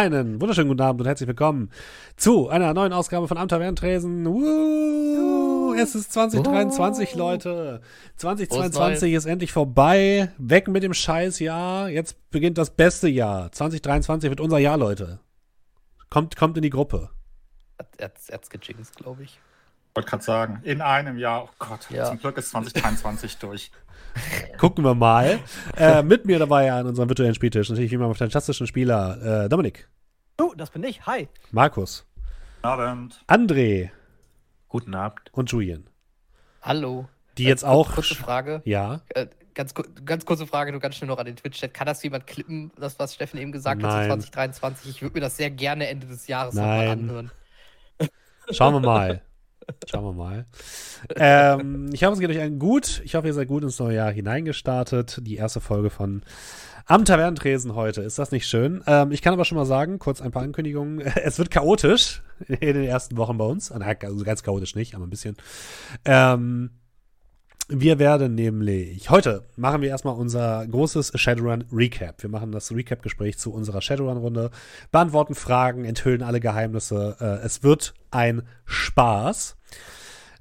Einen wunderschönen guten Abend und herzlich willkommen zu einer neuen Ausgabe von Am Tavernentresen. Woo! Es ist 2023, oh. Leute. 2022 ist endlich vorbei. Weg mit dem Scheißjahr. Jetzt beginnt das beste Jahr. 2023 wird unser Jahr, Leute. Kommt, kommt in die Gruppe. Er hat's gejinxt, glaube ich. Ich wollte gerade sagen, in einem Jahr. Oh Gott, ja. zum Glück ist 2023 durch. Gucken wir mal. Äh, mit mir dabei an unserem virtuellen Spieltisch natürlich wie immer fantastischen Spieler äh, Dominik. Oh, das bin ich. Hi. Markus. Guten Abend. André. Guten Abend. Und Julian. Hallo. Die jetzt äh, auch. Kurze Frage. Ja. Äh, ganz, ganz kurze Frage, nur ganz schnell noch an den Twitch-Chat. Kann das jemand klippen, das, was Steffen eben gesagt Nein. hat, zu 2023? Ich würde mir das sehr gerne Ende des Jahres nochmal anhören. Schauen wir mal. Schauen wir mal. Ähm, ich hoffe, es geht euch allen gut. Ich hoffe, ihr seid gut ins neue Jahr hineingestartet. Die erste Folge von Am Tavernentresen heute. Ist das nicht schön? Ähm, ich kann aber schon mal sagen, kurz ein paar Ankündigungen. Es wird chaotisch in den ersten Wochen bei uns. Also ganz chaotisch nicht, aber ein bisschen. Ähm, wir werden nämlich, heute machen wir erstmal unser großes Shadowrun Recap. Wir machen das Recap-Gespräch zu unserer Shadowrun-Runde, beantworten Fragen, enthüllen alle Geheimnisse. Äh, es wird ein Spaß.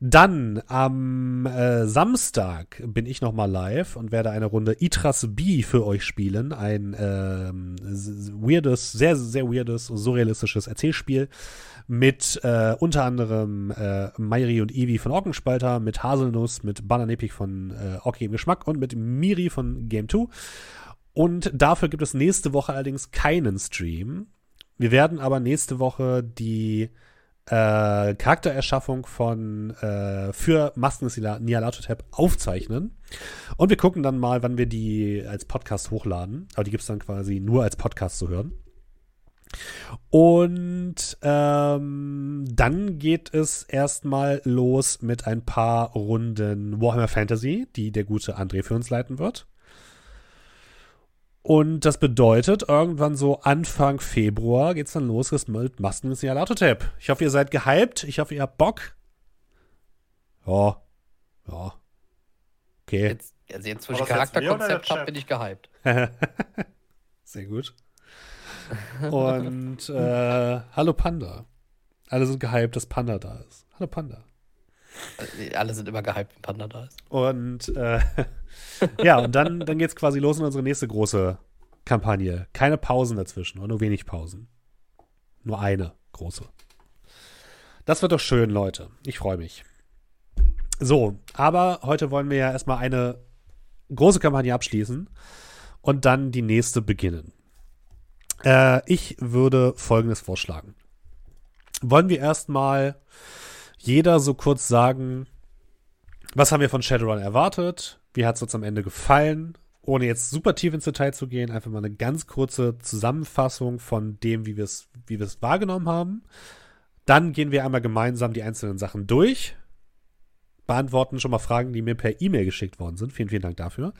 Dann am äh, Samstag bin ich nochmal live und werde eine Runde Itras B für euch spielen. Ein ähm, weirdes, sehr, sehr weirdes, surrealistisches Erzählspiel mit äh, unter anderem äh, Mayri und Ivi von Orkenspalter, mit Haselnuss, mit Bananepik von äh, Orki im Geschmack und mit Miri von Game 2. Und dafür gibt es nächste Woche allerdings keinen Stream. Wir werden aber nächste Woche die äh, Charaktererschaffung von äh, für Masken Nialatotep aufzeichnen. Und wir gucken dann mal, wann wir die als Podcast hochladen. Aber die gibt es dann quasi nur als Podcast zu hören. Und ähm, dann geht es erstmal los mit ein paar Runden Warhammer Fantasy, die der gute André für uns leiten wird. Und das bedeutet, irgendwann so Anfang Februar geht es dann los mit Masken des Tab. Ich hoffe, ihr seid gehypt. Ich hoffe, ihr habt Bock. Ja. Ja. Okay. Jetzt, also jetzt, wo ich Charakterkonzept habe, bin ich gehypt. Sehr gut. Und äh, hallo Panda. Alle sind gehypt, dass Panda da ist. Hallo Panda. Äh, alle sind immer gehypt, wenn Panda da ist. Und äh, ja, und dann, dann geht es quasi los in unsere nächste große Kampagne. Keine Pausen dazwischen, nur wenig Pausen. Nur eine große. Das wird doch schön, Leute. Ich freue mich. So, aber heute wollen wir ja erstmal eine große Kampagne abschließen und dann die nächste beginnen. Äh, ich würde Folgendes vorschlagen. Wollen wir erstmal jeder so kurz sagen, was haben wir von Shadowrun erwartet? Wie hat es uns am Ende gefallen? Ohne jetzt super tief ins Detail zu gehen, einfach mal eine ganz kurze Zusammenfassung von dem, wie wir es wie wahrgenommen haben. Dann gehen wir einmal gemeinsam die einzelnen Sachen durch, beantworten schon mal Fragen, die mir per E-Mail geschickt worden sind. Vielen, vielen Dank dafür.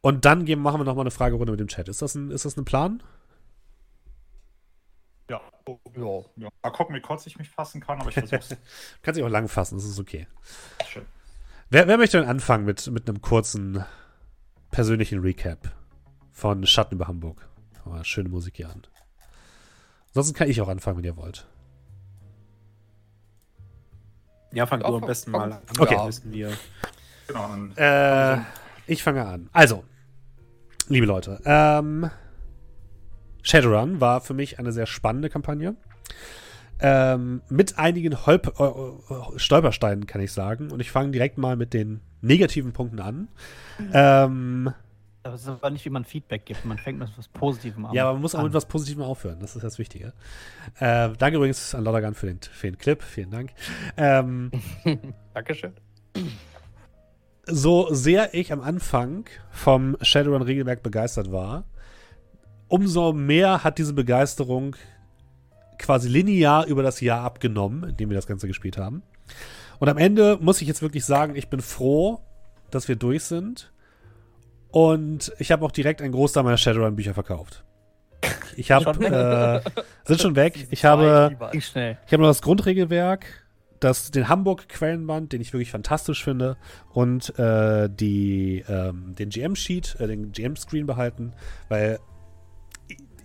Und dann gehen, machen wir nochmal eine Fragerunde mit dem Chat. Ist das ein, ist das ein Plan? Ja. ja. ja. Mal gucken, wie kurz ich mich fassen kann, aber ich versuch's. Kannst dich auch lang fassen, das ist okay. Schön. Wer, wer möchte denn anfangen mit, mit einem kurzen persönlichen Recap von Schatten über Hamburg? Oh, schöne Musik hier an. Ansonsten kann ich auch anfangen, wenn ihr wollt. Ja, fang du am besten mal an. Okay. Ja, wir. Genau. Äh, ich fange an. Also, liebe Leute, ähm, Shadowrun war für mich eine sehr spannende Kampagne. Ähm, mit einigen Holp äh, Stolpersteinen, kann ich sagen. Und ich fange direkt mal mit den negativen Punkten an. Ähm, das ist aber nicht, wie man Feedback gibt. Man fängt mit etwas Positivem an. Ja, aber man muss auch mit etwas Positivem aufhören. Das ist das Wichtige. Äh, danke übrigens an Loddergan für den, für den Clip. Vielen Dank. Ähm, Dankeschön. So sehr ich am Anfang vom Shadowrun-Regelwerk begeistert war, umso mehr hat diese Begeisterung quasi linear über das Jahr abgenommen, in dem wir das Ganze gespielt haben. Und am Ende muss ich jetzt wirklich sagen, ich bin froh, dass wir durch sind. Und ich habe auch direkt einen Großteil meiner Shadowrun-Bücher verkauft. Ich habe äh, sind schon weg. Ich habe ich habe noch das Grundregelwerk, das den Hamburg Quellenband, den ich wirklich fantastisch finde, und äh, die ähm, den GM Sheet, äh, den GM Screen behalten, weil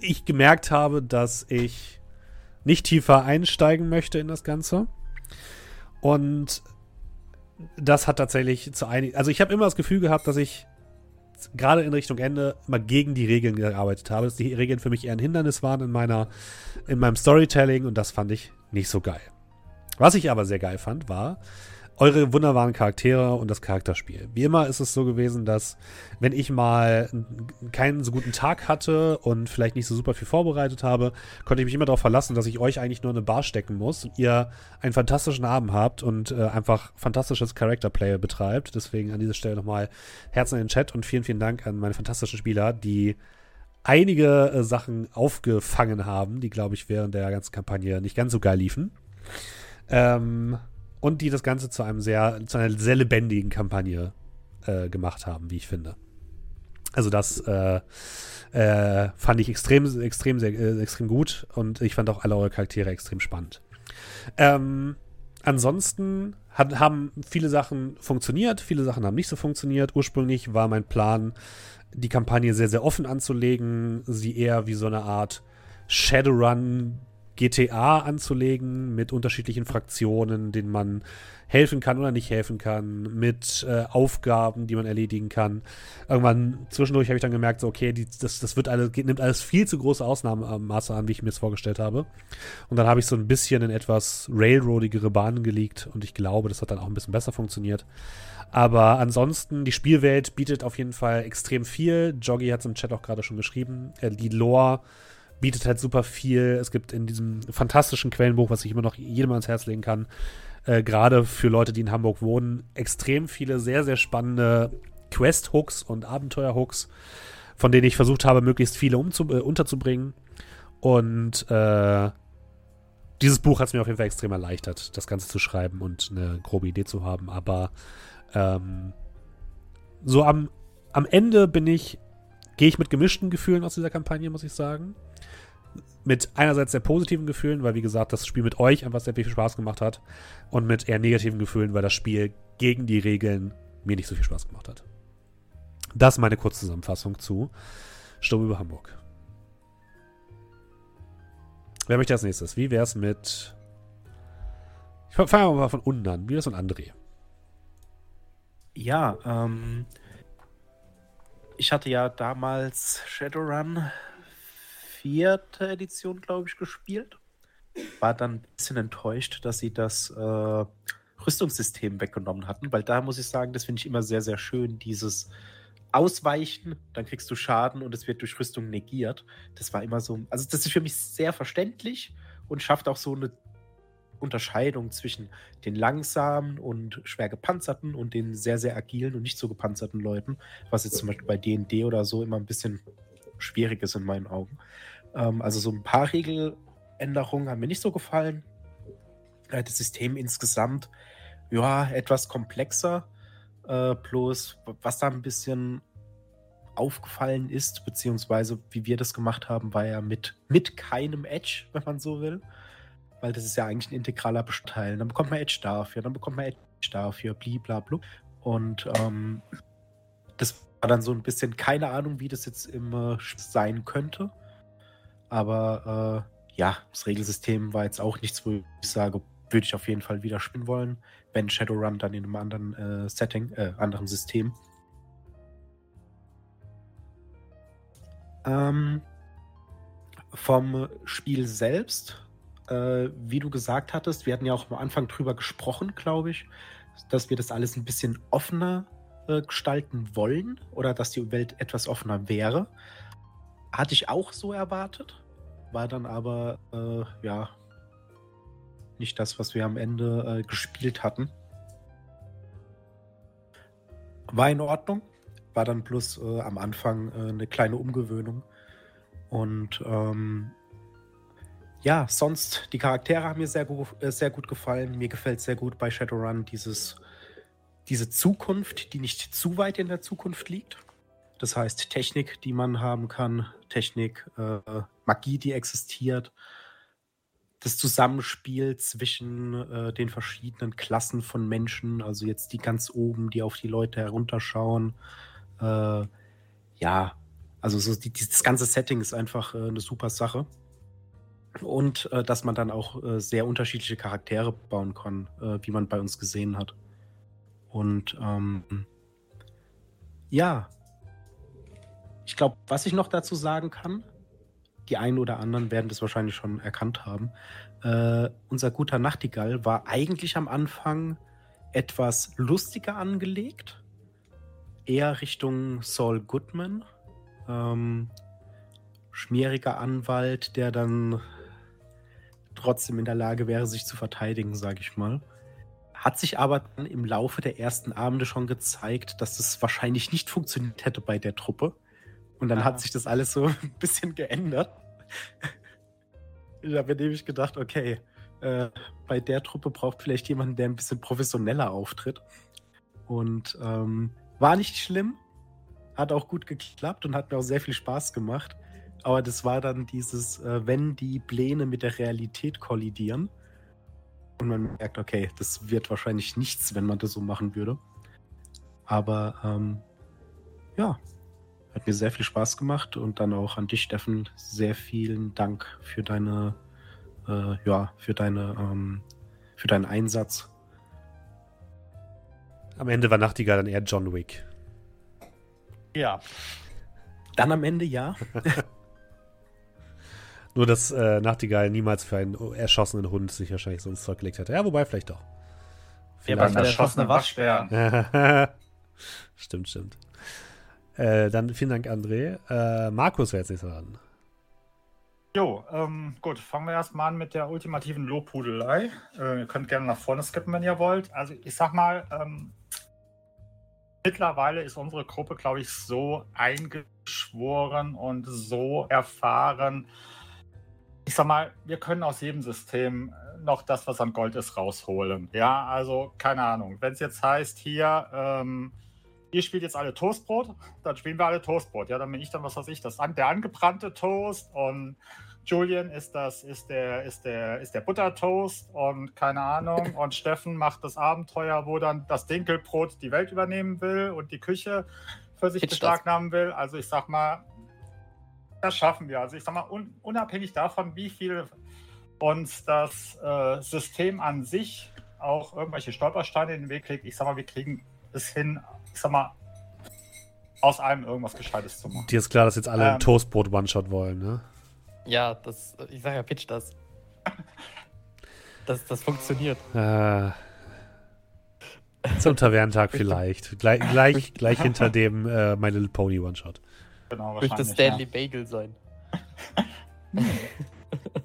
ich gemerkt habe, dass ich nicht tiefer einsteigen möchte in das Ganze. Und das hat tatsächlich zu einigen. Also ich habe immer das Gefühl gehabt, dass ich gerade in Richtung Ende mal gegen die Regeln gearbeitet habe, dass die Regeln für mich eher ein Hindernis waren in meiner, in meinem Storytelling und das fand ich nicht so geil. Was ich aber sehr geil fand, war, eure wunderbaren Charaktere und das Charakterspiel. Wie immer ist es so gewesen, dass wenn ich mal keinen so guten Tag hatte und vielleicht nicht so super viel vorbereitet habe, konnte ich mich immer darauf verlassen, dass ich euch eigentlich nur in eine Bar stecken muss und ihr einen fantastischen Abend habt und äh, einfach fantastisches Characterplay betreibt. Deswegen an dieser Stelle nochmal Herzen in den Chat und vielen, vielen Dank an meine fantastischen Spieler, die einige äh, Sachen aufgefangen haben, die, glaube ich, während der ganzen Kampagne nicht ganz so geil liefen. Ähm, und die das Ganze zu einem sehr, zu einer sehr lebendigen Kampagne äh, gemacht haben, wie ich finde. Also das äh, äh, fand ich extrem, extrem, sehr, äh, extrem gut und ich fand auch alle eure Charaktere extrem spannend. Ähm, ansonsten hat, haben viele Sachen funktioniert, viele Sachen haben nicht so funktioniert. Ursprünglich war mein Plan, die Kampagne sehr, sehr offen anzulegen, sie eher wie so eine Art Shadowrun GTA anzulegen mit unterschiedlichen Fraktionen, denen man helfen kann oder nicht helfen kann, mit äh, Aufgaben, die man erledigen kann. Irgendwann zwischendurch habe ich dann gemerkt, so, okay, die, das, das wird alles, nimmt alles viel zu große Ausnahmemaße an, wie ich mir es vorgestellt habe. Und dann habe ich so ein bisschen in etwas railroadigere Bahnen gelegt und ich glaube, das hat dann auch ein bisschen besser funktioniert. Aber ansonsten, die Spielwelt bietet auf jeden Fall extrem viel. Joggy hat es im Chat auch gerade schon geschrieben. Äh, die Lore bietet halt super viel. Es gibt in diesem fantastischen Quellenbuch, was ich immer noch jedem ans Herz legen kann, äh, gerade für Leute, die in Hamburg wohnen, extrem viele sehr, sehr spannende Quest-Hooks und Abenteuer-Hooks, von denen ich versucht habe, möglichst viele äh, unterzubringen. Und äh, dieses Buch hat es mir auf jeden Fall extrem erleichtert, das Ganze zu schreiben und eine grobe Idee zu haben. Aber ähm, so am, am Ende bin ich, gehe ich mit gemischten Gefühlen aus dieser Kampagne, muss ich sagen mit einerseits sehr positiven Gefühlen, weil wie gesagt, das Spiel mit euch einfach sehr viel Spaß gemacht hat und mit eher negativen Gefühlen, weil das Spiel gegen die Regeln mir nicht so viel Spaß gemacht hat. Das ist meine Kurzzusammenfassung zu Sturm über Hamburg. Wer möchte als nächstes? Wie wäre es mit. Ich fange mal von unten an. Wie wäre es mit André? Ja, ähm. Ich hatte ja damals Shadowrun vierte Edition, glaube ich, gespielt. War dann ein bisschen enttäuscht, dass sie das äh, Rüstungssystem weggenommen hatten, weil da muss ich sagen, das finde ich immer sehr, sehr schön, dieses Ausweichen, dann kriegst du Schaden und es wird durch Rüstung negiert. Das war immer so, also das ist für mich sehr verständlich und schafft auch so eine Unterscheidung zwischen den langsamen und schwer gepanzerten und den sehr, sehr agilen und nicht so gepanzerten Leuten, was jetzt zum Beispiel bei DD oder so immer ein bisschen schwierig ist in meinen Augen. Ähm, also so ein paar Regeländerungen haben mir nicht so gefallen. Äh, das System insgesamt, ja, etwas komplexer. Äh, bloß, was da ein bisschen aufgefallen ist, beziehungsweise wie wir das gemacht haben, war ja mit, mit keinem Edge, wenn man so will. Weil das ist ja eigentlich ein integraler Bestandteil. Dann bekommt man Edge dafür, dann bekommt man Edge dafür, blablabla. Und ähm, das war dann so ein bisschen keine Ahnung, wie das jetzt immer sein könnte. Aber äh, ja, das Regelsystem war jetzt auch nichts, wo ich sage, würde ich auf jeden Fall wieder spielen wollen, wenn Shadowrun dann in einem anderen äh, Setting, äh, anderen System. Ähm, vom Spiel selbst, äh, wie du gesagt hattest, wir hatten ja auch am Anfang drüber gesprochen, glaube ich, dass wir das alles ein bisschen offener äh, gestalten wollen oder dass die Welt etwas offener wäre. Hatte ich auch so erwartet war dann aber äh, ja nicht das, was wir am Ende äh, gespielt hatten. War in Ordnung, war dann bloß äh, am Anfang äh, eine kleine Umgewöhnung. Und ähm, ja, sonst, die Charaktere haben mir sehr, gu äh, sehr gut gefallen. Mir gefällt sehr gut bei Shadowrun dieses, diese Zukunft, die nicht zu weit in der Zukunft liegt. Das heißt, Technik, die man haben kann, Technik, äh, Magie, die existiert, das Zusammenspiel zwischen äh, den verschiedenen Klassen von Menschen, also jetzt die ganz oben, die auf die Leute herunterschauen. Äh, ja, Also so die, dieses ganze Setting ist einfach äh, eine super Sache. Und äh, dass man dann auch äh, sehr unterschiedliche Charaktere bauen kann, äh, wie man bei uns gesehen hat. Und ähm, ja, ich glaube, was ich noch dazu sagen kann, die einen oder anderen werden das wahrscheinlich schon erkannt haben. Äh, unser guter Nachtigall war eigentlich am Anfang etwas lustiger angelegt, eher Richtung Saul Goodman, ähm, schmieriger Anwalt, der dann trotzdem in der Lage wäre, sich zu verteidigen, sage ich mal. Hat sich aber dann im Laufe der ersten Abende schon gezeigt, dass das wahrscheinlich nicht funktioniert hätte bei der Truppe. Und dann ah. hat sich das alles so ein bisschen geändert. da habe ich gedacht, okay, äh, bei der Truppe braucht vielleicht jemanden, der ein bisschen professioneller auftritt. Und ähm, war nicht schlimm, hat auch gut geklappt und hat mir auch sehr viel Spaß gemacht. Aber das war dann dieses, äh, wenn die Pläne mit der Realität kollidieren und man merkt, okay, das wird wahrscheinlich nichts, wenn man das so machen würde. Aber ähm, ja, hat mir sehr viel Spaß gemacht und dann auch an dich, Steffen, sehr vielen Dank für deine, äh, ja, für deine, ähm, für deinen Einsatz. Am Ende war Nachtigall dann eher John Wick. Ja. Dann am Ende ja. Nur, dass äh, Nachtigall niemals für einen erschossenen Hund sich wahrscheinlich so ins Zeug gelegt hätte. Ja, wobei, vielleicht doch. Vielleicht ja, beim erschossenen Waschbären. stimmt, stimmt. Äh, dann vielen Dank, André. Äh, Markus wäre jetzt nicht dran. Jo, ähm, gut, fangen wir erstmal an mit der ultimativen Lobhudelei. Äh, ihr könnt gerne nach vorne skippen, wenn ihr wollt. Also ich sag mal, ähm, mittlerweile ist unsere Gruppe, glaube ich, so eingeschworen und so erfahren. Ich sag mal, wir können aus jedem System noch das, was an Gold ist, rausholen. Ja, also keine Ahnung. Wenn es jetzt heißt, hier, ähm, ihr spielt jetzt alle Toastbrot, dann spielen wir alle Toastbrot. Ja, dann bin ich dann, was weiß ich, das der angebrannte Toast und Julian ist das, ist der, ist der, ist der Buttertoast und keine Ahnung. Und Steffen macht das Abenteuer, wo dann das Dinkelbrot die Welt übernehmen will und die Küche für sich beschlagnahmen will. Also ich sag mal, das schaffen wir. Also ich sag mal, un unabhängig davon, wie viel uns das äh, System an sich auch irgendwelche Stolpersteine in den Weg legt, ich sag mal, wir kriegen es hin, ich sag mal, aus allem irgendwas Gescheites zu machen. Dir ist klar, dass jetzt alle ähm, ein Toastbrot One-Shot wollen, ne? Ja, das, ich sag ja, pitch das. das, das funktioniert. Äh, zum Tavernentag vielleicht. Gleich, gleich, gleich hinter dem äh, My Little Pony One-Shot. Genau, wahrscheinlich. Möchte Stanley ja. Bagel sein.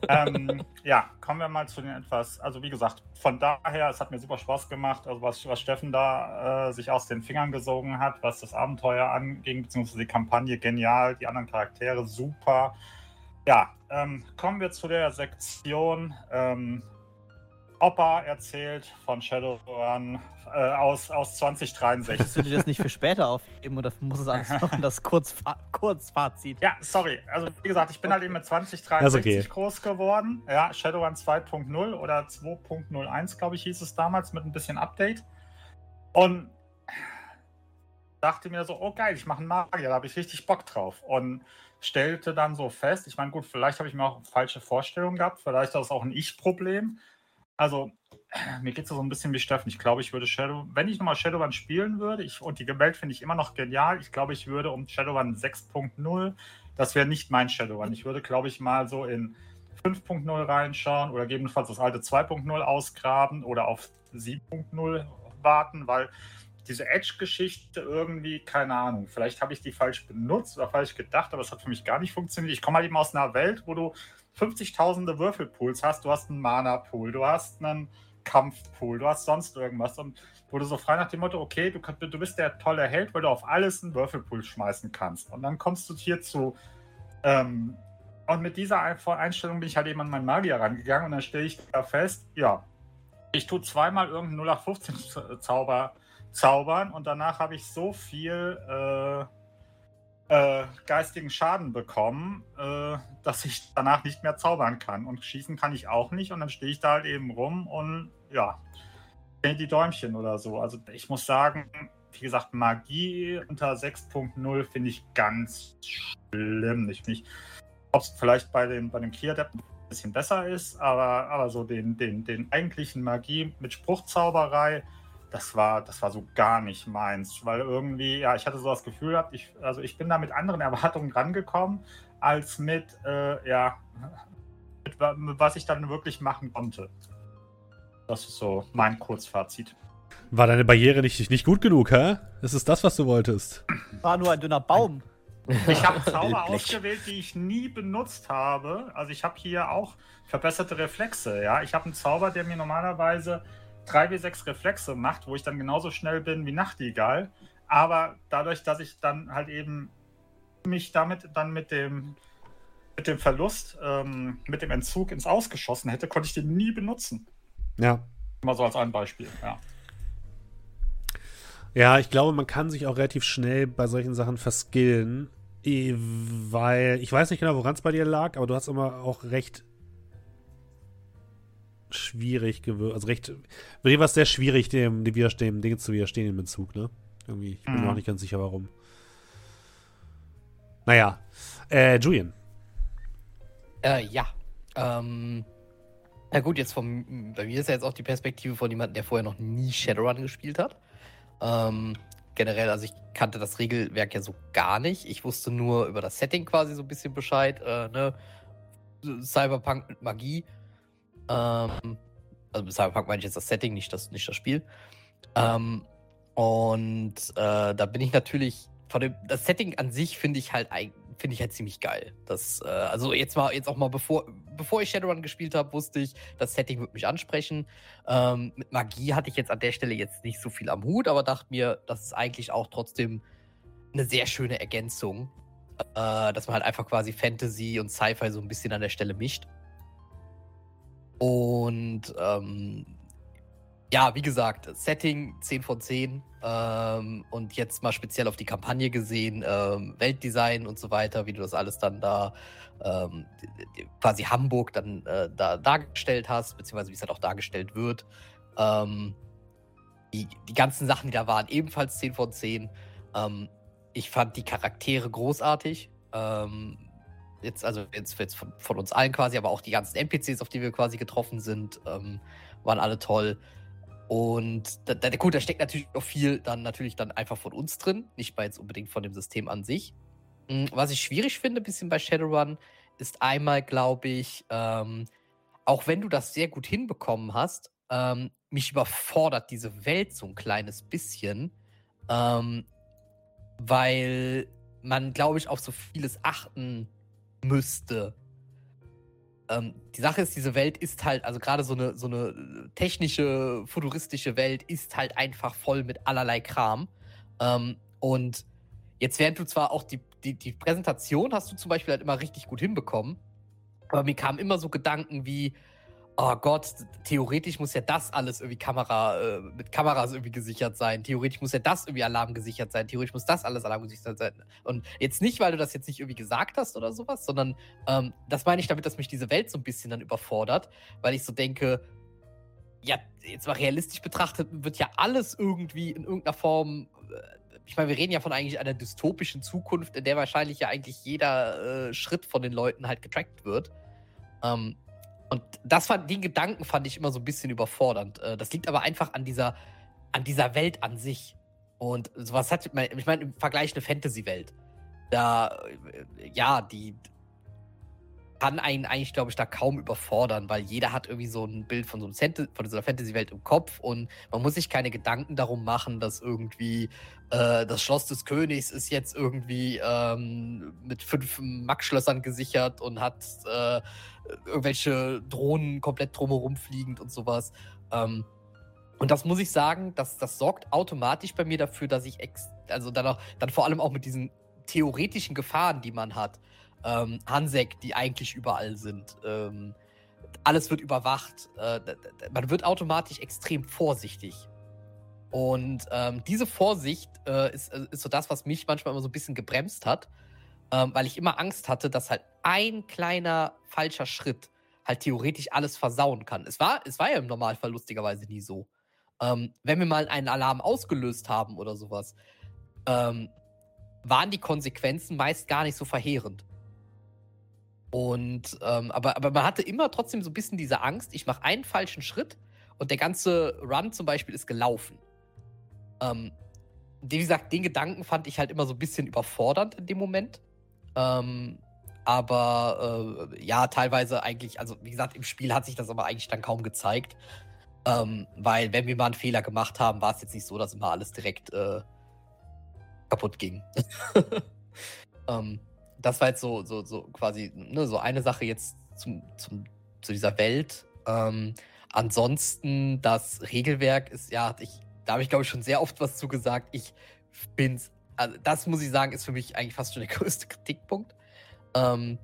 ähm, ja, kommen wir mal zu den etwas, also wie gesagt, von daher, es hat mir super Spaß gemacht, also was, was Steffen da äh, sich aus den Fingern gesogen hat, was das Abenteuer anging, beziehungsweise die Kampagne genial, die anderen Charaktere super. Ja, ähm, kommen wir zu der Sektion ähm, Opa erzählt von Shadowrun äh, aus, aus 2063. Kannst du dir das nicht für später aufheben oder muss es alles noch in das Kurzfa Kurzfazit? Ja, sorry. Also wie gesagt, ich bin halt eben mit 2063 okay. groß geworden. Ja, Shadowrun 2.0 oder 2.01, glaube ich, hieß es damals mit ein bisschen Update. Und dachte mir so, oh geil, ich mache einen Magier, da habe ich richtig Bock drauf. Und stellte dann so fest, ich meine, gut, vielleicht habe ich mir auch falsche Vorstellungen gehabt, vielleicht ist das auch ein Ich-Problem also, mir geht es so ein bisschen wie Steffen. Ich glaube, ich würde Shadow, wenn ich nochmal Shadowrun spielen würde, ich, und die Welt finde ich immer noch genial, ich glaube, ich würde um Shadowrun 6.0, das wäre nicht mein Shadowrun. Ich würde, glaube ich, mal so in 5.0 reinschauen oder gegebenenfalls das alte 2.0 ausgraben oder auf 7.0 warten, weil diese Edge-Geschichte irgendwie, keine Ahnung, vielleicht habe ich die falsch benutzt oder falsch gedacht, aber es hat für mich gar nicht funktioniert. Ich komme halt eben aus einer Welt, wo du 50.000 Würfelpools hast, du hast einen Mana-Pool, du hast einen Kampfpool, du hast sonst irgendwas und wo du so frei nach dem Motto, okay, du, du bist der tolle Held, weil du auf alles einen Würfelpool schmeißen kannst. Und dann kommst du hier zu ähm, und mit dieser Einstellung bin ich halt eben an meinen Magier rangegangen und dann stelle ich da fest, ja, ich tue zweimal irgendeinen 0815 Zauber zaubern und danach habe ich so viel äh, äh, geistigen Schaden bekommen, äh, dass ich danach nicht mehr zaubern kann. Und schießen kann ich auch nicht. Und dann stehe ich da halt eben rum und ja, die Däumchen oder so. Also ich muss sagen, wie gesagt, Magie unter 6.0 finde ich ganz schlimm. Ich finde, ob es vielleicht bei dem, bei dem Key-Adept ein bisschen besser ist, aber, aber so den, den, den eigentlichen Magie mit Spruchzauberei, das war, das war so gar nicht meins. Weil irgendwie, ja, ich hatte so das Gefühl gehabt, ich, also ich bin da mit anderen Erwartungen rangekommen, als mit, äh, ja, mit, mit was ich dann wirklich machen konnte. Das ist so mein Kurzfazit. War deine Barriere nicht, nicht gut genug, hä? Ist es das, was du wolltest? War nur ein dünner Baum. Ich habe Zauber ausgewählt, die ich nie benutzt habe. Also ich habe hier auch verbesserte Reflexe. Ja, ich habe einen Zauber, der mir normalerweise 3 bis 6 Reflexe macht, wo ich dann genauso schnell bin wie Nachtigall. Aber dadurch, dass ich dann halt eben mich damit dann mit dem mit dem Verlust, ähm, mit dem Entzug ins Ausgeschossen hätte, konnte ich den nie benutzen. Ja. Mal so als ein Beispiel, ja. Ja, ich glaube, man kann sich auch relativ schnell bei solchen Sachen verskillen, weil ich weiß nicht genau, woran es bei dir lag, aber du hast immer auch recht schwierig gewirkt, also recht, bei dir war es sehr schwierig, dem, dem, dem Ding zu widerstehen im Bezug, ne? Irgendwie, ich bin mhm. mir auch nicht ganz sicher, warum. Naja, äh, Julian. Äh, ja. Ähm, na gut, jetzt vom, bei mir ist ja jetzt auch die Perspektive von jemandem, der vorher noch nie Shadowrun gespielt hat. Ähm, generell, also ich kannte das Regelwerk ja so gar nicht. Ich wusste nur über das Setting quasi so ein bisschen Bescheid. Äh, ne? Cyberpunk mit Magie. Ähm, also Cyberpunk meine ich jetzt das Setting, nicht das, nicht das Spiel. Ähm, und äh, da bin ich natürlich von dem, das Setting an sich finde ich halt finde ich halt ziemlich geil. Das, äh, also jetzt mal, jetzt auch mal bevor, bevor ich Shadowrun gespielt habe, wusste ich, das Setting wird mich ansprechen. Ähm, mit Magie hatte ich jetzt an der Stelle jetzt nicht so viel am Hut, aber dachte mir, das ist eigentlich auch trotzdem eine sehr schöne Ergänzung. Äh, dass man halt einfach quasi Fantasy und Sci-Fi so ein bisschen an der Stelle mischt. Und ähm, ja, wie gesagt, Setting 10 von 10. Ähm, und jetzt mal speziell auf die Kampagne gesehen, ähm, Weltdesign und so weiter, wie du das alles dann da ähm, quasi Hamburg dann äh, da dargestellt hast, beziehungsweise wie es halt auch dargestellt wird. Ähm, die, die ganzen Sachen, die da waren, ebenfalls 10 von 10. Ähm, ich fand die Charaktere großartig. Ähm, jetzt, also jetzt, jetzt von, von, uns allen quasi, aber auch die ganzen NPCs, auf die wir quasi getroffen sind, waren alle toll. Und da, da, gut, da steckt natürlich noch viel dann natürlich dann einfach von uns drin, nicht mal jetzt unbedingt von dem System an sich. Hm, was ich schwierig finde, ein bisschen bei Shadowrun, ist einmal, glaube ich, ähm, auch wenn du das sehr gut hinbekommen hast, ähm, mich überfordert diese Welt so ein kleines bisschen, ähm, weil man, glaube ich, auf so vieles achten müsste. Ähm, die Sache ist, diese Welt ist halt, also gerade so eine, so eine technische, futuristische Welt ist halt einfach voll mit allerlei Kram. Ähm, und jetzt während du zwar auch die, die, die Präsentation hast du zum Beispiel halt immer richtig gut hinbekommen, aber mir kamen immer so Gedanken wie, oh Gott, theoretisch muss ja das alles irgendwie Kamera, äh, mit Kameras irgendwie gesichert sein. Theoretisch muss ja das irgendwie Alarm gesichert sein. Theoretisch muss das alles Alarm gesichert sein. Und jetzt nicht, weil du das jetzt nicht irgendwie gesagt hast oder sowas, sondern ähm, das meine ich damit, dass mich diese Welt so ein bisschen dann überfordert, weil ich so denke, ja, jetzt mal realistisch betrachtet, wird ja alles irgendwie in irgendeiner Form. Äh, ich meine, wir reden ja von eigentlich einer dystopischen Zukunft, in der wahrscheinlich ja eigentlich jeder äh, Schritt von den Leuten halt getrackt wird. Ähm, und das fand, den Gedanken fand ich immer so ein bisschen überfordernd. Äh, das liegt aber einfach an dieser, an dieser Welt an sich. Und sowas hat, ich meine, im Vergleich eine Fantasy-Welt. Da, äh, ja, die kann einen eigentlich, glaube ich, da kaum überfordern, weil jeder hat irgendwie so ein Bild von so, einem von so einer Fantasy-Welt im Kopf und man muss sich keine Gedanken darum machen, dass irgendwie äh, das Schloss des Königs ist jetzt irgendwie ähm, mit fünf Max-Schlössern gesichert und hat äh, irgendwelche Drohnen komplett drumherum fliegend und sowas. Ähm, und das muss ich sagen, das, das sorgt automatisch bei mir dafür, dass ich ex also dann, auch, dann vor allem auch mit diesen theoretischen Gefahren, die man hat, ähm, Hansek, die eigentlich überall sind, ähm, alles wird überwacht, äh, man wird automatisch extrem vorsichtig. Und ähm, diese Vorsicht äh, ist, äh, ist so das, was mich manchmal immer so ein bisschen gebremst hat ähm, weil ich immer Angst hatte, dass halt ein kleiner falscher Schritt halt theoretisch alles versauen kann. Es war, es war ja im Normalfall lustigerweise nie so. ähm, wenn wir mal einen Alarm ausgelöst haben oder sowas, ähm, waren die Konsequenzen meist gar nicht so verheerend. Und ähm, aber, aber man hatte immer trotzdem so ein bisschen diese Angst, ich mache einen falschen Schritt und der ganze Run zum Beispiel ist gelaufen. Ähm, wie gesagt, den Gedanken fand ich halt immer so ein bisschen überfordernd in dem Moment. Ähm, aber äh, ja, teilweise eigentlich, also wie gesagt, im Spiel hat sich das aber eigentlich dann kaum gezeigt. Ähm, weil, wenn wir mal einen Fehler gemacht haben, war es jetzt nicht so, dass immer alles direkt äh, kaputt ging. ähm, das war jetzt so, so, so quasi ne, so eine Sache jetzt zum, zum, zu dieser Welt. Ähm, ansonsten, das Regelwerk ist, ja, ich, da habe ich glaube ich schon sehr oft was zu gesagt. Ich finde also das muss ich sagen, ist für mich eigentlich fast schon der größte Kritikpunkt. Ähm,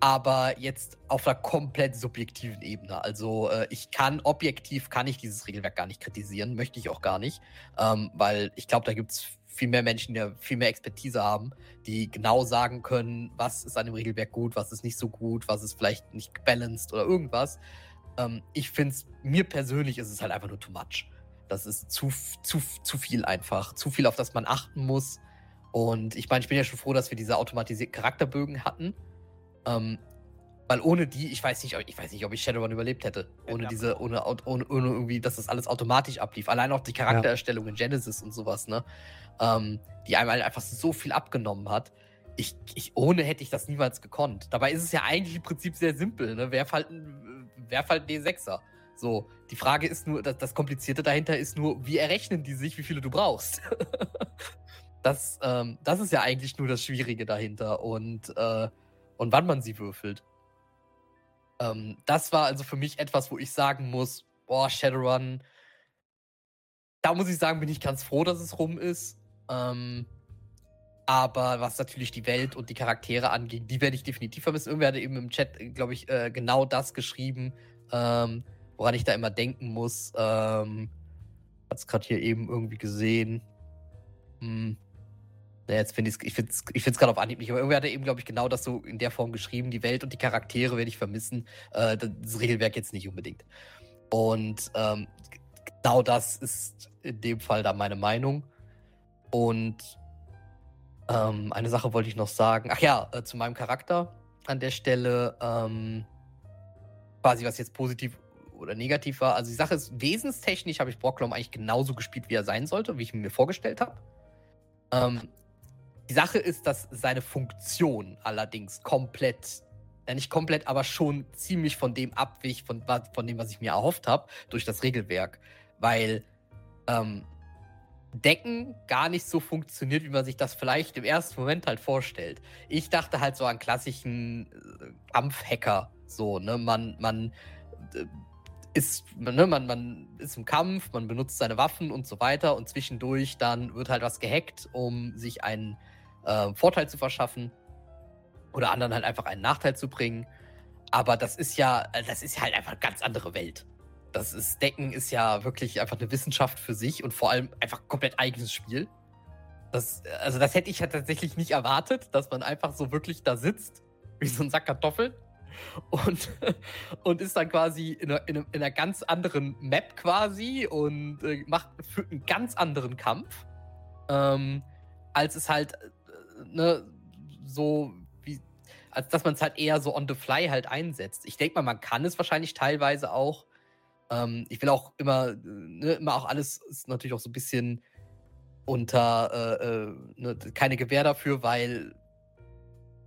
aber jetzt auf einer komplett subjektiven Ebene. Also äh, ich kann objektiv kann ich dieses Regelwerk gar nicht kritisieren, möchte ich auch gar nicht, ähm, weil ich glaube, da gibt es viel mehr Menschen, die viel mehr Expertise haben, die genau sagen können, was ist an dem Regelwerk gut, was ist nicht so gut, was ist vielleicht nicht gebalanced oder irgendwas. Ähm, ich finde es, mir persönlich ist es halt einfach nur too much. Das ist zu, zu, zu viel einfach. Zu viel, auf das man achten muss. Und ich meine, ich bin ja schon froh, dass wir diese automatisierten Charakterbögen hatten. Ähm, weil ohne die, ich weiß nicht, ich weiß nicht, ob ich Shadowrun überlebt hätte. Ohne diese, ohne, ohne, ohne, irgendwie, dass das alles automatisch ablief. Allein auch die Charaktererstellung ja. in Genesis und sowas, ne? Ähm, die einmal einfach so viel abgenommen hat. Ich, ich, ohne hätte ich das niemals gekonnt. Dabei ist es ja eigentlich im Prinzip sehr simpel, ne? Werf halt, werf halt D6er. So, die Frage ist nur, das, das Komplizierte dahinter ist nur, wie errechnen die sich, wie viele du brauchst? das, ähm, das ist ja eigentlich nur das Schwierige dahinter und, äh, und wann man sie würfelt. Ähm, das war also für mich etwas, wo ich sagen muss, boah, Shadowrun, da muss ich sagen, bin ich ganz froh, dass es rum ist. Ähm, aber was natürlich die Welt und die Charaktere angeht, die werde ich definitiv vermissen. Irgendwer hat eben im Chat, glaube ich, äh, genau das geschrieben, ähm, woran ich da immer denken muss. Ähm, hat es gerade hier eben irgendwie gesehen. Hm. Ja, jetzt finde ich es ich gerade auf Anhieb nicht, aber irgendwie hat er eben, glaube ich, genau das so in der Form geschrieben. Die Welt und die Charaktere werde ich vermissen. Äh, das Regelwerk jetzt nicht unbedingt. Und ähm, genau das ist in dem Fall da meine Meinung. Und ähm, eine Sache wollte ich noch sagen. Ach ja, äh, zu meinem Charakter an der Stelle. Ähm, quasi, was jetzt positiv oder negativ war. Also die Sache ist, wesenstechnisch habe ich Brocklom eigentlich genauso gespielt, wie er sein sollte, wie ich mir vorgestellt habe. Ähm, die Sache ist, dass seine Funktion allerdings komplett, ja nicht komplett, aber schon ziemlich von dem abwich, von, von dem, was ich mir erhofft habe, durch das Regelwerk. Weil ähm, Decken gar nicht so funktioniert, wie man sich das vielleicht im ersten Moment halt vorstellt. Ich dachte halt so an klassischen äh, Kampfhacker. So, ne? Man, man äh, ist, ne, man, man ist im Kampf, man benutzt seine Waffen und so weiter und zwischendurch dann wird halt was gehackt, um sich einen äh, Vorteil zu verschaffen oder anderen halt einfach einen Nachteil zu bringen. Aber das ist ja, äh, das ist halt einfach eine ganz andere Welt. Das ist, Decken ist ja wirklich einfach eine Wissenschaft für sich und vor allem einfach komplett eigenes Spiel. Das, also das hätte ich ja tatsächlich nicht erwartet, dass man einfach so wirklich da sitzt, wie so ein Sack Kartoffeln und, und ist dann quasi in einer, in einer, ganz anderen Map quasi und äh, macht führt einen ganz anderen Kampf, ähm, als es halt ne, so wie, als dass man es halt eher so on the fly halt einsetzt. Ich denke mal, man kann es wahrscheinlich teilweise auch. Ähm, ich will auch immer, ne, immer auch alles ist natürlich auch so ein bisschen unter äh, äh, ne, keine Gewähr dafür, weil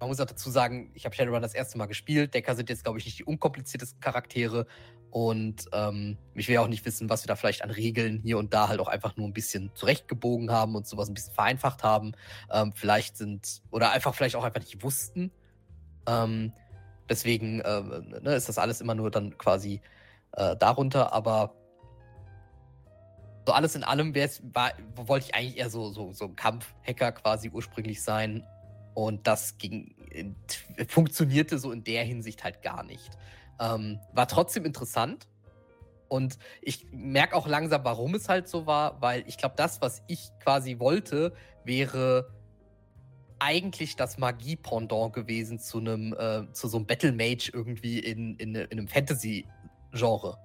man muss auch dazu sagen, ich habe Shadowrun das erste Mal gespielt. Decker sind jetzt, glaube ich, nicht die unkompliziertesten Charaktere. Und ähm, ich will auch nicht wissen, was wir da vielleicht an Regeln hier und da halt auch einfach nur ein bisschen zurechtgebogen haben und sowas ein bisschen vereinfacht haben. Ähm, vielleicht sind, oder einfach vielleicht auch einfach nicht wussten. Ähm, deswegen äh, ne, ist das alles immer nur dann quasi äh, darunter. Aber so alles in allem wollte ich eigentlich eher so, so, so ein Kampfhacker quasi ursprünglich sein. Und das ging, funktionierte so in der Hinsicht halt gar nicht. Ähm, war trotzdem interessant. Und ich merke auch langsam, warum es halt so war, weil ich glaube, das, was ich quasi wollte, wäre eigentlich das Magie-Pendant gewesen zu einem, äh, zu so einem Battle Mage irgendwie in, in, in einem Fantasy-Genre.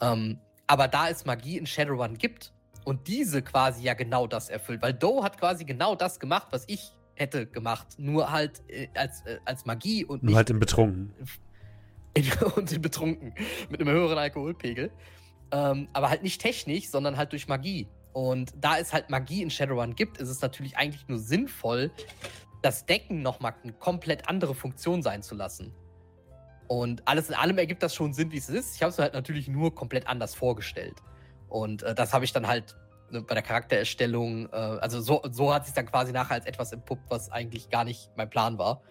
Ähm, aber da es Magie in Shadowrun gibt und diese quasi ja genau das erfüllt, weil Doe hat quasi genau das gemacht, was ich hätte gemacht, nur halt äh, als, äh, als Magie und nur halt im Betrunken. und in Betrunken mit einem höheren Alkoholpegel. Ähm, aber halt nicht technisch, sondern halt durch Magie. Und da es halt Magie in Shadowrun gibt, ist es natürlich eigentlich nur sinnvoll, das Decken nochmal eine komplett andere Funktion sein zu lassen. Und alles in allem ergibt das schon Sinn, wie es ist. Ich habe es halt natürlich nur komplett anders vorgestellt. Und äh, das habe ich dann halt bei der Charaktererstellung, äh, also so, so hat sich dann quasi nachher als etwas entpuppt, was eigentlich gar nicht mein Plan war.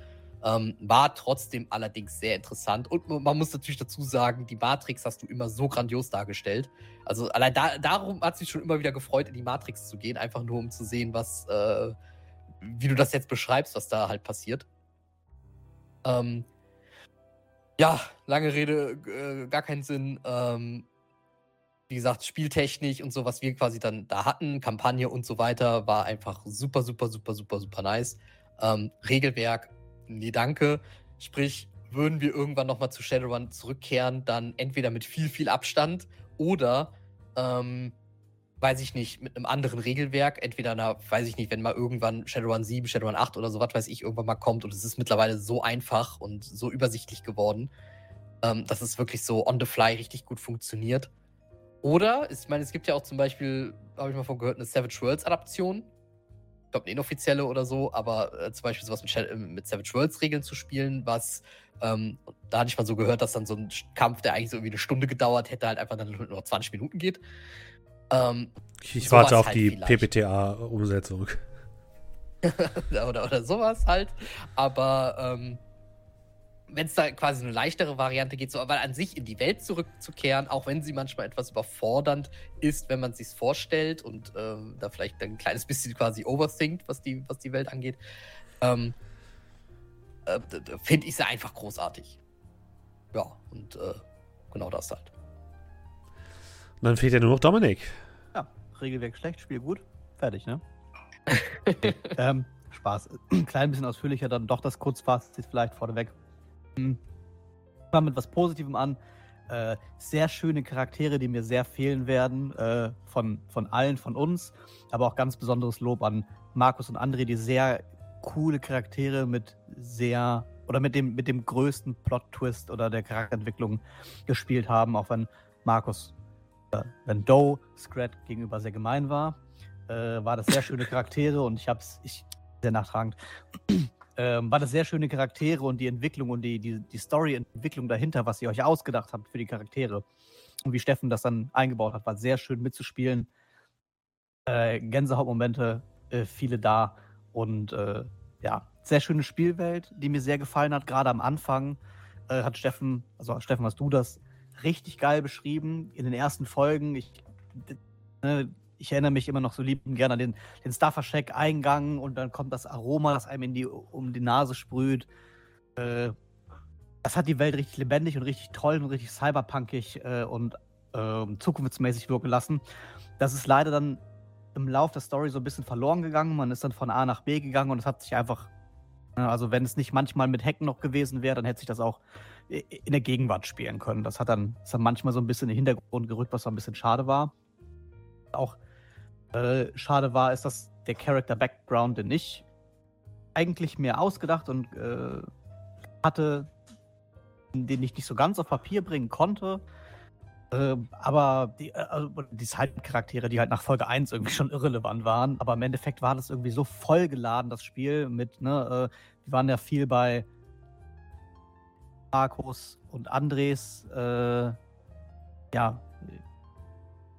Ähm, war trotzdem allerdings sehr interessant. Und man muss natürlich dazu sagen, die Matrix hast du immer so grandios dargestellt. Also allein da, darum hat sich schon immer wieder gefreut, in die Matrix zu gehen, einfach nur um zu sehen, was, äh, wie du das jetzt beschreibst, was da halt passiert. Ähm, ja, lange Rede, äh, gar keinen Sinn. Ähm, wie gesagt, Spieltechnik und so, was wir quasi dann da hatten, Kampagne und so weiter, war einfach super, super, super, super, super nice. Ähm, Regelwerk nee, danke. Sprich, würden wir irgendwann nochmal zu Shadowrun zurückkehren, dann entweder mit viel, viel Abstand oder, ähm, weiß ich nicht, mit einem anderen Regelwerk. Entweder, na, weiß ich nicht, wenn mal irgendwann Shadowrun 7, Shadowrun 8 oder so, was weiß ich, irgendwann mal kommt und es ist mittlerweile so einfach und so übersichtlich geworden, ähm, dass es wirklich so on the fly richtig gut funktioniert. Oder, ich meine, es gibt ja auch zum Beispiel, habe ich mal von gehört, eine Savage Worlds Adaption glaube, eine inoffizielle oder so, aber äh, zum Beispiel sowas mit, äh, mit Savage Worlds Regeln zu spielen, was, ähm, da hatte ich mal so gehört, dass dann so ein Kampf, der eigentlich so irgendwie eine Stunde gedauert hätte, halt einfach dann nur 20 Minuten geht. Ähm, ich, ich warte auf halt die PPTA-Umsetzung. oder, oder sowas halt. Aber ähm, wenn es da quasi eine leichtere Variante geht, so, aber an sich in die Welt zurückzukehren, auch wenn sie manchmal etwas überfordernd ist, wenn man sich vorstellt und äh, da vielleicht ein kleines bisschen quasi overthinkt, was die, was die Welt angeht, ähm, äh, finde ich sie einfach großartig. Ja, und äh, genau das halt. Und dann fehlt ja nur noch Dominik. Ja, Regelwerk schlecht, Spiel gut, fertig, ne? ähm, Spaß. Ein klein bisschen ausführlicher, dann doch das Kurzfazit vielleicht vorneweg. Fangen wir mit was Positivem an. Äh, sehr schöne Charaktere, die mir sehr fehlen werden, äh, von, von allen von uns. Aber auch ganz besonderes Lob an Markus und André, die sehr coole Charaktere mit sehr oder mit dem, mit dem größten Plot-Twist oder der Charakterentwicklung gespielt haben, auch wenn Markus, äh, wenn Doe Scrat gegenüber sehr gemein war, äh, war das sehr schöne Charaktere und ich hab's ich sehr nachtragend ähm, war das sehr schöne Charaktere und die Entwicklung und die, die, die Story-Entwicklung dahinter, was ihr euch ausgedacht habt für die Charaktere. Und wie Steffen das dann eingebaut hat, war sehr schön mitzuspielen. Äh, Gänsehautmomente, äh, viele da. Und äh, ja, sehr schöne Spielwelt, die mir sehr gefallen hat. Gerade am Anfang äh, hat Steffen, also Steffen, hast du das richtig geil beschrieben in den ersten Folgen. Ich, ne, ich erinnere mich immer noch so lieb und gerne an den, den Staffercheck-Eingang und dann kommt das Aroma, das einem in die, um die Nase sprüht. Äh, das hat die Welt richtig lebendig und richtig toll und richtig cyberpunkig äh, und äh, zukunftsmäßig wirken lassen. Das ist leider dann im Lauf der Story so ein bisschen verloren gegangen. Man ist dann von A nach B gegangen und es hat sich einfach, ne, also wenn es nicht manchmal mit Hacken noch gewesen wäre, dann hätte sich das auch in der Gegenwart spielen können. Das hat dann, ist dann manchmal so ein bisschen in den Hintergrund gerückt, was so ein bisschen schade war. Auch äh, schade war, ist, dass der Character Background, den ich eigentlich mir ausgedacht und äh, hatte, den ich nicht so ganz auf Papier bringen konnte. Äh, aber die, äh, also die Side-Charaktere, die halt nach Folge 1 irgendwie schon irrelevant waren, aber im Endeffekt war das irgendwie so vollgeladen, das Spiel, mit, ne, äh, wir waren ja viel bei Markus und Andres, äh, ja,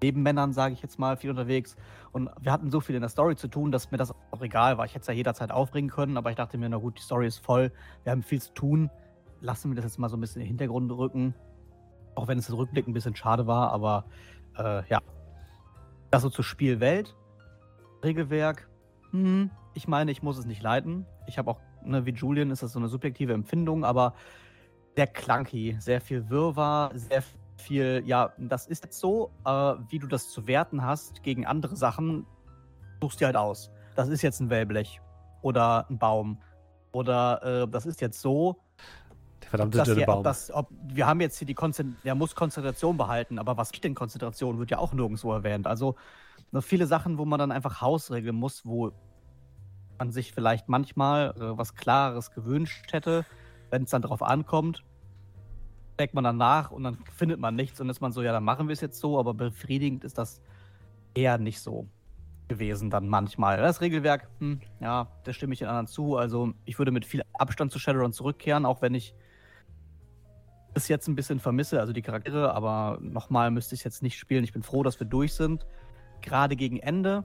Nebenmännern, sage ich jetzt mal, viel unterwegs. Und wir hatten so viel in der Story zu tun, dass mir das auch egal war. Ich hätte es ja jederzeit aufbringen können, aber ich dachte mir, na gut, die Story ist voll, wir haben viel zu tun. Lassen wir das jetzt mal so ein bisschen in den Hintergrund rücken. Auch wenn es im Rückblick ein bisschen schade war, aber äh, ja. Das so zur Spielwelt. Regelwerk. Hm, ich meine, ich muss es nicht leiten. Ich habe auch, ne, wie Julian ist das so eine subjektive Empfindung, aber sehr clunky, sehr viel Wirrwarr, sehr viel, ja, das ist jetzt so, äh, wie du das zu werten hast gegen andere Sachen, suchst dir halt aus. Das ist jetzt ein Wellblech oder ein Baum oder äh, das ist jetzt so. Der verdammte dünne Baum. Das, ob, wir haben jetzt hier die Konzentration, der muss Konzentration behalten, aber was ist denn Konzentration, wird ja auch nirgendwo erwähnt. Also noch viele Sachen, wo man dann einfach hausregeln muss, wo man sich vielleicht manchmal äh, was Klares gewünscht hätte, wenn es dann darauf ankommt, denkt man dann nach und dann findet man nichts und ist man so, ja, dann machen wir es jetzt so, aber befriedigend ist das eher nicht so gewesen dann manchmal. Das Regelwerk, hm, ja, da stimme ich den anderen zu. Also ich würde mit viel Abstand zu Shadowrun zurückkehren, auch wenn ich es jetzt ein bisschen vermisse, also die Charaktere, aber nochmal müsste ich es jetzt nicht spielen. Ich bin froh, dass wir durch sind. Gerade gegen Ende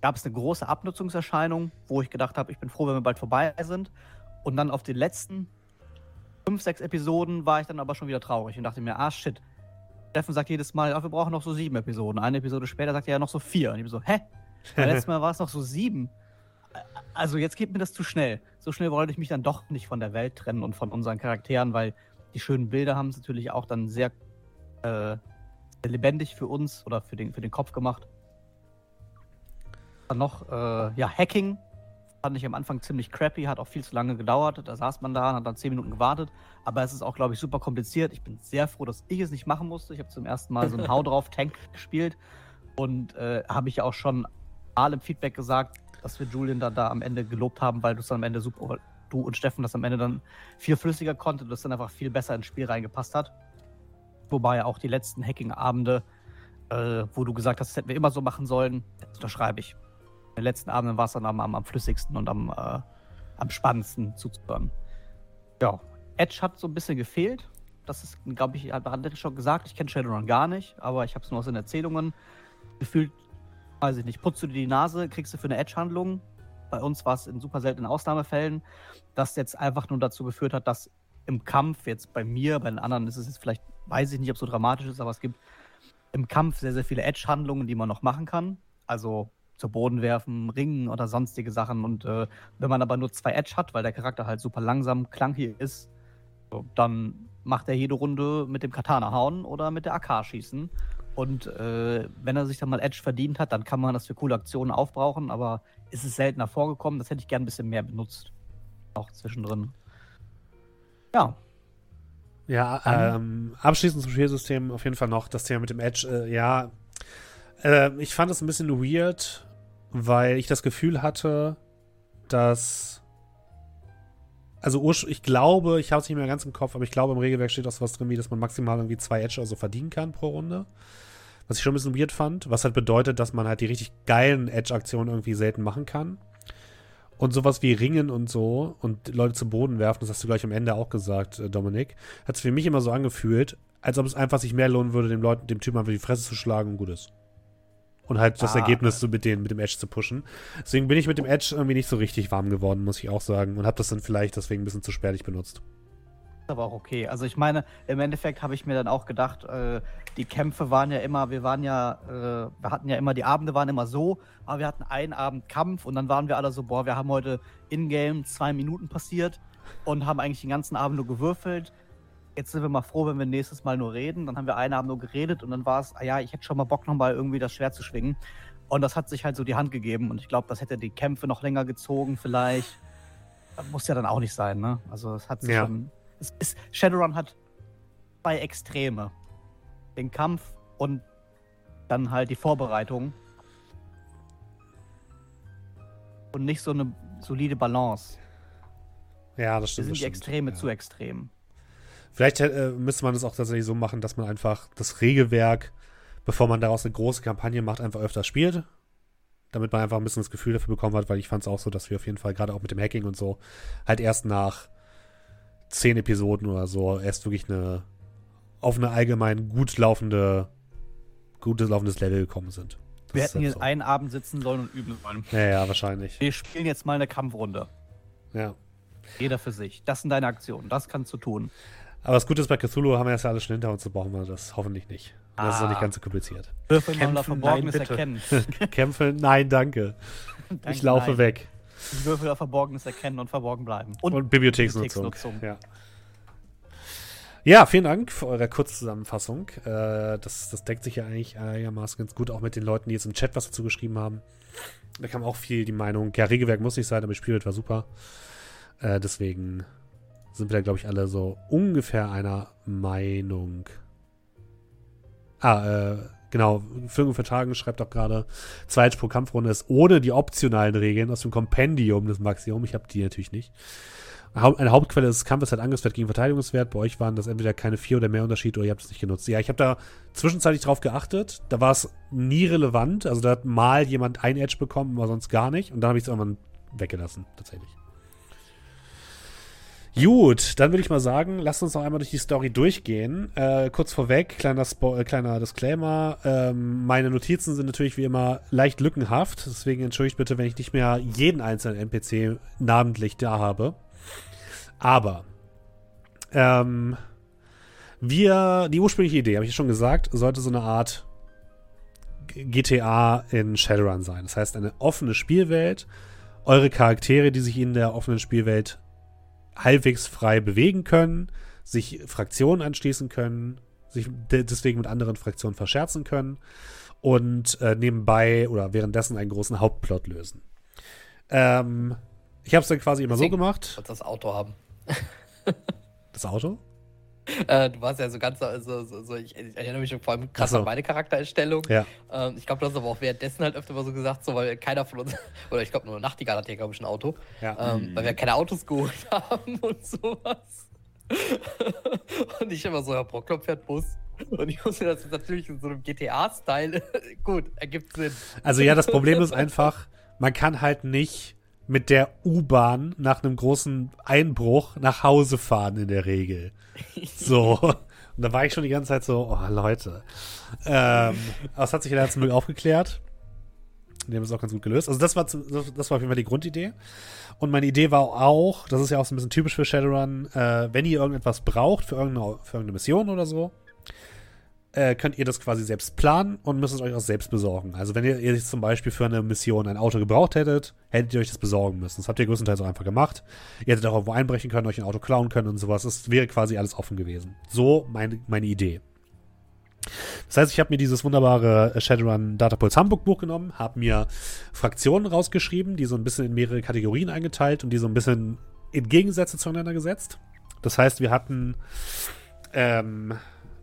gab es eine große Abnutzungserscheinung, wo ich gedacht habe, ich bin froh, wenn wir bald vorbei sind. Und dann auf den letzten fünf, sechs Episoden war ich dann aber schon wieder traurig und dachte mir, ah shit. Steffen sagt jedes Mal, wir brauchen noch so sieben Episoden. Eine Episode später sagt er ja noch so vier. Und ich bin so, hä? Beim letzten Mal war es noch so sieben. Also jetzt geht mir das zu schnell. So schnell wollte ich mich dann doch nicht von der Welt trennen und von unseren Charakteren, weil die schönen Bilder haben es natürlich auch dann sehr, äh, lebendig für uns oder für den, für den Kopf gemacht. Dann noch, äh, ja, Hacking fand ich am Anfang ziemlich crappy, hat auch viel zu lange gedauert. Da saß man da und hat dann zehn Minuten gewartet. Aber es ist auch, glaube ich, super kompliziert. Ich bin sehr froh, dass ich es nicht machen musste. Ich habe zum ersten Mal so einen Hau drauf Tank gespielt und äh, habe ich ja auch schon mal im Feedback gesagt, dass wir Julian da, da am Ende gelobt haben, weil du es dann am Ende super, du und Steffen das am Ende dann viel flüssiger konnte, das dann einfach viel besser ins Spiel reingepasst hat. Wobei auch die letzten Hacking-Abende, äh, wo du gesagt hast, das hätten wir immer so machen sollen, das unterschreibe ich den letzten Abenden war es dann am, am, flüssigsten und am, äh, am spannendsten zuzuhören. Ja, Edge hat so ein bisschen gefehlt. Das ist, glaube ich, hat André schon gesagt. Ich kenne Shadowrun gar nicht, aber ich habe es nur aus den Erzählungen. Gefühlt, weiß ich nicht, putzt du dir die Nase, kriegst du für eine Edge-Handlung. Bei uns war es in super seltenen Ausnahmefällen, das jetzt einfach nur dazu geführt hat, dass im Kampf, jetzt bei mir, bei den anderen ist es jetzt vielleicht, weiß ich nicht, ob es so dramatisch ist, aber es gibt im Kampf sehr, sehr viele Edge-Handlungen, die man noch machen kann. Also zu Boden werfen, ringen oder sonstige Sachen. Und äh, wenn man aber nur zwei Edge hat, weil der Charakter halt super langsam, klankig ist, dann macht er jede Runde mit dem Katana hauen oder mit der AK schießen. Und äh, wenn er sich dann mal Edge verdient hat, dann kann man das für coole Aktionen aufbrauchen, aber ist es seltener vorgekommen. Das hätte ich gern ein bisschen mehr benutzt. Auch zwischendrin. Ja. Ja, ähm, abschließend zum Spielsystem auf jeden Fall noch das Thema mit dem Edge. Äh, ja, äh, ich fand es ein bisschen weird, weil ich das Gefühl hatte, dass. Also ich glaube, ich habe es nicht mehr ganz im Kopf, aber ich glaube, im Regelwerk steht auch so was drin, wie dass man maximal irgendwie zwei Edge oder so verdienen kann pro Runde. Was ich schon ein bisschen weird fand, was halt bedeutet, dass man halt die richtig geilen Edge-Aktionen irgendwie selten machen kann. Und sowas wie Ringen und so und Leute zu Boden werfen, das hast du gleich am Ende auch gesagt, äh, Dominik, hat es für mich immer so angefühlt, als ob es einfach sich mehr lohnen würde, dem Leuten, dem Typen einfach die Fresse zu schlagen und gut ist und halt das ah, Ergebnis so mit, den, mit dem Edge zu pushen. Deswegen bin ich mit dem Edge irgendwie nicht so richtig warm geworden, muss ich auch sagen. Und habe das dann vielleicht deswegen ein bisschen zu spärlich benutzt. Aber auch okay. Also ich meine, im Endeffekt habe ich mir dann auch gedacht, äh, die Kämpfe waren ja immer, wir waren ja, äh, wir hatten ja immer, die Abende waren immer so, aber wir hatten einen Abend Kampf und dann waren wir alle so, boah, wir haben heute in-game zwei Minuten passiert und haben eigentlich den ganzen Abend nur gewürfelt jetzt sind wir mal froh, wenn wir nächstes Mal nur reden. Dann haben wir einen Abend nur geredet und dann war es, ah ja, ich hätte schon mal Bock, nochmal irgendwie das Schwert zu schwingen. Und das hat sich halt so die Hand gegeben und ich glaube, das hätte die Kämpfe noch länger gezogen, vielleicht. Das muss ja dann auch nicht sein, ne? Also, es hat sich ja. schon. Es ist, Shadowrun hat zwei Extreme: den Kampf und dann halt die Vorbereitung. Und nicht so eine solide Balance. Ja, das stimmt. Wir sind die Extreme ja. zu extrem. Vielleicht äh, müsste man es auch tatsächlich so machen, dass man einfach das Regelwerk, bevor man daraus eine große Kampagne macht, einfach öfter spielt. Damit man einfach ein bisschen das Gefühl dafür bekommen hat, weil ich fand es auch so, dass wir auf jeden Fall gerade auch mit dem Hacking und so halt erst nach zehn Episoden oder so erst wirklich eine auf eine allgemein gut laufende, gutes laufendes Level gekommen sind. Das wir hätten jetzt so. einen Abend sitzen sollen und üben sollen. Ja, ja, wahrscheinlich. Wir spielen jetzt mal eine Kampfrunde. Ja. Jeder für sich. Das sind deine Aktionen. Das kannst du tun. Aber das Gute ist, bei Cthulhu haben wir ja alles schon hinter uns, so brauchen wir das hoffentlich nicht. Das ah. ist auch nicht ganz so kompliziert. Würfel mal Verborgenes nein, erkennen. Kämpfe, nein, danke. danke ich laufe nein. weg. Würfel auf Verborgenes erkennen und verborgen bleiben. Und, und Bibliotheksnutzung. Bibliotheksnutzung. Ja. Ja, vielen Dank für eure Kurzzusammenfassung. Äh, das, das deckt sich ja eigentlich einigermaßen ganz gut, auch mit den Leuten, die jetzt im Chat was dazu geschrieben haben. Da kam auch viel die Meinung, ja, Regelwerk muss nicht sein, aber das Spielwelt war super. Äh, deswegen sind wir da, glaube ich, alle so ungefähr einer Meinung. Ah, äh, genau. Führung Vertragen schreibt auch gerade, Zweit pro Kampfrunde ist ohne die optionalen Regeln aus dem Kompendium des Maximum. Ich habe die natürlich nicht. Eine Hauptquelle des Kampfes hat Angriffswert gegen Verteidigungswert. Bei euch waren das entweder keine vier oder mehr Unterschied oder ihr habt es nicht genutzt. Ja, ich habe da zwischenzeitlich drauf geachtet. Da war es nie relevant. Also da hat mal jemand ein Edge bekommen, aber sonst gar nicht. Und dann habe ich es irgendwann weggelassen, tatsächlich. Gut, dann würde ich mal sagen, lasst uns noch einmal durch die Story durchgehen. Äh, kurz vorweg, kleiner, Spo äh, kleiner Disclaimer. Ähm, meine Notizen sind natürlich wie immer leicht lückenhaft. Deswegen entschuldigt bitte, wenn ich nicht mehr jeden einzelnen NPC namentlich da habe. Aber ähm, wir, die ursprüngliche Idee, habe ich schon gesagt, sollte so eine Art GTA in Shadowrun sein. Das heißt, eine offene Spielwelt, eure Charaktere, die sich in der offenen Spielwelt halbwegs frei bewegen können, sich Fraktionen anschließen können, sich deswegen mit anderen Fraktionen verscherzen können und äh, nebenbei oder währenddessen einen großen Hauptplot lösen. Ähm, ich habe es dann quasi immer deswegen so gemacht. das Auto haben. das Auto? Äh, du warst ja so ganz, so, so, so ich, ich, erinnere mich schon vor allem krass so. an meine Charaktererstellung. Ja. Ähm, ich glaube, du hast aber auch währenddessen halt öfter mal so gesagt, so, weil keiner von uns, oder ich glaube nur Nachtigall hat ja, glaube ich, ein Auto. Ja. Ähm, mhm. Weil wir keine Autos geholt haben und sowas. und ich immer so, Herr Brocklop fährt Bus. Und ich wusste, das ist natürlich in so einem GTA-Style. Gut, ergibt Sinn. Also ja, das Problem ist einfach, man kann halt nicht mit der U-Bahn nach einem großen Einbruch nach Hause fahren in der Regel. So. Und da war ich schon die ganze Zeit so, oh Leute. Ähm, aber es hat sich ja zum Glück aufgeklärt. Die haben es auch ganz gut gelöst. Also das war, das war auf jeden Fall die Grundidee. Und meine Idee war auch, das ist ja auch so ein bisschen typisch für Shadowrun, äh, wenn ihr irgendetwas braucht für irgendeine, für irgendeine Mission oder so, äh, könnt ihr das quasi selbst planen und müsst es euch auch selbst besorgen. Also wenn ihr, ihr zum Beispiel für eine Mission ein Auto gebraucht hättet, hättet ihr euch das besorgen müssen. Das habt ihr größtenteils auch einfach gemacht. Ihr hättet auch irgendwo einbrechen können, euch ein Auto klauen können und sowas. Das wäre quasi alles offen gewesen. So meine, meine Idee. Das heißt, ich habe mir dieses wunderbare Shadowrun Datapulse Hamburg Buch genommen, habe mir Fraktionen rausgeschrieben, die so ein bisschen in mehrere Kategorien eingeteilt und die so ein bisschen in Gegensätze zueinander gesetzt. Das heißt, wir hatten ähm,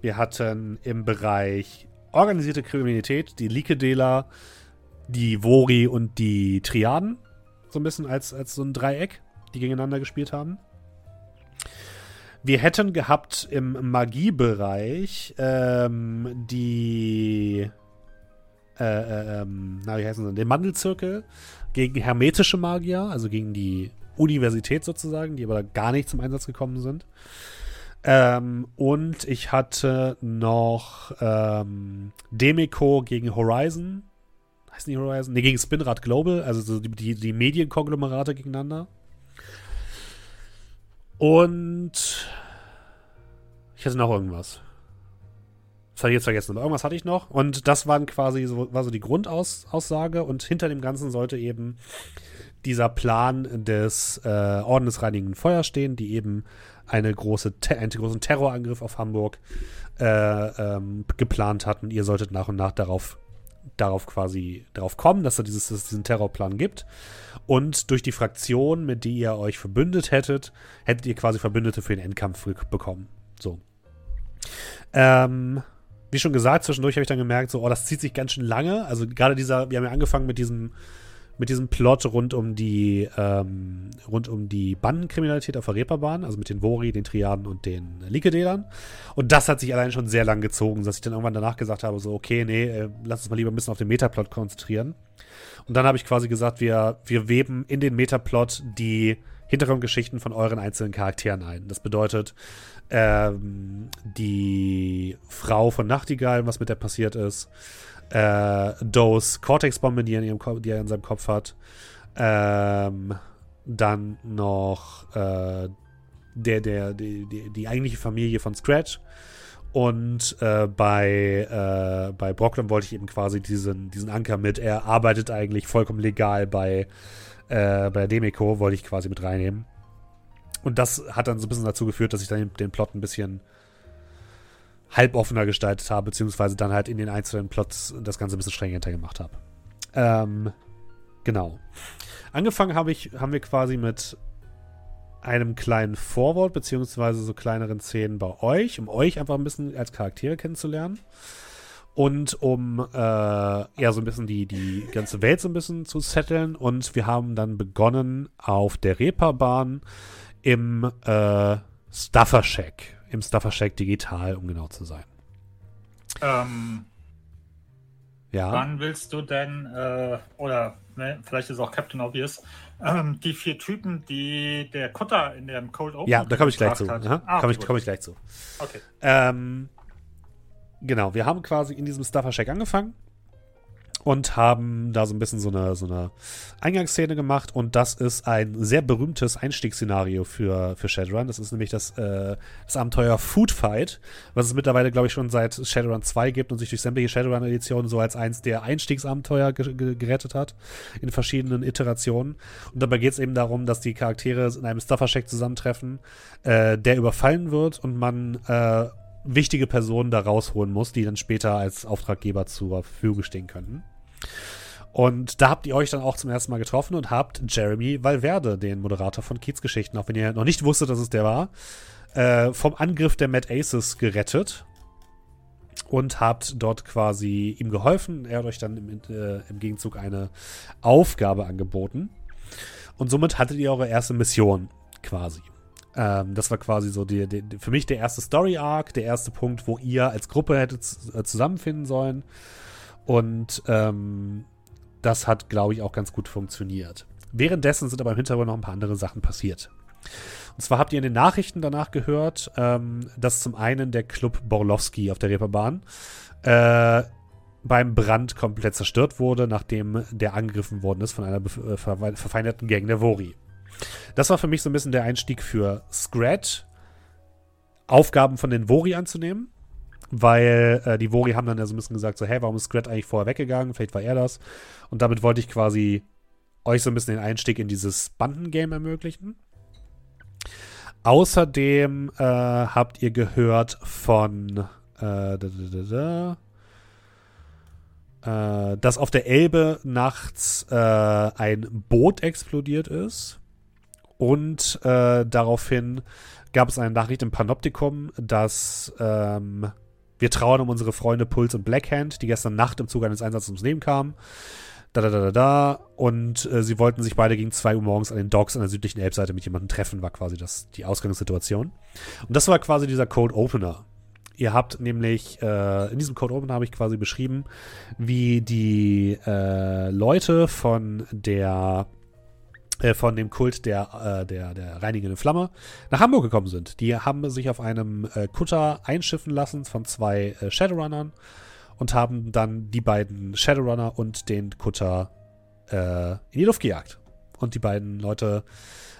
wir hatten im Bereich organisierte Kriminalität die Likedela, die Vori und die Triaden. So ein bisschen als, als so ein Dreieck, die gegeneinander gespielt haben. Wir hätten gehabt im Magiebereich ähm, die äh, äh, ähm, na, wie heißen sie? Den Mandelzirkel gegen hermetische Magier, also gegen die Universität sozusagen, die aber gar nicht zum Einsatz gekommen sind. Ähm, und ich hatte noch ähm, Demico gegen Horizon. Heißt nicht Horizon? Ne, gegen Spinrad Global, also so die, die, die Medienkonglomerate gegeneinander. Und ich hatte noch irgendwas. Das habe ich jetzt vergessen, aber irgendwas hatte ich noch. Und das waren quasi so, war so die Grundaussage. Und hinter dem Ganzen sollte eben dieser Plan des äh, Orden des Reinigen Feuer stehen, die eben eine große einen großen Terrorangriff auf Hamburg äh, ähm, geplant hatten. Ihr solltet nach und nach darauf, darauf quasi darauf kommen, dass, dieses, dass es diesen Terrorplan gibt. Und durch die Fraktion, mit die ihr euch verbündet hättet, hättet ihr quasi Verbündete für den Endkampf bekommen. So. Ähm, wie schon gesagt, zwischendurch habe ich dann gemerkt, so, oh, das zieht sich ganz schön lange. Also gerade dieser, wir haben ja angefangen mit diesem mit diesem Plot rund um die ähm, rund um die Bandenkriminalität auf der Reeperbahn, also mit den Vori, den Triaden und den Likededern. Und das hat sich allein schon sehr lang gezogen, dass ich dann irgendwann danach gesagt habe, so, okay, nee, äh, lass uns mal lieber ein bisschen auf den Metaplot konzentrieren. Und dann habe ich quasi gesagt, wir, wir weben in den Metaplot die Hintergrundgeschichten von euren einzelnen Charakteren ein. Das bedeutet, ähm, die Frau von Nachtigall, was mit der passiert ist, äh, Dose Cortex-Bombe, die, die, er in seinem Kopf hat. Ähm, dann noch äh, der, der, die, die, die, eigentliche Familie von Scratch. Und äh, bei, äh, bei Brocklin wollte ich eben quasi diesen, diesen Anker mit, er arbeitet eigentlich vollkommen legal bei, äh, bei Demico, wollte ich quasi mit reinnehmen. Und das hat dann so ein bisschen dazu geführt, dass ich dann den Plot ein bisschen halboffener gestaltet habe, beziehungsweise dann halt in den einzelnen Plots das Ganze ein bisschen stringenter gemacht habe. Ähm, genau. Angefangen habe ich, haben wir quasi mit einem kleinen Vorwort, beziehungsweise so kleineren Szenen bei euch, um euch einfach ein bisschen als Charaktere kennenzulernen. Und um äh, ja so ein bisschen die, die ganze Welt so ein bisschen zu setteln. Und wir haben dann begonnen auf der Reeperbahn im äh, Stuffer Shack. Im Stuffer Shack digital, um genau zu sein. Ähm, ja. Wann willst du denn, äh, oder ne, vielleicht ist auch Captain Obvious, ähm, die vier Typen, die der Kutter in dem Cold Open Ja, da komme ich gleich zu. Ah, komme ich, komm ich gleich zu. Okay. Ähm, genau, wir haben quasi in diesem Stuffer Shack angefangen und haben da so ein bisschen so eine, so eine Eingangsszene gemacht und das ist ein sehr berühmtes Einstiegsszenario für, für Shadowrun. Das ist nämlich das, äh, das Abenteuer Food Fight, was es mittlerweile, glaube ich, schon seit Shadowrun 2 gibt und sich durch sämtliche Shadowrun-Editionen so als eins der Einstiegsabenteuer gerettet hat in verschiedenen Iterationen. Und dabei geht es eben darum, dass die Charaktere in einem Stuffer-Shack zusammentreffen, äh, der überfallen wird und man äh, wichtige Personen da rausholen muss, die dann später als Auftraggeber zur Verfügung stehen könnten. Und da habt ihr euch dann auch zum ersten Mal getroffen und habt Jeremy Valverde, den Moderator von Kiez-Geschichten, auch wenn ihr noch nicht wusstet, dass es der war, äh, vom Angriff der Mad Aces gerettet und habt dort quasi ihm geholfen. Er hat euch dann im, äh, im Gegenzug eine Aufgabe angeboten. Und somit hattet ihr eure erste Mission quasi. Ähm, das war quasi so die, die, für mich der erste Story-Arc, der erste Punkt, wo ihr als Gruppe hättet äh, zusammenfinden sollen. Und ähm, das hat, glaube ich, auch ganz gut funktioniert. Währenddessen sind aber im Hintergrund noch ein paar andere Sachen passiert. Und zwar habt ihr in den Nachrichten danach gehört, ähm, dass zum einen der Club Borlowski auf der Reeperbahn äh, beim Brand komplett zerstört wurde, nachdem der angegriffen worden ist von einer äh, verfeindeten Gang der Vori. Das war für mich so ein bisschen der Einstieg für Scrat, Aufgaben von den Vori anzunehmen weil äh, die Vori haben dann ja so ein bisschen gesagt, so, hey, warum ist Scrat eigentlich vorher weggegangen? Vielleicht war er das. Und damit wollte ich quasi euch so ein bisschen den Einstieg in dieses Bandengame ermöglichen. Außerdem äh, habt ihr gehört von äh, da, da, da, äh, dass auf der Elbe nachts äh, ein Boot explodiert ist. Und äh, daraufhin gab es eine Nachricht im Panoptikum, dass ähm, wir trauern um unsere Freunde Puls und Blackhand, die gestern Nacht im Zuge eines Einsatzes ums Leben kamen. Da, da, da, da, da. Und äh, sie wollten sich beide gegen 2 Uhr morgens an den Docks an der südlichen Elbseite mit jemandem treffen, war quasi das, die Ausgangssituation. Und das war quasi dieser Code Opener. Ihr habt nämlich, äh, in diesem Code Opener habe ich quasi beschrieben, wie die äh, Leute von der äh, von dem Kult der, äh, der, der reinigenden Flamme nach Hamburg gekommen sind. Die haben sich auf einem äh, Kutter einschiffen lassen von zwei äh, Shadowrunnern und haben dann die beiden Shadowrunner und den Kutter äh, in die Luft gejagt. Und die beiden Leute,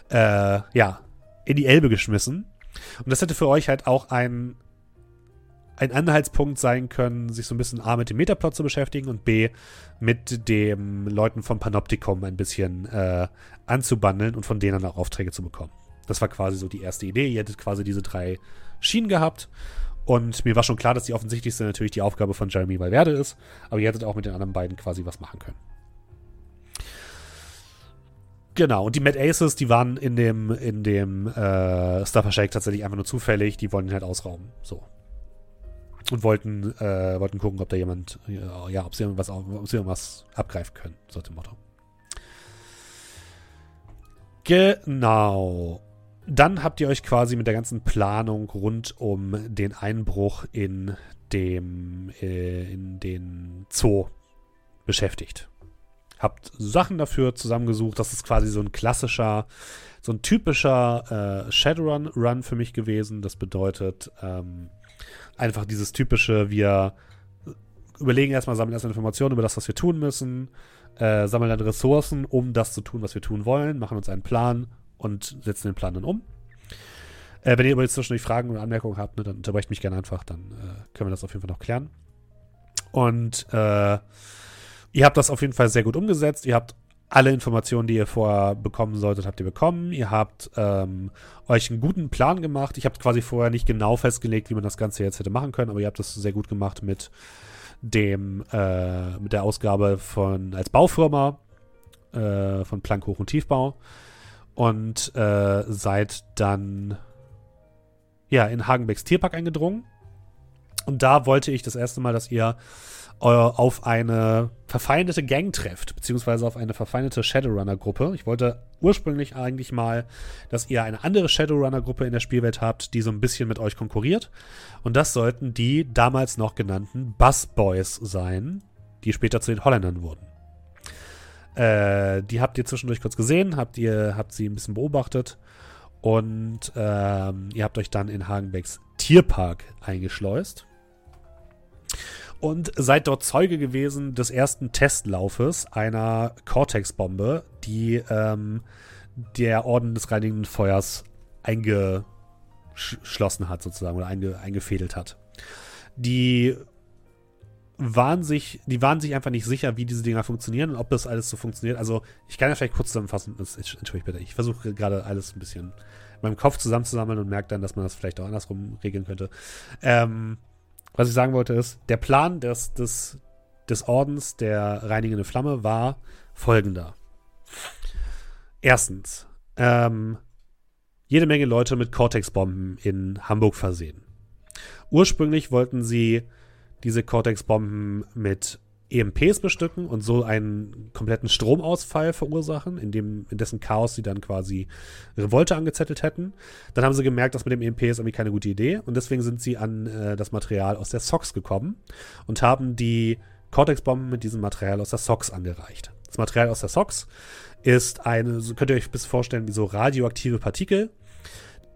äh, ja, in die Elbe geschmissen. Und das hätte für euch halt auch ein ein Anhaltspunkt sein können, sich so ein bisschen A mit dem Metaplot zu beschäftigen und B mit den Leuten vom Panoptikum ein bisschen äh, anzubandeln und von denen auch Aufträge zu bekommen. Das war quasi so die erste Idee. Ihr hättet quasi diese drei Schienen gehabt. Und mir war schon klar, dass die offensichtlichste natürlich die Aufgabe von Jeremy Valverde ist. Aber ihr hättet auch mit den anderen beiden quasi was machen können. Genau, und die Mad Aces, die waren in dem, in dem äh, Stuffer Shake tatsächlich einfach nur zufällig, die wollen ihn halt ausrauben. So und wollten, äh, wollten gucken, ob da jemand, ja, ob sie irgendwas, ob sie irgendwas abgreifen können, so dem Motto. Genau. Dann habt ihr euch quasi mit der ganzen Planung rund um den Einbruch in dem, äh, in den Zoo beschäftigt. Habt Sachen dafür zusammengesucht. Das ist quasi so ein klassischer, so ein typischer äh, Shadowrun-Run für mich gewesen. Das bedeutet, ähm, einfach dieses typische, wir überlegen erstmal, sammeln erstmal Informationen über das, was wir tun müssen, äh, sammeln dann Ressourcen, um das zu tun, was wir tun wollen, machen uns einen Plan und setzen den Plan dann um. Äh, wenn ihr aber jetzt zwischendurch Fragen oder Anmerkungen habt, ne, dann unterbrecht mich gerne einfach, dann äh, können wir das auf jeden Fall noch klären. Und äh, ihr habt das auf jeden Fall sehr gut umgesetzt. Ihr habt alle Informationen, die ihr vorher bekommen solltet, habt ihr bekommen. Ihr habt ähm, euch einen guten Plan gemacht. Ich habe quasi vorher nicht genau festgelegt, wie man das Ganze jetzt hätte machen können, aber ihr habt das sehr gut gemacht mit dem äh, mit der Ausgabe von als Baufirma äh, von Plank Hoch- und Tiefbau. und äh, seid dann ja in Hagenbecks Tierpark eingedrungen. Und da wollte ich das erste Mal, dass ihr auf eine verfeindete Gang trefft, beziehungsweise auf eine verfeindete Shadowrunner-Gruppe. Ich wollte ursprünglich eigentlich mal, dass ihr eine andere Shadowrunner-Gruppe in der Spielwelt habt, die so ein bisschen mit euch konkurriert. Und das sollten die damals noch genannten Busboys sein, die später zu den Holländern wurden. Äh, die habt ihr zwischendurch kurz gesehen, habt ihr habt sie ein bisschen beobachtet und ähm, ihr habt euch dann in Hagenbecks Tierpark eingeschleust und seid dort Zeuge gewesen des ersten Testlaufes einer Cortex-Bombe, die ähm, der Orden des reinigenden Feuers eingeschlossen hat, sozusagen, oder einge eingefädelt hat. Die waren sich, die waren sich einfach nicht sicher, wie diese Dinger funktionieren und ob das alles so funktioniert. Also, ich kann ja vielleicht kurz zusammenfassen. Entschuldigung bitte, ich versuche gerade alles ein bisschen in meinem Kopf zusammenzusammeln und merke dann, dass man das vielleicht auch andersrum regeln könnte. Ähm, was ich sagen wollte ist, der Plan des, des, des Ordens der reinigenden Flamme war folgender. Erstens, ähm, jede Menge Leute mit Cortex-Bomben in Hamburg versehen. Ursprünglich wollten sie diese Cortex-Bomben mit EMPs bestücken und so einen kompletten Stromausfall verursachen, in, dem, in dessen Chaos sie dann quasi Revolte angezettelt hätten. Dann haben sie gemerkt, dass mit dem EMP ist irgendwie keine gute Idee und deswegen sind sie an äh, das Material aus der SOX gekommen und haben die Cortex-Bomben mit diesem Material aus der SOX angereicht. Das Material aus der SOX ist eine, könnt ihr euch bisschen vorstellen, wie so radioaktive Partikel,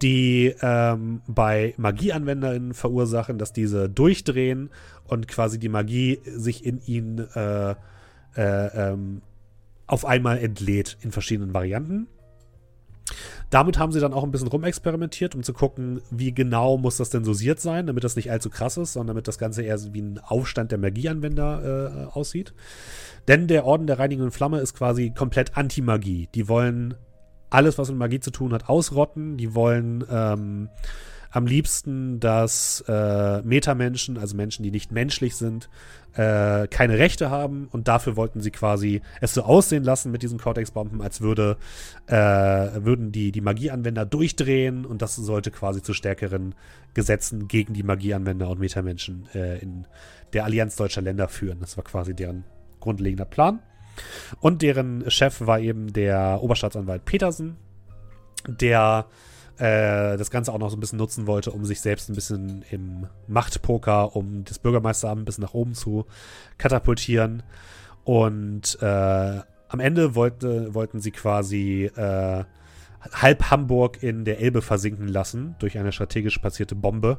die ähm, bei Magieanwenderinnen verursachen, dass diese durchdrehen und quasi die Magie sich in ihnen äh, äh, ähm, auf einmal entlädt in verschiedenen Varianten. Damit haben sie dann auch ein bisschen rumexperimentiert, um zu gucken, wie genau muss das denn dosiert sein, damit das nicht allzu krass ist, sondern damit das Ganze eher wie ein Aufstand der Magieanwender äh, aussieht. Denn der Orden der Reinigenden Flamme ist quasi komplett Anti-Magie. Die wollen alles, was mit Magie zu tun hat, ausrotten. Die wollen ähm, am liebsten, dass äh, Metamenschen, also Menschen, die nicht menschlich sind, äh, keine Rechte haben und dafür wollten sie quasi es so aussehen lassen mit diesen Cortex-Bomben, als würde, äh, würden die, die Magieanwender durchdrehen und das sollte quasi zu stärkeren Gesetzen gegen die Magieanwender und Metamenschen äh, in der Allianz deutscher Länder führen. Das war quasi deren grundlegender Plan. Und deren Chef war eben der Oberstaatsanwalt Petersen, der äh, das Ganze auch noch so ein bisschen nutzen wollte, um sich selbst ein bisschen im Machtpoker, um das Bürgermeisteramt ein bisschen nach oben zu katapultieren. Und äh, am Ende wollte, wollten sie quasi äh, halb Hamburg in der Elbe versinken lassen durch eine strategisch platzierte Bombe.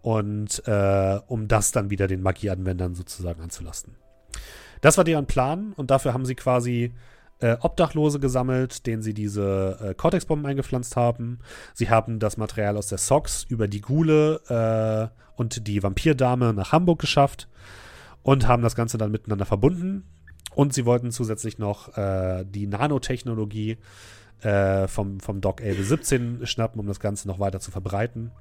Und äh, um das dann wieder den Magieanwendern sozusagen anzulasten. Das war deren Plan und dafür haben sie quasi äh, Obdachlose gesammelt, denen sie diese äh, Cortex-Bomben eingepflanzt haben. Sie haben das Material aus der Sox über die Gule äh, und die Vampirdame nach Hamburg geschafft und haben das Ganze dann miteinander verbunden. Und sie wollten zusätzlich noch äh, die Nanotechnologie äh, vom, vom Doc Elbe 17 schnappen, um das Ganze noch weiter zu verbreiten,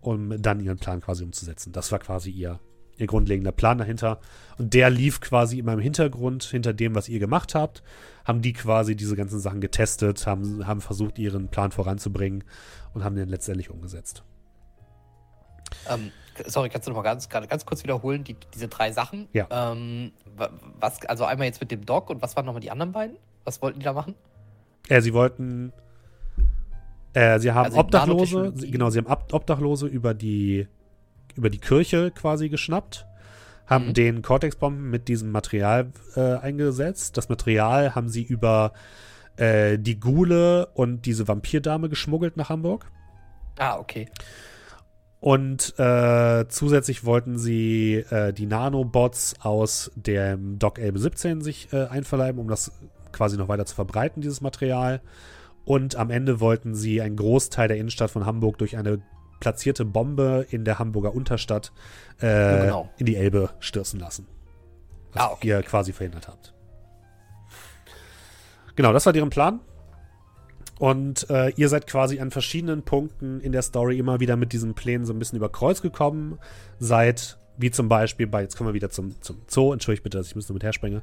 um dann ihren Plan quasi umzusetzen. Das war quasi ihr ihr grundlegender Plan dahinter. Und der lief quasi immer im Hintergrund, hinter dem, was ihr gemacht habt. Haben die quasi diese ganzen Sachen getestet, haben, haben versucht, ihren Plan voranzubringen und haben den letztendlich umgesetzt. Ähm, sorry, kannst du noch mal ganz, ganz kurz wiederholen, die, diese drei Sachen? Ja. Ähm, was, also einmal jetzt mit dem Doc und was waren nochmal die anderen beiden? Was wollten die da machen? Ja, sie wollten. Äh, sie haben also Obdachlose, genau, sie haben Obdachlose über die über die Kirche quasi geschnappt, haben mhm. den Cortex-Bomben mit diesem Material äh, eingesetzt. Das Material haben sie über äh, die Gule und diese Vampirdame geschmuggelt nach Hamburg. Ah, okay. Und äh, zusätzlich wollten sie äh, die Nanobots aus dem Doc Elbe 17 sich äh, einverleiben, um das quasi noch weiter zu verbreiten, dieses Material. Und am Ende wollten sie einen Großteil der Innenstadt von Hamburg durch eine platzierte Bombe in der Hamburger Unterstadt äh, ja, genau. in die Elbe stürzen lassen. Was ah, okay. ihr quasi verhindert habt. Genau, das war deren Plan. Und äh, ihr seid quasi an verschiedenen Punkten in der Story immer wieder mit diesen Plänen so ein bisschen über Kreuz gekommen. Seid Wie zum Beispiel bei, jetzt kommen wir wieder zum, zum Zoo, entschuldigt bitte, dass ich ein bisschen mit herspringe.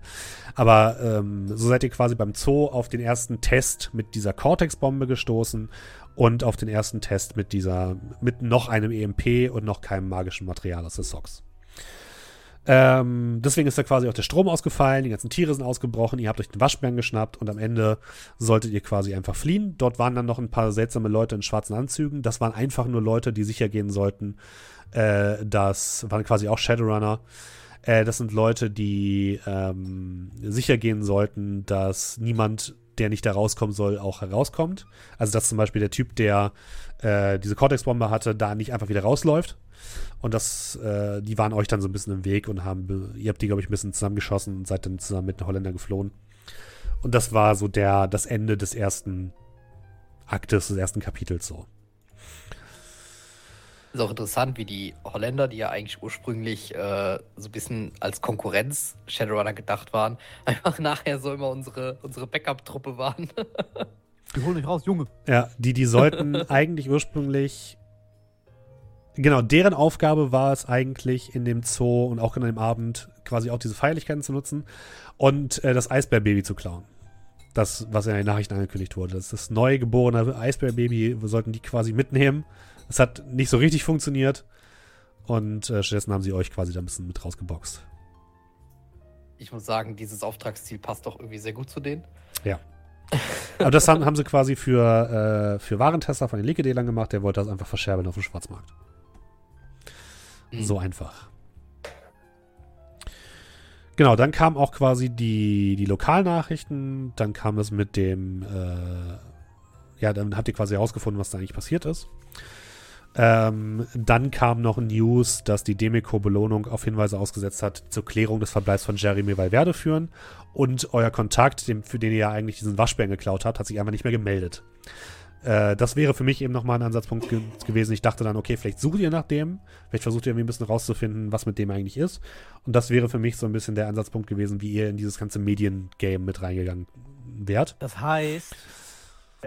Aber ähm, so seid ihr quasi beim Zoo auf den ersten Test mit dieser Cortex-Bombe gestoßen und auf den ersten Test mit dieser, mit noch einem EMP und noch keinem magischen Material aus der Socks. Ähm, deswegen ist da quasi auch der Strom ausgefallen, die ganzen Tiere sind ausgebrochen, ihr habt euch den Waschbären geschnappt und am Ende solltet ihr quasi einfach fliehen. Dort waren dann noch ein paar seltsame Leute in schwarzen Anzügen. Das waren einfach nur Leute, die sicher gehen sollten. Äh, das waren quasi auch Shadowrunner. Äh, das sind Leute, die ähm, sicher gehen sollten, dass niemand, der nicht da rauskommen soll, auch herauskommt. Also dass zum Beispiel der Typ, der äh, diese Cortex-Bombe hatte, da nicht einfach wieder rausläuft, und das, äh, die waren euch dann so ein bisschen im Weg und haben, ihr habt die, glaube ich, ein bisschen zusammengeschossen und seid dann zusammen mit den Holländern geflohen. Und das war so der, das Ende des ersten Aktes, des ersten Kapitels so. Ist auch interessant, wie die Holländer, die ja eigentlich ursprünglich äh, so ein bisschen als Konkurrenz Shadowrunner gedacht waren, einfach nachher so immer unsere, unsere Backup-Truppe waren. die holen dich raus, Junge. Ja, die, die sollten eigentlich ursprünglich Genau, deren Aufgabe war es eigentlich in dem Zoo und auch an dem Abend quasi auch diese Feierlichkeiten zu nutzen und äh, das Eisbärbaby zu klauen. Das, was in den Nachrichten angekündigt wurde. Das ist das neu geborene Eisbärbaby. Wir sollten die quasi mitnehmen. Es hat nicht so richtig funktioniert. Und äh, stattdessen haben sie euch quasi da ein bisschen mit rausgeboxt. Ich muss sagen, dieses Auftragsziel passt doch irgendwie sehr gut zu denen. Ja. Aber das haben, haben sie quasi für, äh, für Warentester von den Liquiddelern gemacht. Der wollte das einfach verscherbeln auf dem Schwarzmarkt. Mhm. So einfach. Genau, dann kamen auch quasi die, die Lokalnachrichten. Dann kam es mit dem, äh, ja, dann habt ihr quasi herausgefunden, was da eigentlich passiert ist. Ähm, dann kam noch News, dass die Demeco-Belohnung auf Hinweise ausgesetzt hat, zur Klärung des Verbleibs von Jeremy Valverde führen. Und euer Kontakt, dem, für den ihr ja eigentlich diesen Waschbären geklaut habt, hat sich einfach nicht mehr gemeldet. Äh, das wäre für mich eben nochmal ein Ansatzpunkt ge gewesen. Ich dachte dann, okay, vielleicht sucht ihr nach dem, vielleicht versucht ihr irgendwie ein bisschen rauszufinden, was mit dem eigentlich ist. Und das wäre für mich so ein bisschen der Ansatzpunkt gewesen, wie ihr in dieses ganze Mediengame mit reingegangen wärt. Das heißt,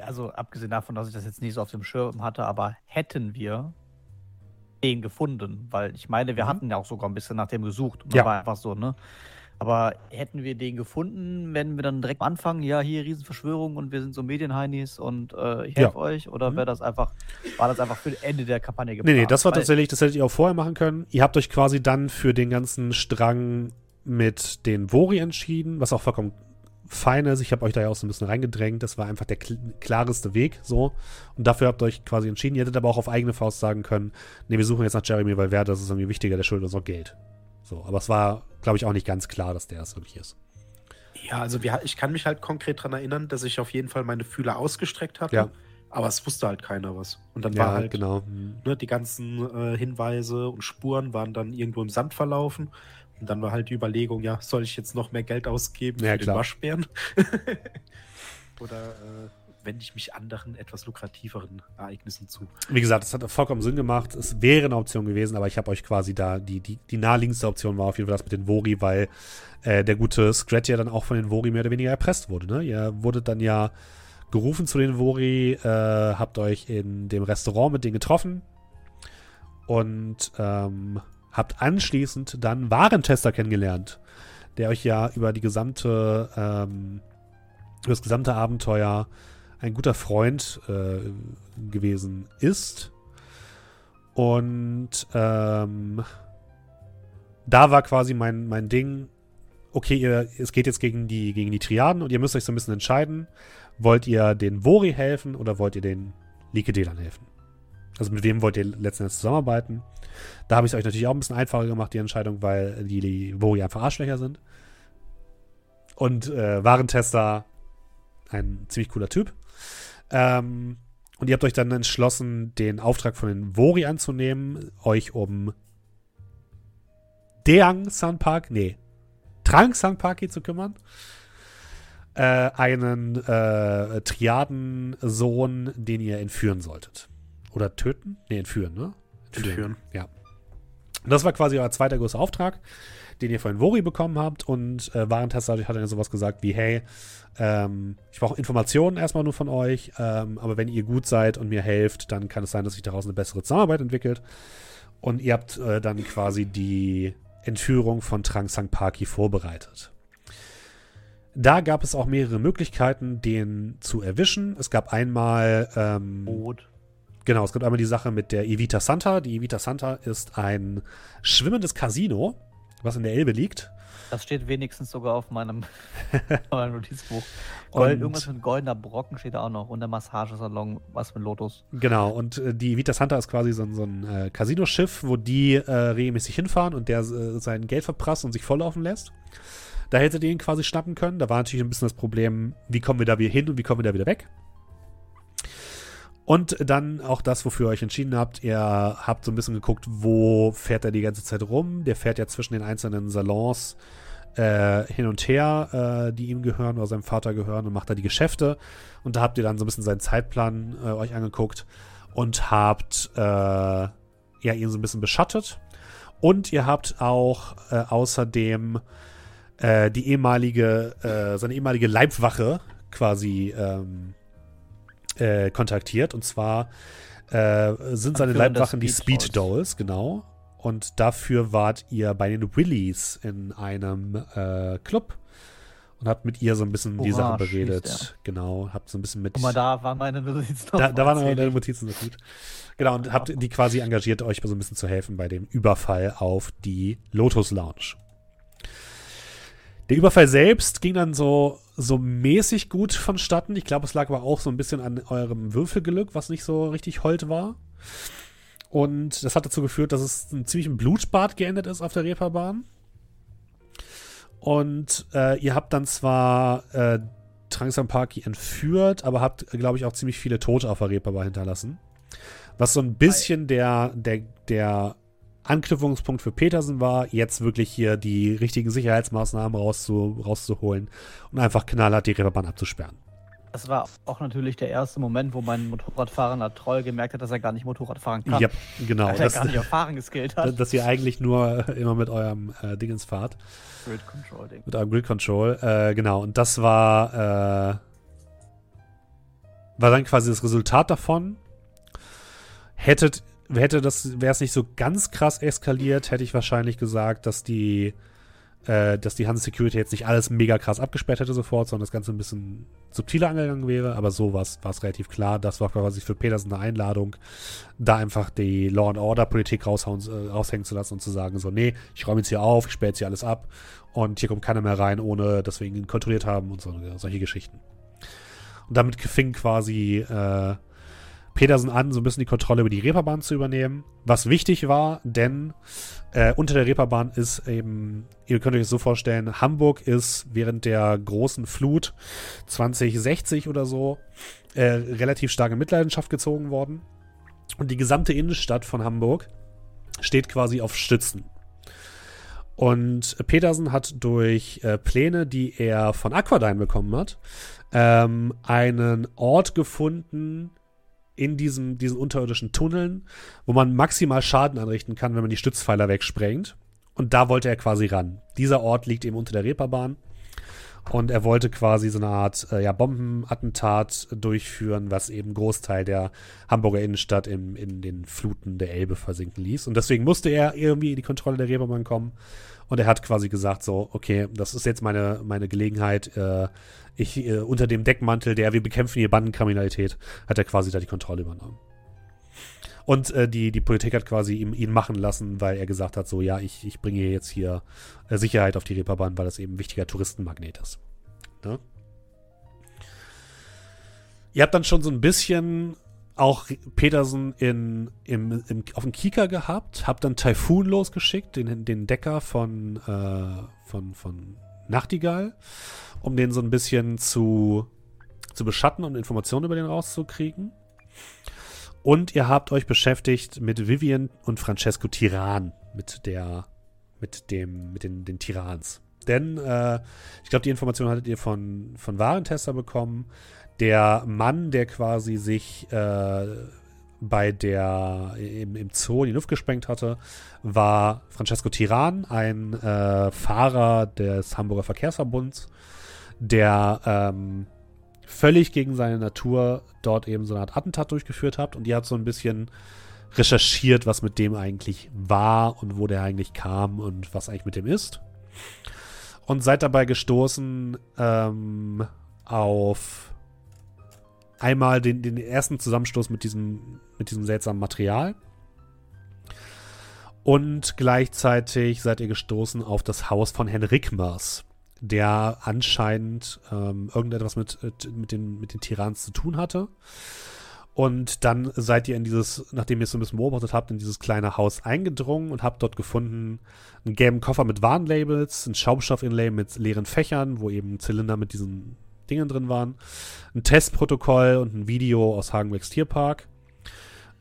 also abgesehen davon, dass ich das jetzt nicht so auf dem Schirm hatte, aber hätten wir den gefunden, weil ich meine, wir mhm. hatten ja auch sogar ein bisschen nach dem gesucht. Und ja. war einfach so, ne? Aber hätten wir den gefunden, wenn wir dann direkt anfangen, ja, hier Riesenverschwörung und wir sind so Medienheinis und äh, ich helfe ja. euch? Oder mhm. wäre das einfach, war das einfach für das Ende der Kampagne geplant? Nee, nee, das war tatsächlich, das hättet ihr auch vorher machen können. Ihr habt euch quasi dann für den ganzen Strang mit den Vori entschieden, was auch vollkommen fein ist. Ich habe euch da ja auch so ein bisschen reingedrängt. Das war einfach der kl klareste Weg, so. Und dafür habt ihr euch quasi entschieden. Ihr hättet aber auch auf eigene Faust sagen können, nee, wir suchen jetzt nach Jeremy, weil wer, das ist irgendwie wichtiger, der schuldet uns auch Geld. So, aber es war, glaube ich, auch nicht ganz klar, dass der es wirklich ist. Ja, also wir, ich kann mich halt konkret daran erinnern, dass ich auf jeden Fall meine Fühler ausgestreckt hatte. Ja. Aber es wusste halt keiner was. Und dann ja, war halt, genau. ne, die ganzen äh, Hinweise und Spuren waren dann irgendwo im Sand verlaufen. Und dann war halt die Überlegung, ja, soll ich jetzt noch mehr Geld ausgeben ja, für klar. den Waschbären? Oder äh, wende ich mich anderen, etwas lukrativeren Ereignissen zu. Wie gesagt, es hat vollkommen Sinn gemacht. Es wäre eine Option gewesen, aber ich habe euch quasi da, die, die, die naheliegendste Option war auf jeden Fall das mit den Vori, weil äh, der gute Scratch ja dann auch von den Vori mehr oder weniger erpresst wurde. Ne? Ihr wurdet dann ja gerufen zu den Vori, äh, habt euch in dem Restaurant mit denen getroffen und ähm, habt anschließend dann Warentester kennengelernt, der euch ja über die gesamte, ähm, über das gesamte Abenteuer ein guter Freund äh, gewesen ist. Und ähm, da war quasi mein, mein Ding, okay, ihr, es geht jetzt gegen die, gegen die Triaden und ihr müsst euch so ein bisschen entscheiden, wollt ihr den Vori helfen oder wollt ihr den Likedilern helfen? Also mit wem wollt ihr letzten Endes zusammenarbeiten? Da habe ich es euch natürlich auch ein bisschen einfacher gemacht, die Entscheidung, weil die, die Vori einfach Arschlöcher sind. Und äh, Warentester ein ziemlich cooler Typ. Ähm, und ihr habt euch dann entschlossen, den Auftrag von den Vori anzunehmen, euch um Deang Sanpak, nee, Trang Sanpaki zu kümmern. Äh, einen äh, Triadensohn, den ihr entführen solltet. Oder töten? Nee, entführen, ne? Entführen. entführen. Ja. Das war quasi euer zweiter großer Auftrag den ihr von Vori bekommen habt. Und äh, Warentester hat dann sowas gesagt wie, hey, ähm, ich brauche Informationen erstmal nur von euch, ähm, aber wenn ihr gut seid und mir helft, dann kann es sein, dass sich daraus eine bessere Zusammenarbeit entwickelt. Und ihr habt äh, dann quasi die Entführung von Trang Sang Paki vorbereitet. Da gab es auch mehrere Möglichkeiten, den zu erwischen. Es gab einmal. Ähm, Boot. Genau, es gibt einmal die Sache mit der Evita Santa. Die Evita Santa ist ein schwimmendes Casino, was in der Elbe liegt. Das steht wenigstens sogar auf meinem, meinem Notizbuch. Gold, irgendwas mit goldener Brocken steht da auch noch und der Massagesalon, was mit Lotus. Genau, und äh, die Vita Santa ist quasi so, ein, so ein äh, Casino-Schiff, wo die äh, regelmäßig hinfahren und der äh, sein Geld verprasst und sich volllaufen lässt. Da hättet ihr ihn quasi schnappen können. Da war natürlich ein bisschen das Problem, wie kommen wir da wieder hin und wie kommen wir da wieder weg. Und dann auch das, wofür ihr euch entschieden habt. Ihr habt so ein bisschen geguckt, wo fährt er die ganze Zeit rum. Der fährt ja zwischen den einzelnen Salons äh, hin und her, äh, die ihm gehören oder seinem Vater gehören und macht da die Geschäfte. Und da habt ihr dann so ein bisschen seinen Zeitplan äh, euch angeguckt und habt äh, ja ihn so ein bisschen beschattet. Und ihr habt auch äh, außerdem äh, die ehemalige, seine ehemalige Leibwache quasi ähm, äh, kontaktiert. Und zwar äh, sind seine Leibwachen die Speed Dolls, genau. Und dafür wart ihr bei den Willies in einem äh, Club und habt mit ihr so ein bisschen Orange die Sachen beredet. Genau, habt so ein bisschen mit. Guck mal, da waren meine Notizen noch. Da, da waren meine Notizen so gut. Genau, und habt die quasi engagiert, euch so ein bisschen zu helfen bei dem Überfall auf die Lotus Lounge. Der Überfall selbst ging dann so, so mäßig gut vonstatten. Ich glaube, es lag aber auch so ein bisschen an eurem Würfelglück, was nicht so richtig hold war. Und das hat dazu geführt, dass es ein ziemlichen Blutbad geendet ist auf der Reeperbahn. Und äh, ihr habt dann zwar äh, Trangsam Parky entführt, aber habt, glaube ich, auch ziemlich viele Tote auf der Reeperbahn hinterlassen. Was so ein bisschen der, der, der Anknüpfungspunkt für Petersen war, jetzt wirklich hier die richtigen Sicherheitsmaßnahmen rauszu, rauszuholen und einfach knallhart die Reeperbahn abzusperren. Das war auch natürlich der erste Moment, wo mein Motorradfahrender Troll gemerkt hat, dass er gar nicht Motorrad fahren kann. Ja, genau. Weil er gar nicht auf Fahren geskillt hat. Dass ihr eigentlich nur immer mit eurem äh, Dingens fahrt. Grid Control Ding. Mit eurem Grid Control, äh, genau. Und das war, äh, war dann quasi das Resultat davon. Hättet hätte das, wäre es nicht so ganz krass eskaliert, hätte ich wahrscheinlich gesagt, dass die, äh, dass die Hans Security jetzt nicht alles mega krass abgesperrt hätte sofort, sondern das Ganze ein bisschen subtiler angegangen wäre. Aber so war es relativ klar. Das war quasi für Petersen eine Einladung, da einfach die Law and Order Politik raushauen, äh, raushängen zu lassen und zu sagen, so, nee, ich räume jetzt hier auf, ich sperre jetzt hier alles ab und hier kommt keiner mehr rein, ohne dass wir ihn kontrolliert haben und so, solche Geschichten. Und damit fing quasi äh, Petersen an, so ein bisschen die Kontrolle über die Reeperbahn zu übernehmen. Was wichtig war, denn äh, unter der Reeperbahn ist eben, ihr könnt euch das so vorstellen, Hamburg ist während der großen Flut 2060 oder so äh, relativ stark in Mitleidenschaft gezogen worden. Und die gesamte Innenstadt von Hamburg steht quasi auf Stützen. Und Petersen hat durch äh, Pläne, die er von Aquadyne bekommen hat, ähm, einen Ort gefunden, in diesem, diesen unterirdischen Tunneln, wo man maximal Schaden anrichten kann, wenn man die Stützpfeiler wegsprengt. Und da wollte er quasi ran. Dieser Ort liegt eben unter der Reeperbahn. Und er wollte quasi so eine Art äh, ja, Bombenattentat durchführen, was eben Großteil der Hamburger Innenstadt im, in den Fluten der Elbe versinken ließ. Und deswegen musste er irgendwie in die Kontrolle der Reeperbahn kommen. Und er hat quasi gesagt, so, okay, das ist jetzt meine, meine Gelegenheit. Äh, ich, äh, unter dem Deckmantel der wir bekämpfen hier Bandenkriminalität, hat er quasi da die Kontrolle übernommen. Und äh, die, die Politik hat quasi ihm, ihn machen lassen, weil er gesagt hat, so, ja, ich, ich bringe jetzt hier äh, Sicherheit auf die Reeperbahn, weil das eben ein wichtiger Touristenmagnet ist. Ne? Ihr habt dann schon so ein bisschen auch Petersen in, im, im, auf dem Kika gehabt, hab dann Typhoon losgeschickt, den, den Decker von, äh, von, von Nachtigall, um den so ein bisschen zu, zu beschatten und Informationen über den rauszukriegen. Und ihr habt euch beschäftigt mit Vivian und Francesco Tiran, mit der, mit dem, mit den, den Tirans. Denn äh, ich glaube, die Information hattet ihr von, von Warentester bekommen, der Mann, der quasi sich äh, bei der im, im Zoo in die Luft gesprengt hatte, war Francesco Tiran, ein äh, Fahrer des Hamburger Verkehrsverbunds, der ähm, völlig gegen seine Natur dort eben so eine Art Attentat durchgeführt hat und die hat so ein bisschen recherchiert, was mit dem eigentlich war und wo der eigentlich kam und was eigentlich mit dem ist. Und seid dabei gestoßen ähm, auf einmal den, den ersten Zusammenstoß mit diesem, mit diesem seltsamen Material. Und gleichzeitig seid ihr gestoßen auf das Haus von Herrn Rickmers, der anscheinend ähm, irgendetwas mit, äh, mit, den, mit den Tirans zu tun hatte. Und dann seid ihr in dieses, nachdem ihr es so ein bisschen beobachtet habt, in dieses kleine Haus eingedrungen und habt dort gefunden einen gelben Koffer mit Warnlabels, ein Schaumstoffinlay mit leeren Fächern, wo eben Zylinder mit diesen Dingen drin waren, ein Testprotokoll und ein Video aus Hagenbecks Tierpark,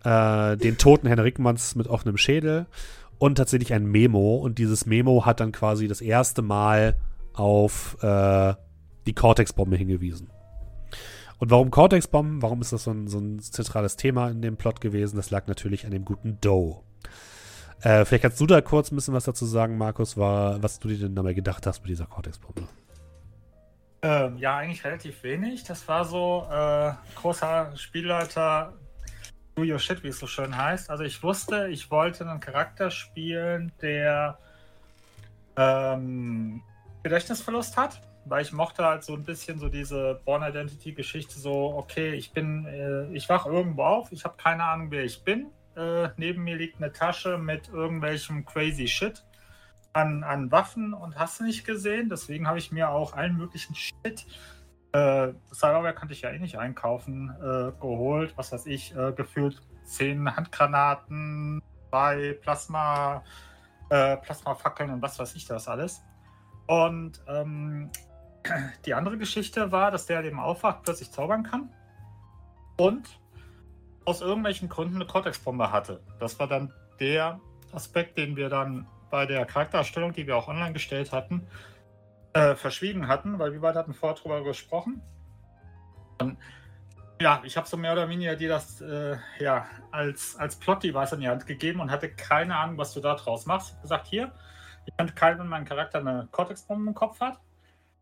äh, den toten Herrn Rickmanns mit offenem Schädel und tatsächlich ein Memo. Und dieses Memo hat dann quasi das erste Mal auf äh, die Cortex-Bombe hingewiesen. Und warum Cortex-Bomben? Warum ist das so ein, so ein, zentrales Thema in dem Plot gewesen? Das lag natürlich an dem guten Doe. Äh, vielleicht kannst du da kurz ein bisschen was dazu sagen, Markus, war, was du dir denn dabei gedacht hast mit dieser Cortex-Bombe. Ähm, ja, eigentlich relativ wenig. Das war so äh, großer Spielleiter Do Your Shit, wie es so schön heißt. Also ich wusste, ich wollte einen Charakter spielen, der ähm, Gedächtnisverlust hat weil ich mochte halt so ein bisschen so diese Born Identity Geschichte so, okay, ich bin, äh, ich wach irgendwo auf, ich habe keine Ahnung, wer ich bin. Äh, neben mir liegt eine Tasche mit irgendwelchem crazy Shit an, an Waffen und hast du nicht gesehen. Deswegen habe ich mir auch allen möglichen Shit, äh, Cyberware kannte ich ja eh nicht einkaufen, äh, geholt. Was weiß ich, äh, gefühlt zehn Handgranaten, zwei Plasma, äh, Plasmafackeln und was weiß ich das alles. Und ähm, die andere Geschichte war, dass der dem aufwacht, plötzlich zaubern kann und aus irgendwelchen Gründen eine Cortex-Bombe hatte. Das war dann der Aspekt, den wir dann bei der Charaktererstellung, die wir auch online gestellt hatten, äh, verschwiegen hatten, weil wir beide hatten vorher darüber gesprochen. Und, ja, ich habe so mehr oder weniger dir das äh, ja, als, als Plot-Device in die Hand gegeben und hatte keine Ahnung, was du da draus machst. Ich gesagt, hier, ich fand kalt, wenn mein Charakter eine Cortex-Bombe im Kopf hat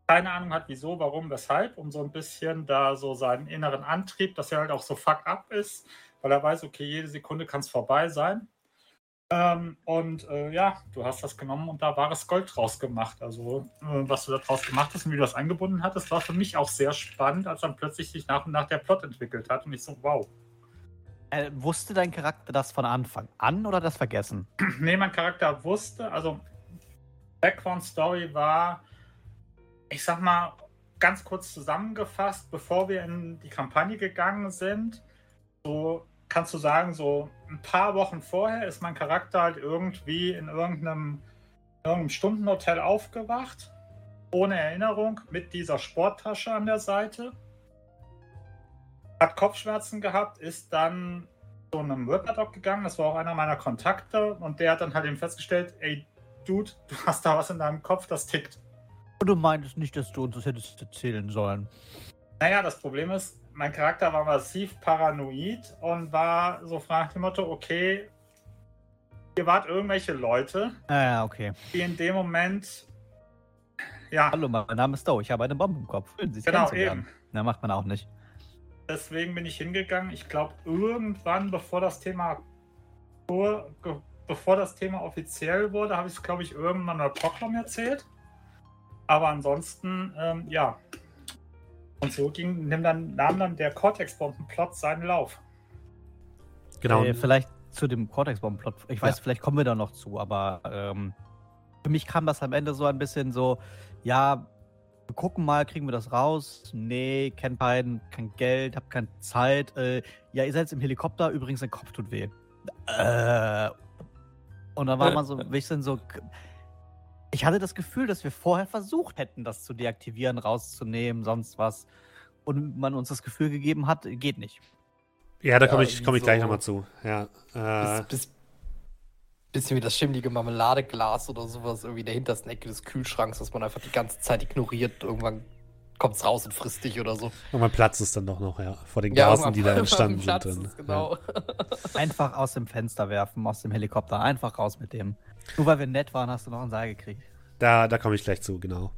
keine Ahnung hat, wieso, warum, weshalb, um so ein bisschen da so seinen inneren Antrieb, dass er halt auch so fuck up ist, weil er weiß, okay, jede Sekunde kann es vorbei sein. Ähm, und äh, ja, du hast das genommen und da wahres Gold draus gemacht. Also, äh, was du da draus gemacht hast und wie du das angebunden hattest, war für mich auch sehr spannend, als dann plötzlich sich nach und nach der Plot entwickelt hat und ich so, wow. Äh, wusste dein Charakter das von Anfang an oder das vergessen? nee, mein Charakter wusste, also Background Story war, ich sag mal, ganz kurz zusammengefasst, bevor wir in die Kampagne gegangen sind, so kannst du sagen, so ein paar Wochen vorher ist mein Charakter halt irgendwie in irgendeinem, irgendeinem Stundenhotel aufgewacht, ohne Erinnerung, mit dieser Sporttasche an der Seite. Hat Kopfschmerzen gehabt, ist dann zu einem Whipperdoc gegangen, das war auch einer meiner Kontakte, und der hat dann halt eben festgestellt, ey, Dude, du hast da was in deinem Kopf, das tickt. Und du meintest nicht, dass du uns das hättest erzählen sollen. Naja, das Problem ist, mein Charakter war massiv paranoid und war so fragt dem Motto, okay, ihr wart irgendwelche Leute, ah, okay. die in dem Moment ja. Hallo, mein Name ist Doe, ich habe eine Bombe im Kopf. Schön, Sie genau, eben. Na, macht man auch nicht. Deswegen bin ich hingegangen. Ich glaube, irgendwann, bevor das Thema bevor das Thema offiziell wurde, habe ich es, glaube ich, irgendwann mal Proclam erzählt. Aber ansonsten, ähm, ja. Und so ging, nimm dann, nahm dann der Cortex-Bombenplot seinen Lauf. Genau. Äh, vielleicht zu dem Cortex-Bombenplot. Ich weiß, ja. vielleicht kommen wir da noch zu, aber ähm, für mich kam das am Ende so ein bisschen so, ja, wir gucken mal, kriegen wir das raus? Nee, kennt beiden, kein Geld, hab keine Zeit. Äh, ja, ihr seid jetzt im Helikopter, übrigens, dein Kopf tut weh. Äh, und dann war man so ein bisschen so, ich hatte das Gefühl, dass wir vorher versucht hätten, das zu deaktivieren, rauszunehmen, sonst was. Und man uns das Gefühl gegeben hat, geht nicht. Ja, da komme ich, komm ich so gleich nochmal zu. Ja, äh, bis, bis, bisschen wie das schimmlige Marmeladeglas oder sowas irgendwie in der hintersten Ecke des Kühlschranks, dass man einfach die ganze Zeit ignoriert. Irgendwann kommt es raus und frisst dich oder so. Und man platzt es dann doch noch, ja, vor den ja, Gasen, die da entstanden sind. Dann, genau. Ja. Einfach aus dem Fenster werfen, aus dem Helikopter, einfach raus mit dem. Nur weil wir nett waren, hast du noch einen Seil gekriegt. Da, da komme ich gleich zu, genau.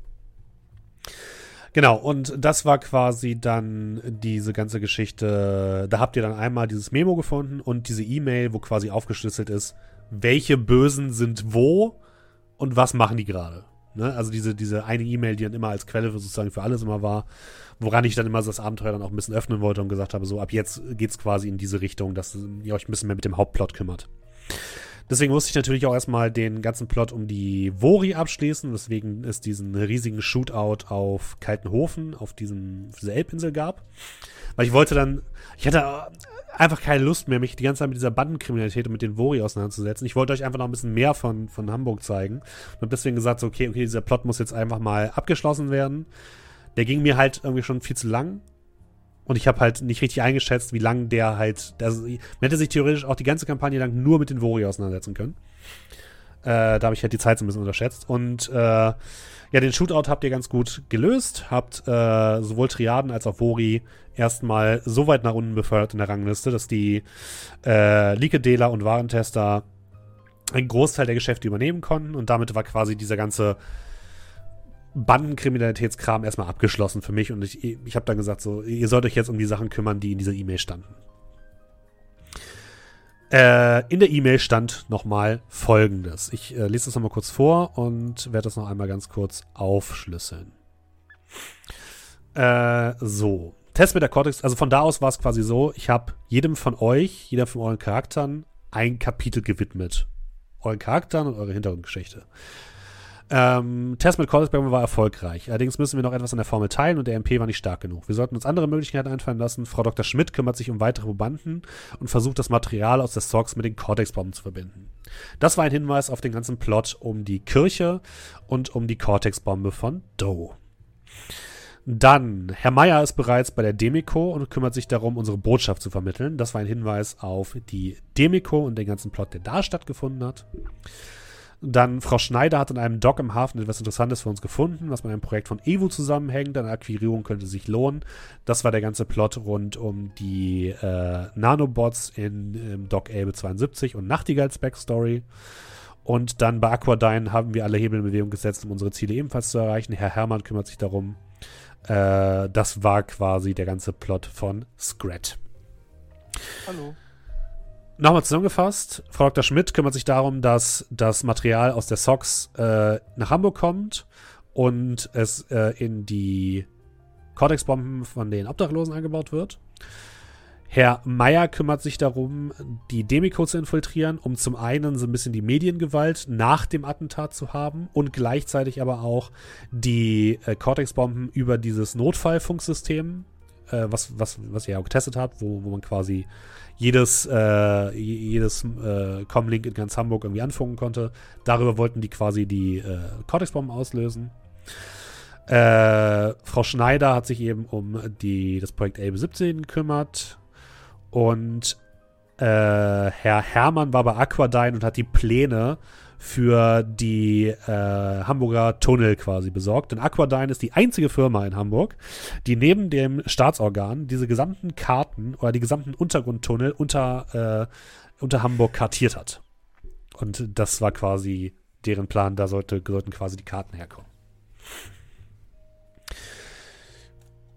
Genau, und das war quasi dann diese ganze Geschichte. Da habt ihr dann einmal dieses Memo gefunden und diese E-Mail, wo quasi aufgeschlüsselt ist, welche Bösen sind wo und was machen die gerade. Ne? Also diese, diese eine E-Mail, die dann immer als Quelle für sozusagen für alles immer war, woran ich dann immer so das Abenteuer dann auch ein bisschen öffnen wollte und gesagt habe, so ab jetzt geht es quasi in diese Richtung, dass ihr euch ein bisschen mehr mit dem Hauptplot kümmert. Deswegen musste ich natürlich auch erstmal den ganzen Plot um die Vori abschließen, weswegen es diesen riesigen Shootout auf Kaltenhofen, auf diesem, dieser Elbinsel gab. Weil ich wollte dann, ich hatte einfach keine Lust mehr, mich die ganze Zeit mit dieser Bandenkriminalität und mit den Vori auseinanderzusetzen. Ich wollte euch einfach noch ein bisschen mehr von, von Hamburg zeigen. Und habe deswegen gesagt, so, okay, okay, dieser Plot muss jetzt einfach mal abgeschlossen werden. Der ging mir halt irgendwie schon viel zu lang. Und ich habe halt nicht richtig eingeschätzt, wie lang der halt. Also, man hätte sich theoretisch auch die ganze Kampagne lang nur mit den Vori auseinandersetzen können. Äh, da habe ich halt die Zeit so ein bisschen unterschätzt. Und äh, ja, den Shootout habt ihr ganz gut gelöst. Habt äh, sowohl Triaden als auch Vori erstmal so weit nach unten befördert in der Rangliste, dass die äh, Likedela und Warentester einen Großteil der Geschäfte übernehmen konnten. Und damit war quasi dieser ganze Bandenkriminalitätskram erstmal abgeschlossen für mich und ich, ich habe dann gesagt, so, ihr sollt euch jetzt um die Sachen kümmern, die in dieser E-Mail standen. Äh, in der E-Mail stand nochmal folgendes. Ich äh, lese das nochmal kurz vor und werde das noch einmal ganz kurz aufschlüsseln. Äh, so. Test mit der Cortex, also von da aus war es quasi so, ich habe jedem von euch, jeder von euren Charakteren, ein Kapitel gewidmet. Euren Charakteren und eure Hintergrundgeschichte. Ähm, Test mit Callsback war erfolgreich. Allerdings müssen wir noch etwas an der Formel teilen und der MP war nicht stark genug. Wir sollten uns andere Möglichkeiten einfallen lassen. Frau Dr. Schmidt kümmert sich um weitere Probanden und versucht das Material aus der Socks mit den Cortex-Bomben zu verbinden. Das war ein Hinweis auf den ganzen Plot um die Kirche und um die Cortex-Bombe von Doe. Dann, Herr Meyer ist bereits bei der Demiko und kümmert sich darum, unsere Botschaft zu vermitteln. Das war ein Hinweis auf die Demiko und den ganzen Plot, der da stattgefunden hat. Dann Frau Schneider hat in einem Dock im Hafen etwas Interessantes für uns gefunden, was mit einem Projekt von Evo zusammenhängt. Eine Akquirierung könnte sich lohnen. Das war der ganze Plot rund um die äh, Nanobots in im Dock Elbe 72 und Nachtigalls Backstory. Und dann bei Aquadyne haben wir alle Hebel in Bewegung gesetzt, um unsere Ziele ebenfalls zu erreichen. Herr Hermann kümmert sich darum. Äh, das war quasi der ganze Plot von Scrat. Hallo. Nochmal zusammengefasst, Frau Dr. Schmidt kümmert sich darum, dass das Material aus der SOX äh, nach Hamburg kommt und es äh, in die Cortex-Bomben von den Obdachlosen eingebaut wird. Herr Meyer kümmert sich darum, die Demiko zu infiltrieren, um zum einen so ein bisschen die Mediengewalt nach dem Attentat zu haben und gleichzeitig aber auch die äh, Cortex-Bomben über dieses Notfallfunksystem, äh, was, was, was ihr ja auch getestet habt, wo, wo man quasi jedes, äh, jedes äh, Comlink in ganz Hamburg irgendwie anfunken konnte. Darüber wollten die quasi die äh, Cortex-Bomben auslösen. Äh, Frau Schneider hat sich eben um die, das Projekt Elbe 17 gekümmert. Und äh, Herr Hermann war bei Aquadyne und hat die Pläne für die äh, Hamburger Tunnel quasi besorgt. Denn Aquadyne ist die einzige Firma in Hamburg, die neben dem Staatsorgan diese gesamten Karten oder die gesamten Untergrundtunnel unter, äh, unter Hamburg kartiert hat. Und das war quasi deren Plan, da sollte, sollten quasi die Karten herkommen.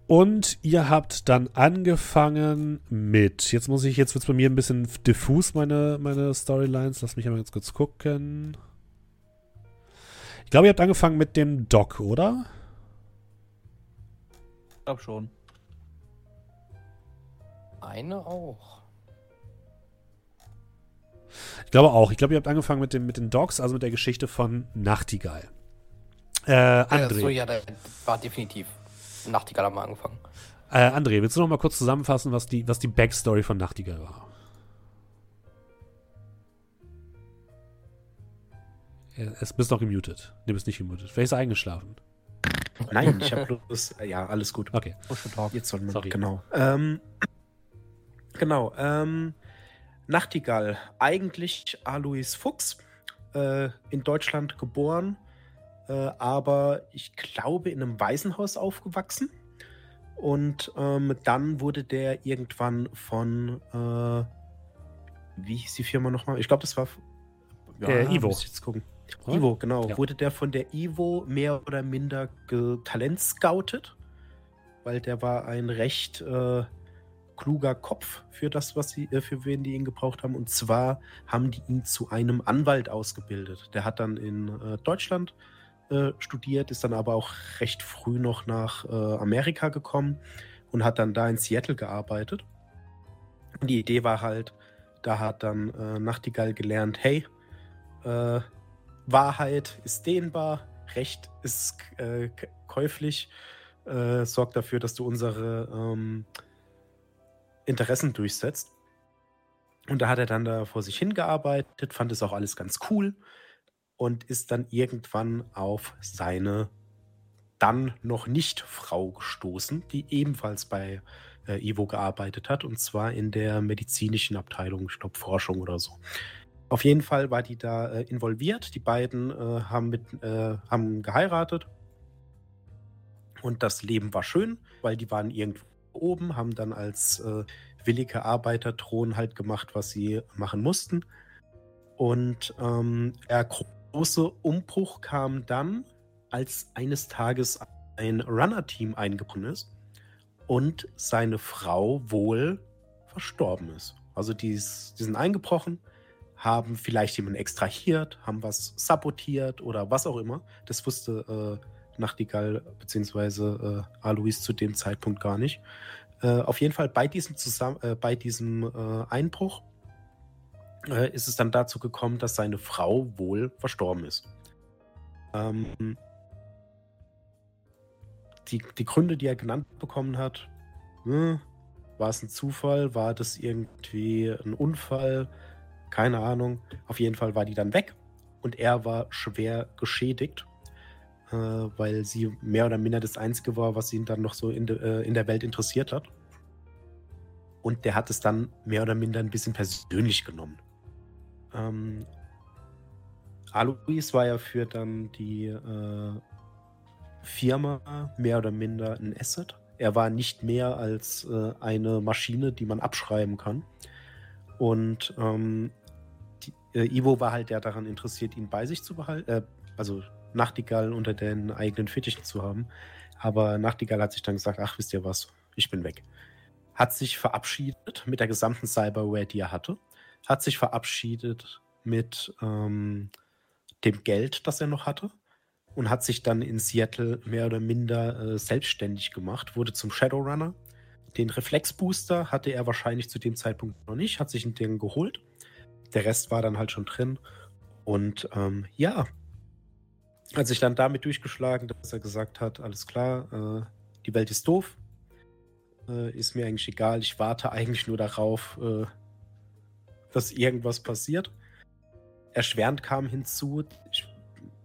Und ihr habt dann angefangen mit, jetzt muss ich, jetzt wird es bei mir ein bisschen diffus, meine, meine Storylines. Lass mich einmal ganz kurz gucken. Ich glaube, ihr habt angefangen mit dem Doc, oder? Ich glaube schon. Eine auch. Ich glaube auch. Ich glaube, ihr habt angefangen mit, dem, mit den Docs, also mit der Geschichte von Nachtigall. Äh, André. Ja, so, ja, das war definitiv. Nachtigall haben wir angefangen. Äh, André, willst du noch mal kurz zusammenfassen, was die, was die Backstory von Nachtigall war? Es bist noch gemutet. Du bist nicht gemutet. Vielleicht ist er eingeschlafen. Nein, ich habe bloß. Ja, alles gut. Okay. Jetzt soll man. Sorry. Genau. Ähm, genau. Ähm, Nachtigall. Eigentlich Alois Fuchs. Äh, in Deutschland geboren äh, aber ich glaube in einem Waisenhaus aufgewachsen. Und ähm, dann wurde der irgendwann von, äh, wie hieß die Firma nochmal? Ich glaube, das war ja, äh, Ivo. Jetzt gucken. Oder? Ivo, genau. Ja. Wurde der von der Ivo mehr oder minder Talent scoutet weil der war ein recht äh, kluger Kopf für das, was sie, äh, für wen die ihn gebraucht haben. Und zwar haben die ihn zu einem Anwalt ausgebildet. Der hat dann in äh, Deutschland äh, studiert, ist dann aber auch recht früh noch nach äh, Amerika gekommen und hat dann da in Seattle gearbeitet. Und die Idee war halt, da hat dann äh, Nachtigall gelernt, hey, äh, Wahrheit ist dehnbar, Recht ist käuflich, sorgt dafür, dass du unsere ähm, Interessen durchsetzt. Und da hat er dann da vor sich hingearbeitet, fand es auch alles ganz cool und ist dann irgendwann auf seine dann noch nicht Frau gestoßen, die ebenfalls bei äh, Ivo gearbeitet hat und zwar in der medizinischen Abteilung, ich glaube Forschung oder so. Auf jeden Fall war die da äh, involviert. Die beiden äh, haben, mit, äh, haben geheiratet und das Leben war schön, weil die waren irgendwo oben, haben dann als äh, willige Arbeiterthron halt gemacht, was sie machen mussten. Und ähm, der große Umbruch kam dann, als eines Tages ein Runner-Team eingebrochen ist und seine Frau wohl verstorben ist. Also die, die sind eingebrochen, haben vielleicht jemanden extrahiert, haben was sabotiert oder was auch immer. Das wusste äh, Nachtigall bzw. Äh, Alois zu dem Zeitpunkt gar nicht. Äh, auf jeden Fall bei diesem, Zusamm äh, bei diesem äh, Einbruch äh, ist es dann dazu gekommen, dass seine Frau wohl verstorben ist. Ähm, die, die Gründe, die er genannt bekommen hat, hm, war es ein Zufall, war das irgendwie ein Unfall, keine Ahnung. Auf jeden Fall war die dann weg und er war schwer geschädigt äh, weil sie mehr oder minder das Einzige war, was ihn dann noch so in, de, äh, in der Welt interessiert hat. Und der hat es dann mehr oder minder ein bisschen persönlich genommen. Ähm, Alois war ja für dann die äh, Firma mehr oder minder ein Asset. Er war nicht mehr als äh, eine Maschine, die man abschreiben kann. Und ähm, die, äh, Ivo war halt der daran interessiert, ihn bei sich zu behalten, äh, also Nachtigall unter den eigenen Fittichen zu haben. Aber Nachtigall hat sich dann gesagt, ach, wisst ihr was, ich bin weg. Hat sich verabschiedet mit der gesamten Cyberware, die er hatte. Hat sich verabschiedet mit ähm, dem Geld, das er noch hatte. Und hat sich dann in Seattle mehr oder minder äh, selbstständig gemacht, wurde zum Shadowrunner. Den Reflexbooster hatte er wahrscheinlich zu dem Zeitpunkt noch nicht, hat sich Ding geholt. Der Rest war dann halt schon drin. Und ähm, ja, hat sich dann damit durchgeschlagen, dass er gesagt hat, alles klar, äh, die Welt ist doof, äh, ist mir eigentlich egal, ich warte eigentlich nur darauf, äh, dass irgendwas passiert. Erschwerend kam hinzu, ich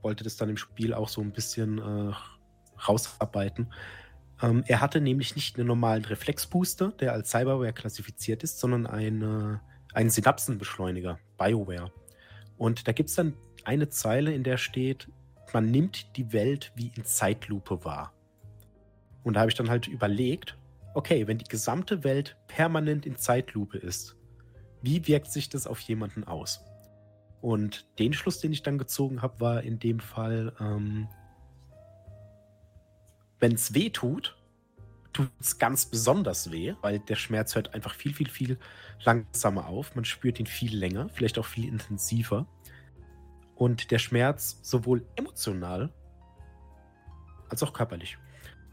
wollte das dann im Spiel auch so ein bisschen äh, rausarbeiten. Ähm, er hatte nämlich nicht einen normalen Reflexbooster, der als Cyberware klassifiziert ist, sondern eine, einen Synapsenbeschleuniger, BioWare. Und da gibt es dann eine Zeile, in der steht, man nimmt die Welt wie in Zeitlupe wahr. Und da habe ich dann halt überlegt, okay, wenn die gesamte Welt permanent in Zeitlupe ist, wie wirkt sich das auf jemanden aus? Und den Schluss, den ich dann gezogen habe, war in dem Fall, ähm, wenn es weh tut, tut es ganz besonders weh, weil der Schmerz hört einfach viel, viel, viel langsamer auf. Man spürt ihn viel länger, vielleicht auch viel intensiver. Und der Schmerz sowohl emotional als auch körperlich.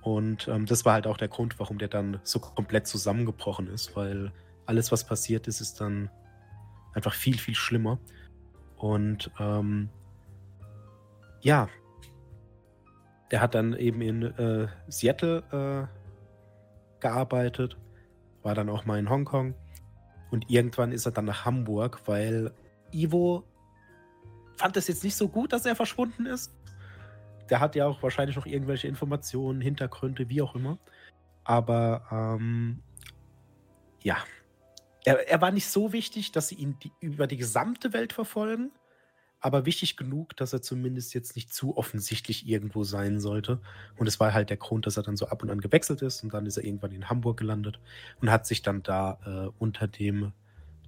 Und ähm, das war halt auch der Grund, warum der dann so komplett zusammengebrochen ist, weil alles, was passiert ist, ist dann einfach viel, viel schlimmer. Und ähm, ja, der hat dann eben in äh, Seattle äh, gearbeitet, war dann auch mal in Hongkong. Und irgendwann ist er dann nach Hamburg, weil Ivo fand es jetzt nicht so gut, dass er verschwunden ist. Der hat ja auch wahrscheinlich noch irgendwelche Informationen, Hintergründe, wie auch immer. Aber ähm, ja, er, er, war nicht so wichtig, dass sie ihn die, über die gesamte Welt verfolgen, aber wichtig genug, dass er zumindest jetzt nicht zu offensichtlich irgendwo sein sollte. Und es war halt der Grund, dass er dann so ab und an gewechselt ist und dann ist er irgendwann in Hamburg gelandet und hat sich dann da äh, unter dem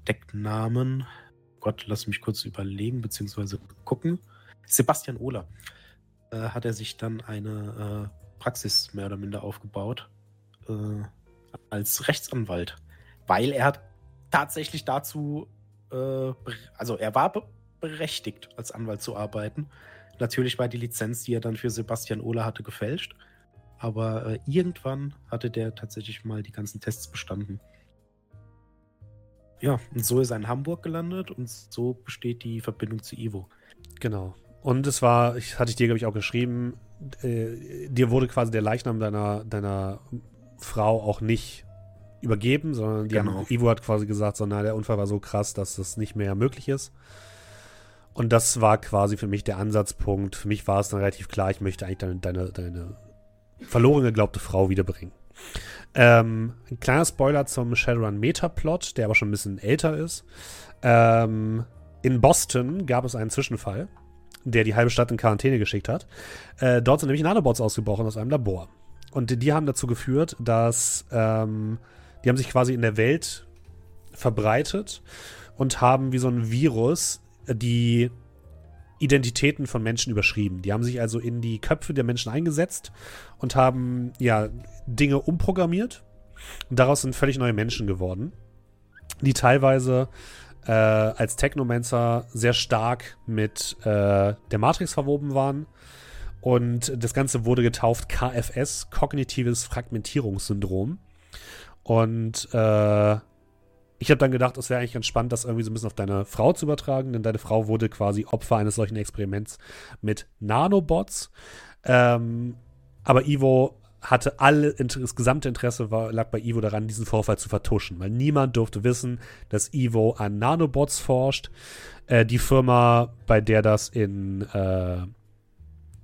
Decknamen Gott, lass mich kurz überlegen, beziehungsweise gucken. Sebastian Ohler äh, hat er sich dann eine äh, Praxis mehr oder minder aufgebaut. äh, als Rechtsanwalt, weil er tatsächlich dazu, äh, also er war berechtigt, als Anwalt zu arbeiten. Natürlich war die Lizenz, die er dann für Sebastian Ohler hatte, gefälscht. Aber äh, irgendwann hatte der tatsächlich mal die ganzen Tests bestanden. Ja, und so ist er in Hamburg gelandet und so besteht die Verbindung zu Ivo. Genau. Und es war, ich hatte ich dir, glaube ich, auch geschrieben, äh, dir wurde quasi der Leichnam deiner, deiner Frau auch nicht übergeben, sondern die genau. haben, Ivo hat quasi gesagt, so, na, der Unfall war so krass, dass das nicht mehr möglich ist. Und das war quasi für mich der Ansatzpunkt. Für mich war es dann relativ klar, ich möchte eigentlich deine, deine, deine verloren geglaubte Frau wiederbringen. Ähm, ein kleiner Spoiler zum Shadowrun Metaplot, der aber schon ein bisschen älter ist. Ähm, in Boston gab es einen Zwischenfall, der die halbe Stadt in Quarantäne geschickt hat. Äh, dort sind nämlich Nanobots ausgebrochen aus einem Labor. Und die, haben dazu geführt, dass ähm, die haben sich quasi in der Welt verbreitet und haben wie so ein Virus die Identitäten von Menschen überschrieben. Die haben sich also in die Köpfe der Menschen eingesetzt und haben ja Dinge umprogrammiert. Und daraus sind völlig neue Menschen geworden, die teilweise äh, als Technomancer sehr stark mit äh, der Matrix verwoben waren. Und das Ganze wurde getauft KFS, kognitives Fragmentierungssyndrom. Und äh, ich habe dann gedacht, es wäre eigentlich ganz spannend, das irgendwie so ein bisschen auf deine Frau zu übertragen, denn deine Frau wurde quasi Opfer eines solchen Experiments mit Nanobots. Ähm, aber Ivo hatte alle, das gesamte Interesse war, lag bei Ivo daran, diesen Vorfall zu vertuschen, weil niemand durfte wissen, dass Ivo an Nanobots forscht. Äh, die Firma, bei der das in, äh,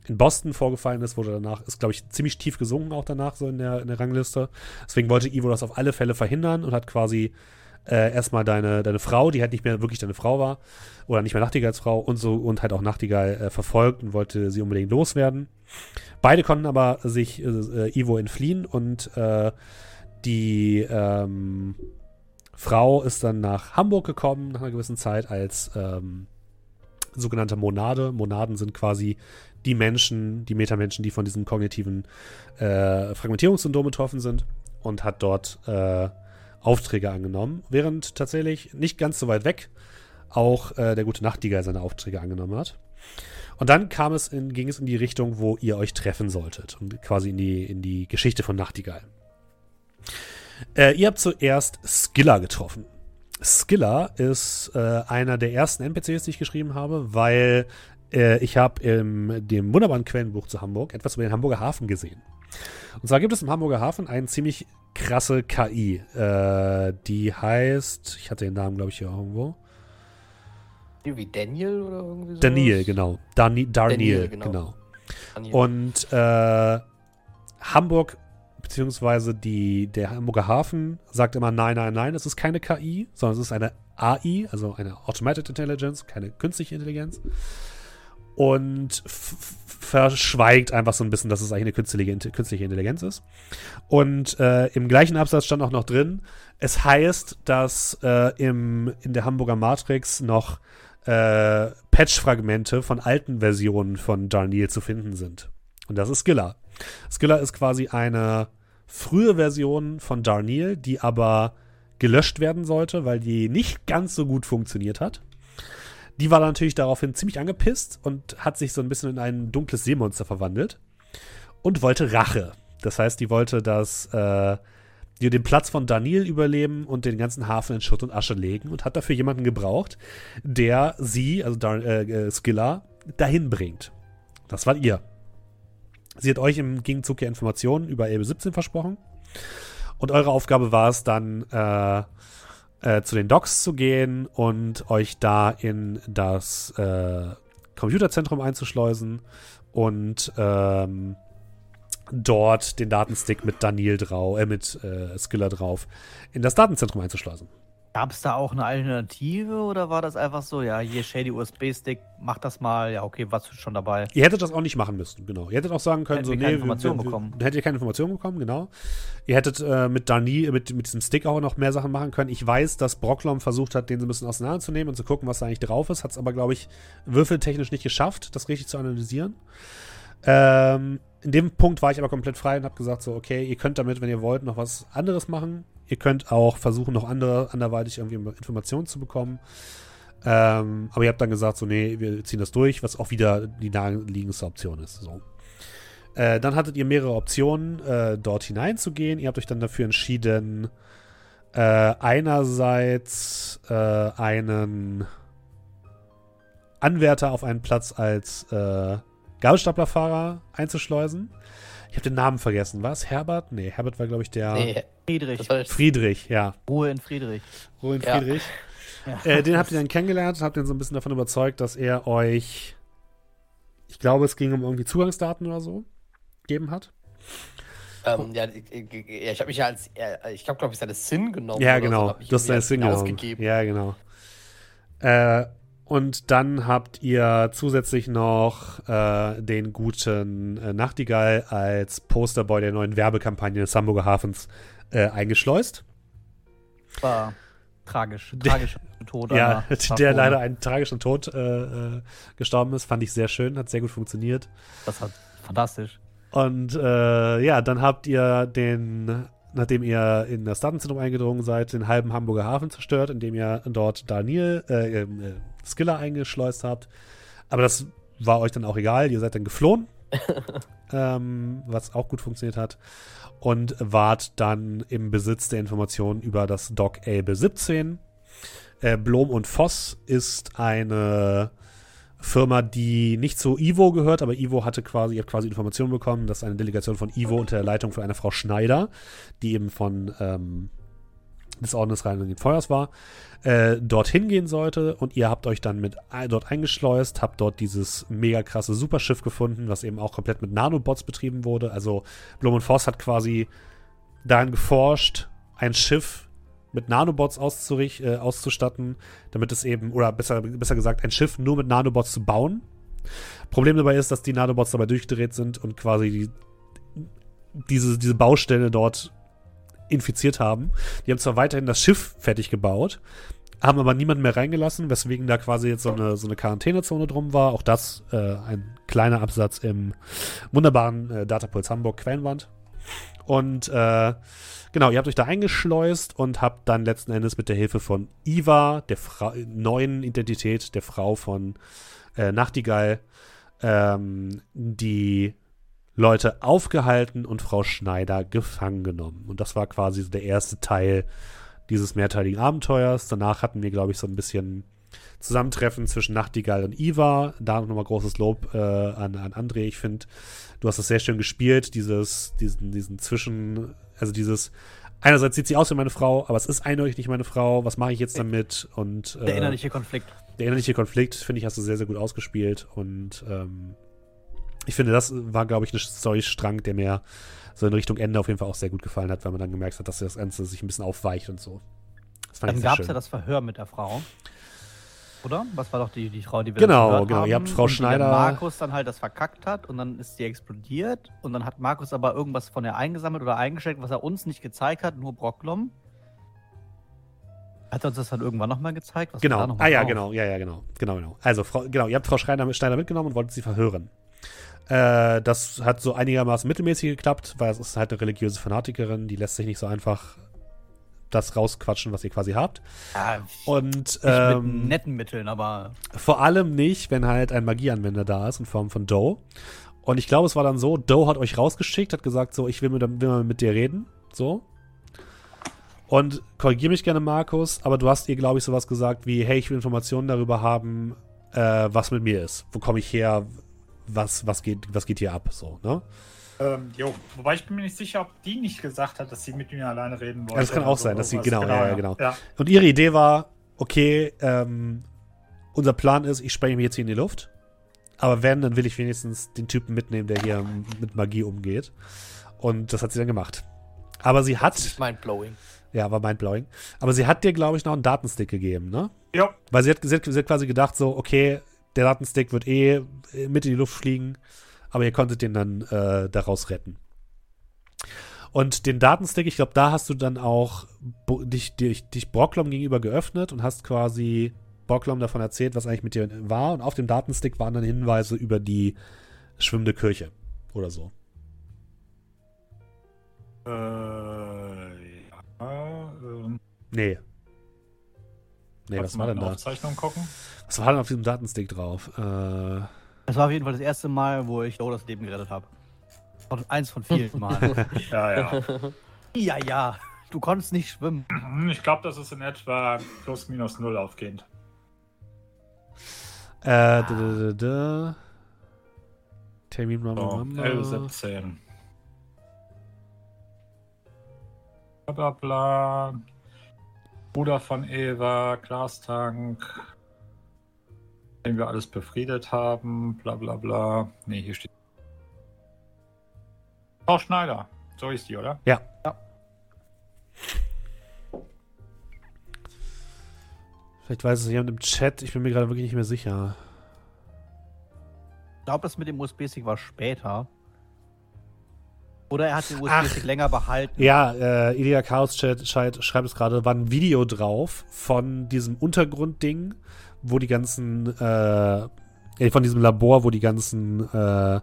in Boston vorgefallen ist, wurde danach, ist, glaube ich, ziemlich tief gesunken auch danach, so in der, in der Rangliste. Deswegen wollte Ivo das auf alle Fälle verhindern und hat quasi äh, erstmal deine, deine Frau, die halt nicht mehr wirklich deine Frau war, oder nicht mehr Nachtigalsfrau und so und halt auch Nachtigall äh, verfolgt und wollte sie unbedingt loswerden. Beide konnten aber sich äh, Ivo entfliehen und äh, die ähm, Frau ist dann nach Hamburg gekommen nach einer gewissen Zeit als ähm, sogenannte Monade. Monaden sind quasi die Menschen, die Metamenschen, die von diesem kognitiven äh, Fragmentierungssyndrom betroffen sind und hat dort äh, Aufträge angenommen, während tatsächlich nicht ganz so weit weg auch äh, der gute Nachtigall seine Aufträge angenommen hat. Und dann kam es in, ging es in die Richtung, wo ihr euch treffen solltet und quasi in die, in die Geschichte von Nachtigall. Äh, ihr habt zuerst Skiller getroffen. Skiller ist äh, einer der ersten NPCs, die ich geschrieben habe, weil äh, ich habe in dem wunderbaren Quellenbuch zu Hamburg etwas über den Hamburger Hafen gesehen. Und zwar gibt es im Hamburger Hafen einen ziemlich krasse KI. Äh, die heißt, ich hatte den Namen, glaube ich, hier irgendwo. Wie Daniel oder irgendwie so? Daniel, genau. Dani Darniel, genau. genau. Und äh, Hamburg, beziehungsweise die, der Hamburger Hafen, sagt immer: Nein, nein, nein, es ist keine KI, sondern es ist eine AI, also eine Automated Intelligence, keine künstliche Intelligenz. Und verschweigt einfach so ein bisschen, dass es eigentlich eine künstliche, künstliche Intelligenz ist. Und äh, im gleichen Absatz stand auch noch drin, es heißt, dass äh, im, in der Hamburger Matrix noch äh, Patch-Fragmente von alten Versionen von Darniel zu finden sind. Und das ist Skilla. Skilla ist quasi eine frühe Version von Darniel, die aber gelöscht werden sollte, weil die nicht ganz so gut funktioniert hat. Die war natürlich daraufhin ziemlich angepisst und hat sich so ein bisschen in ein dunkles Seemonster verwandelt und wollte Rache. Das heißt, die wollte, dass äh, die den Platz von Daniel überleben und den ganzen Hafen in Schutt und Asche legen und hat dafür jemanden gebraucht, der sie, also Dar äh, äh, Skilla, dahin bringt. Das war ihr. Sie hat euch im Gegenzug ja Informationen über Elbe 17 versprochen. Und eure Aufgabe war es dann, äh, äh, zu den Docks zu gehen und euch da in das äh, Computerzentrum einzuschleusen und ähm, dort den Datenstick mit Daniel drauf, äh, mit äh, Skiller drauf in das Datenzentrum einzuschleusen. Gab es da auch eine Alternative oder war das einfach so, ja, hier Shady USB-Stick, mach das mal, ja, okay, was schon dabei? Ihr hättet das auch nicht machen müssen, genau. Ihr hättet auch sagen können, hätten so, nee, keine Informationen bekommen. Hättet ihr keine Informationen bekommen, genau. Ihr hättet äh, mit Dani, mit, mit diesem Stick auch noch mehr Sachen machen können. Ich weiß, dass Brocklom versucht hat, den so ein bisschen auseinanderzunehmen und zu gucken, was da eigentlich drauf ist, hat es aber, glaube ich, würfeltechnisch nicht geschafft, das richtig zu analysieren. Ähm, in dem Punkt war ich aber komplett frei und habe gesagt so, okay, ihr könnt damit, wenn ihr wollt, noch was anderes machen. Ihr könnt auch versuchen, noch andere, anderweitig irgendwie Informationen zu bekommen. Ähm, aber ihr habt dann gesagt so, nee, wir ziehen das durch, was auch wieder die naheliegendste Option ist. So. Äh, dann hattet ihr mehrere Optionen, äh, dort hineinzugehen. Ihr habt euch dann dafür entschieden, äh, einerseits äh, einen Anwärter auf einen Platz als äh, Gabelstaplerfahrer einzuschleusen. Ich habe den Namen vergessen. Was? Herbert? Nee, Herbert war, glaube ich, der. Nee, Friedrich. Friedrich, ja. Ruhe in Friedrich. Ruhe in Friedrich. Ja. Äh, den habt ihr dann kennengelernt, habt ihn so ein bisschen davon überzeugt, dass er euch, ich glaube, es ging um irgendwie Zugangsdaten oder so, gegeben hat. Ähm, ja, ich, ich habe mich ja als, ich habe, glaube ich, seine Sinn genommen. Ja, genau. So, du hast seine Sinn genommen. Ja, genau. Äh, und dann habt ihr zusätzlich noch äh, den guten äh, Nachtigall als Posterboy der neuen Werbekampagne des Hamburger Hafens äh, eingeschleust. War tragisch. Tragischer Tod. ja, der leider einen tragischen Tod äh, äh, gestorben ist. Fand ich sehr schön, hat sehr gut funktioniert. Das hat fantastisch. Und äh, ja, dann habt ihr den nachdem ihr in das Datenzentrum eingedrungen seid, den halben Hamburger Hafen zerstört, indem ihr dort Daniel, äh, äh, Skiller eingeschleust habt. Aber das war euch dann auch egal. Ihr seid dann geflohen, ähm, was auch gut funktioniert hat. Und wart dann im Besitz der Informationen über das Dock Elbe 17. Äh, Blom und Voss ist eine Firma, die nicht zu Ivo gehört, aber Ivo hatte quasi, ihr habt quasi Informationen bekommen, dass eine Delegation von Ivo unter der Leitung von einer Frau Schneider, die eben von ähm, des Ordnens Reinigen Feuers war, äh, dorthin gehen sollte und ihr habt euch dann mit dort eingeschleust, habt dort dieses mega krasse Superschiff gefunden, was eben auch komplett mit Nanobots betrieben wurde. Also Blum und Voss hat quasi daran geforscht, ein Schiff mit Nanobots äh, auszustatten, damit es eben, oder besser, besser gesagt, ein Schiff nur mit Nanobots zu bauen. Problem dabei ist, dass die Nanobots dabei durchgedreht sind und quasi die, diese, diese Baustelle dort infiziert haben. Die haben zwar weiterhin das Schiff fertig gebaut, haben aber niemanden mehr reingelassen, weswegen da quasi jetzt so eine, so eine Quarantänezone drum war. Auch das äh, ein kleiner Absatz im wunderbaren äh, Datapulse Hamburg Quellenwand. Und äh, genau, ihr habt euch da eingeschleust und habt dann letzten Endes mit der Hilfe von Iva, der Fra neuen Identität der Frau von äh, Nachtigall, ähm, die Leute aufgehalten und Frau Schneider gefangen genommen. Und das war quasi so der erste Teil dieses mehrteiligen Abenteuers. Danach hatten wir, glaube ich, so ein bisschen Zusammentreffen zwischen Nachtigall und Iva. Da nochmal großes Lob äh, an, an André. Ich finde, du hast das sehr schön gespielt, dieses, diesen, diesen Zwischen, also dieses, einerseits sieht sie aus wie meine Frau, aber es ist eindeutig nicht meine Frau. Was mache ich jetzt damit? Und äh, der innerliche Konflikt. Der innerliche Konflikt, finde ich, hast du sehr, sehr gut ausgespielt. Und ähm, ich finde, das war, glaube ich, ein Storystrang, der mir so in Richtung Ende auf jeden Fall auch sehr gut gefallen hat, weil man dann gemerkt hat, dass das Ganze sich ein bisschen aufweicht und so. dann gab es ja das Verhör mit der Frau. Oder? Was war doch die, die Frau, die wir Genau, genau. Haben, Ihr habt Frau Schneider. Markus dann halt das verkackt hat und dann ist sie explodiert und dann hat Markus aber irgendwas von ihr eingesammelt oder eingeschickt, was er uns nicht gezeigt hat, nur Brocklom. Hat er uns das dann irgendwann nochmal gezeigt? Was genau. ah ja, drauf? genau, ja, ja, genau. Genau, genau. Also, Frau, genau, ihr habt Frau Schneider, Schneider mitgenommen und wolltet sie verhören. Äh, das hat so einigermaßen mittelmäßig geklappt, weil es ist halt eine religiöse Fanatikerin, die lässt sich nicht so einfach das rausquatschen, was ihr quasi habt. Ja, und ähm, mit netten Mitteln, aber. Vor allem nicht, wenn halt ein Magieanwender da ist in Form von Doe. Und ich glaube, es war dann so, Doe hat euch rausgeschickt, hat gesagt, so, ich will, mit, will mal mit dir reden. So. Und korrigiere mich gerne, Markus, aber du hast ihr, glaube ich, sowas gesagt wie, hey, ich will Informationen darüber haben, äh, was mit mir ist. Wo komme ich her? Was, was, geht, was geht hier ab? So, ne? Ähm, jo, wobei ich bin mir nicht sicher, ob die nicht gesagt hat, dass sie mit mir alleine reden wollte. Ja, das kann auch sein, dass sie, genau, genau, ja, genau. Ja. Und ihre Idee war, okay, ähm, unser Plan ist, ich spreche mich jetzt hier in die Luft. Aber wenn, dann will ich wenigstens den Typen mitnehmen, der hier mit Magie umgeht. Und das hat sie dann gemacht. Aber sie hat. Das ist mindblowing. Ja, war mindblowing. Aber sie hat dir, glaube ich, noch einen Datenstick gegeben, ne? Ja. Weil sie hat, sie hat, sie hat quasi gedacht, so, okay, der Datenstick wird eh mit in die Luft fliegen aber ihr konntet den dann äh, daraus retten. Und den Datenstick, ich glaube, da hast du dann auch dich, dich, dich Brocklom gegenüber geöffnet und hast quasi Brocklom davon erzählt, was eigentlich mit dir war. Und auf dem Datenstick waren dann Hinweise über die schwimmende Kirche oder so. Äh, ja, ähm, Nee. Nee, was war denn da? Aufzeichnung gucken. Was war denn auf diesem Datenstick drauf? Äh, Das war auf jeden Fall das erste Mal, wo ich Joe das Leben gerettet habe. Und eins von vielen Mal. Ja, ja. ja, ja. Du konntest nicht schwimmen. Hm, Ich glaube, das ist in etwa plus minus null aufgehend. äh, da, da, da, da. Termin Mama So, Mama. L17. Bla bla bla. Bruder von Eva, Glastank. Den wir alles befriedet haben. Bla bla bla. Ne, hier steht. Frau Schneider. So ist die, oder? Ja. Vielleicht weiß es jemand im Chat, ich bin mir gerade wirklich nicht mehr sicher. Ich glaube, das mit dem USB-Stick war später. Oder er hat den. USB-Stick länger behalten. Ja, äh, Ilia Chaos Chat schreibt, schreibt es gerade, war ein Video drauf von diesem Untergrundding, wo die ganzen, äh, äh, von diesem Labor, wo die ganzen äh,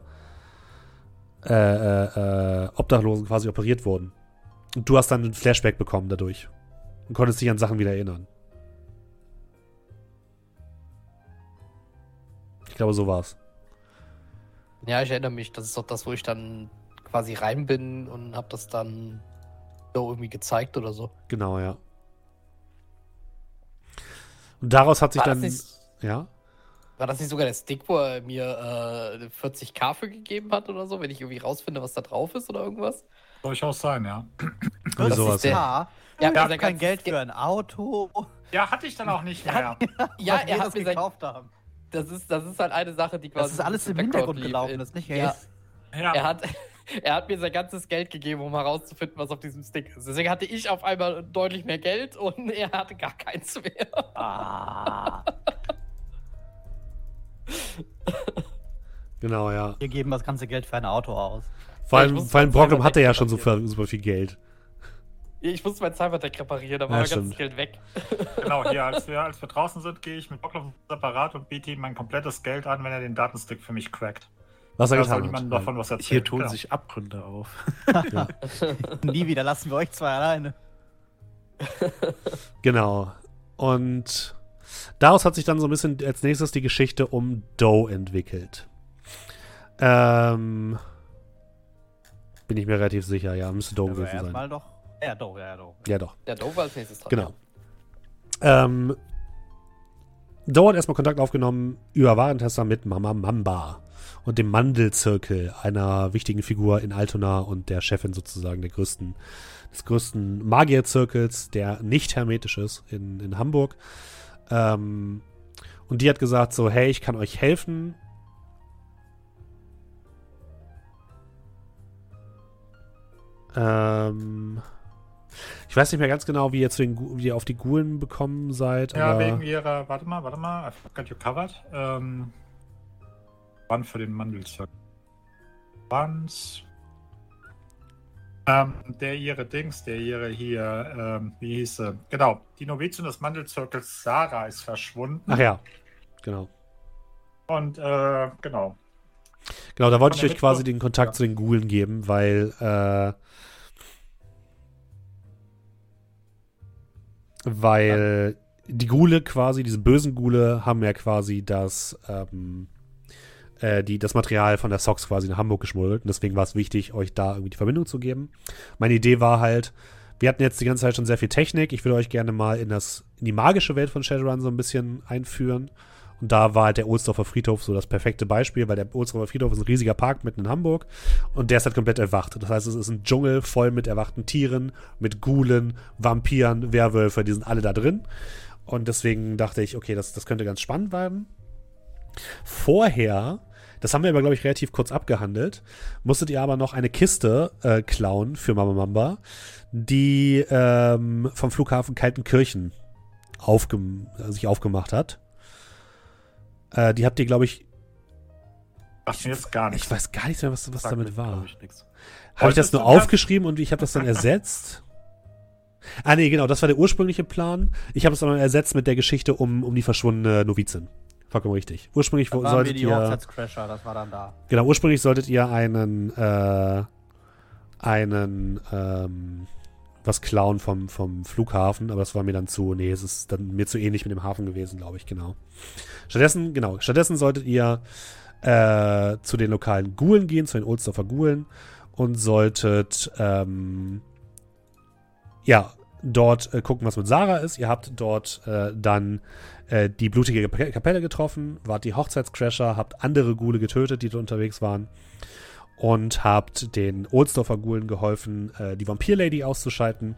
äh, äh, äh, Obdachlosen quasi operiert wurden. Und du hast dann ein Flashback bekommen dadurch. Und konntest dich an Sachen wieder erinnern. Ich glaube, so war's. Ja, ich erinnere mich, das ist doch das, wo ich dann quasi rein bin und hab das dann so irgendwie gezeigt oder so. Genau, ja. Und daraus hat sich War dann. das, nicht, Ja? war das nicht sogar der Stick, wo er mir äh, 40k für gegeben hat oder so, wenn ich irgendwie rausfinde, was da drauf ist oder irgendwas? Durchaus sein, ja. Das sowas. ist der- Ja, Ja, ich habe dieser kein Geld für ein Auto. Ja, hatte ich dann auch nicht mehr. Ja, er hat das mir sein, gekauft haben. das ist, das ist halt eine Sache, die quasi. Das ist alles im Hintergrund gelaufen, das ist nicht. Ja. Er hat, er hat mir sein ganzes Geld gegeben, um herauszufinden, was auf diesem Stick ist. Deswegen hatte ich auf einmal deutlich mehr Geld und er hatte gar keins mehr. Ah, Genau, ja. wir geben das ganze Geld für ein Auto aus. Vor Ja, allem, vor allem Brockham selber hatte ja schon viel, super viel Geld. Ich musste mein Cyberdeck reparieren, da Ja, war mein stimmt. ganzes Geld weg. Genau, hier, als wir, als wir draußen sind, gehe ich mit ein Separat und biete ihm mein komplettes Geld an, wenn er den Datenstick für mich crackt. Was er Da soll getan hat. davon was erzählen. Hier tun Genau. sich Abgründe auf. Nie wieder lassen wir euch zwei alleine. Genau. Und daraus hat sich dann so ein bisschen als nächstes die Geschichte um Doe entwickelt. Ähm, bin ich mir relativ sicher, ja, müsste Doe gewesen sein. doch. Ja, doch, ja, doch. Ja, doch. Der Dove war als nächstes dran. Genau. Ähm, Doe hat erstmal Kontakt aufgenommen über Warentester mit Mama Mamba und dem Mandelzirkel, einer wichtigen Figur in Altona und der Chefin sozusagen der größten, des größten Magierzirkels, der nicht hermetisch ist in, in Hamburg. Ähm, und die hat gesagt so, hey, ich kann euch helfen. Ähm, ich weiß nicht mehr ganz genau, wie ihr, zu den, wie ihr auf die Gulen bekommen seid. Ja, wegen ihrer, warte mal, warte mal, I've got you covered. Ähm, wann für den Mandelzirkel? Wanns? Ähm, der ihre Dings, der ihre hier, ähm, wie hieß sie? Genau, die Novizin des Mandelzirkels Sarah ist verschwunden. Ach ja, genau. Und, äh, genau. Genau, da wollte ich euch quasi den Kontakt Ja. zu den Gulen geben, weil äh, weil die Gule quasi, diese bösen Gule haben ja quasi das ähm, äh, die, das Material von der Sox quasi nach Hamburg geschmuggelt und deswegen war es wichtig, euch da irgendwie die Verbindung zu geben. Meine Idee war halt, wir hatten jetzt die ganze Zeit schon sehr viel Technik. Ich würde euch gerne mal in das in die magische Welt von Shadowrun so ein bisschen einführen. Und da war halt der Ohlsdorfer Friedhof so das perfekte Beispiel, weil der Ohlsdorfer Friedhof ist ein riesiger Park mitten in Hamburg und der ist halt komplett erwacht. Das heißt, es ist ein Dschungel voll mit erwachten Tieren, mit Gulen, Vampiren, Werwölfe, die sind alle da drin. Und deswegen dachte ich, okay, das, das könnte ganz spannend werden. Vorher, das haben wir aber, glaube ich, relativ kurz abgehandelt, musstet ihr aber noch eine Kiste äh, klauen für Mama Mamba, die ähm, vom Flughafen Kaltenkirchen aufgem äh, sich aufgemacht hat. Äh, die habt ihr, glaube ich, Sagt mir jetzt gar ich nichts. weiß gar nicht mehr, was, was damit mir, war. Ich. Habe ich das nur aufgeschrieben und ich habe das dann ersetzt? Ah, nee, genau, das war der ursprüngliche Plan. Ich habe es dann ersetzt mit der Geschichte um, um die verschwundene Novizin. Vollkommen richtig. Ursprünglich Da waren wir solltet die ihr. Hochzeitscrasher, das war dann da. Genau, ursprünglich solltet ihr einen, äh, einen ähm, was klauen vom, vom Flughafen, aber das war mir dann zu, nee, es ist dann mir zu ähnlich mit dem Hafen gewesen, glaube ich, genau. Stattdessen, genau, stattdessen solltet ihr äh, zu den lokalen Gulen gehen, zu den Ohlsdorfer Gulen und solltet, ähm, ja, dort äh, gucken, was mit Sarah ist. Ihr habt dort äh, dann äh, die blutige Kapelle getroffen, wart die Hochzeitscrasher, habt andere Gule getötet, die dort unterwegs waren und habt den Ohlsdorfer Gulen geholfen, äh, die Vampir-Lady auszuschalten.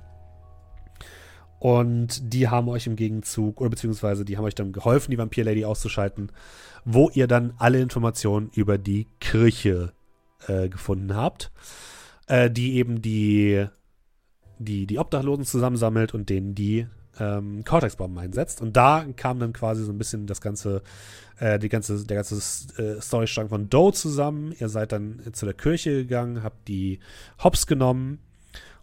Und die haben euch im Gegenzug, oder beziehungsweise die haben euch dann geholfen, die Vampir-Lady auszuschalten, wo ihr dann alle Informationen über die Kirche äh, gefunden habt, äh, die eben die, die, die Obdachlosen zusammensammelt und denen die ähm, Cortex-Bomben einsetzt. Und da kam dann quasi so ein bisschen das ganze, äh, die ganze, der ganze äh, Storystrang von Doe zusammen. Ihr seid dann zu der Kirche gegangen, habt die Hops genommen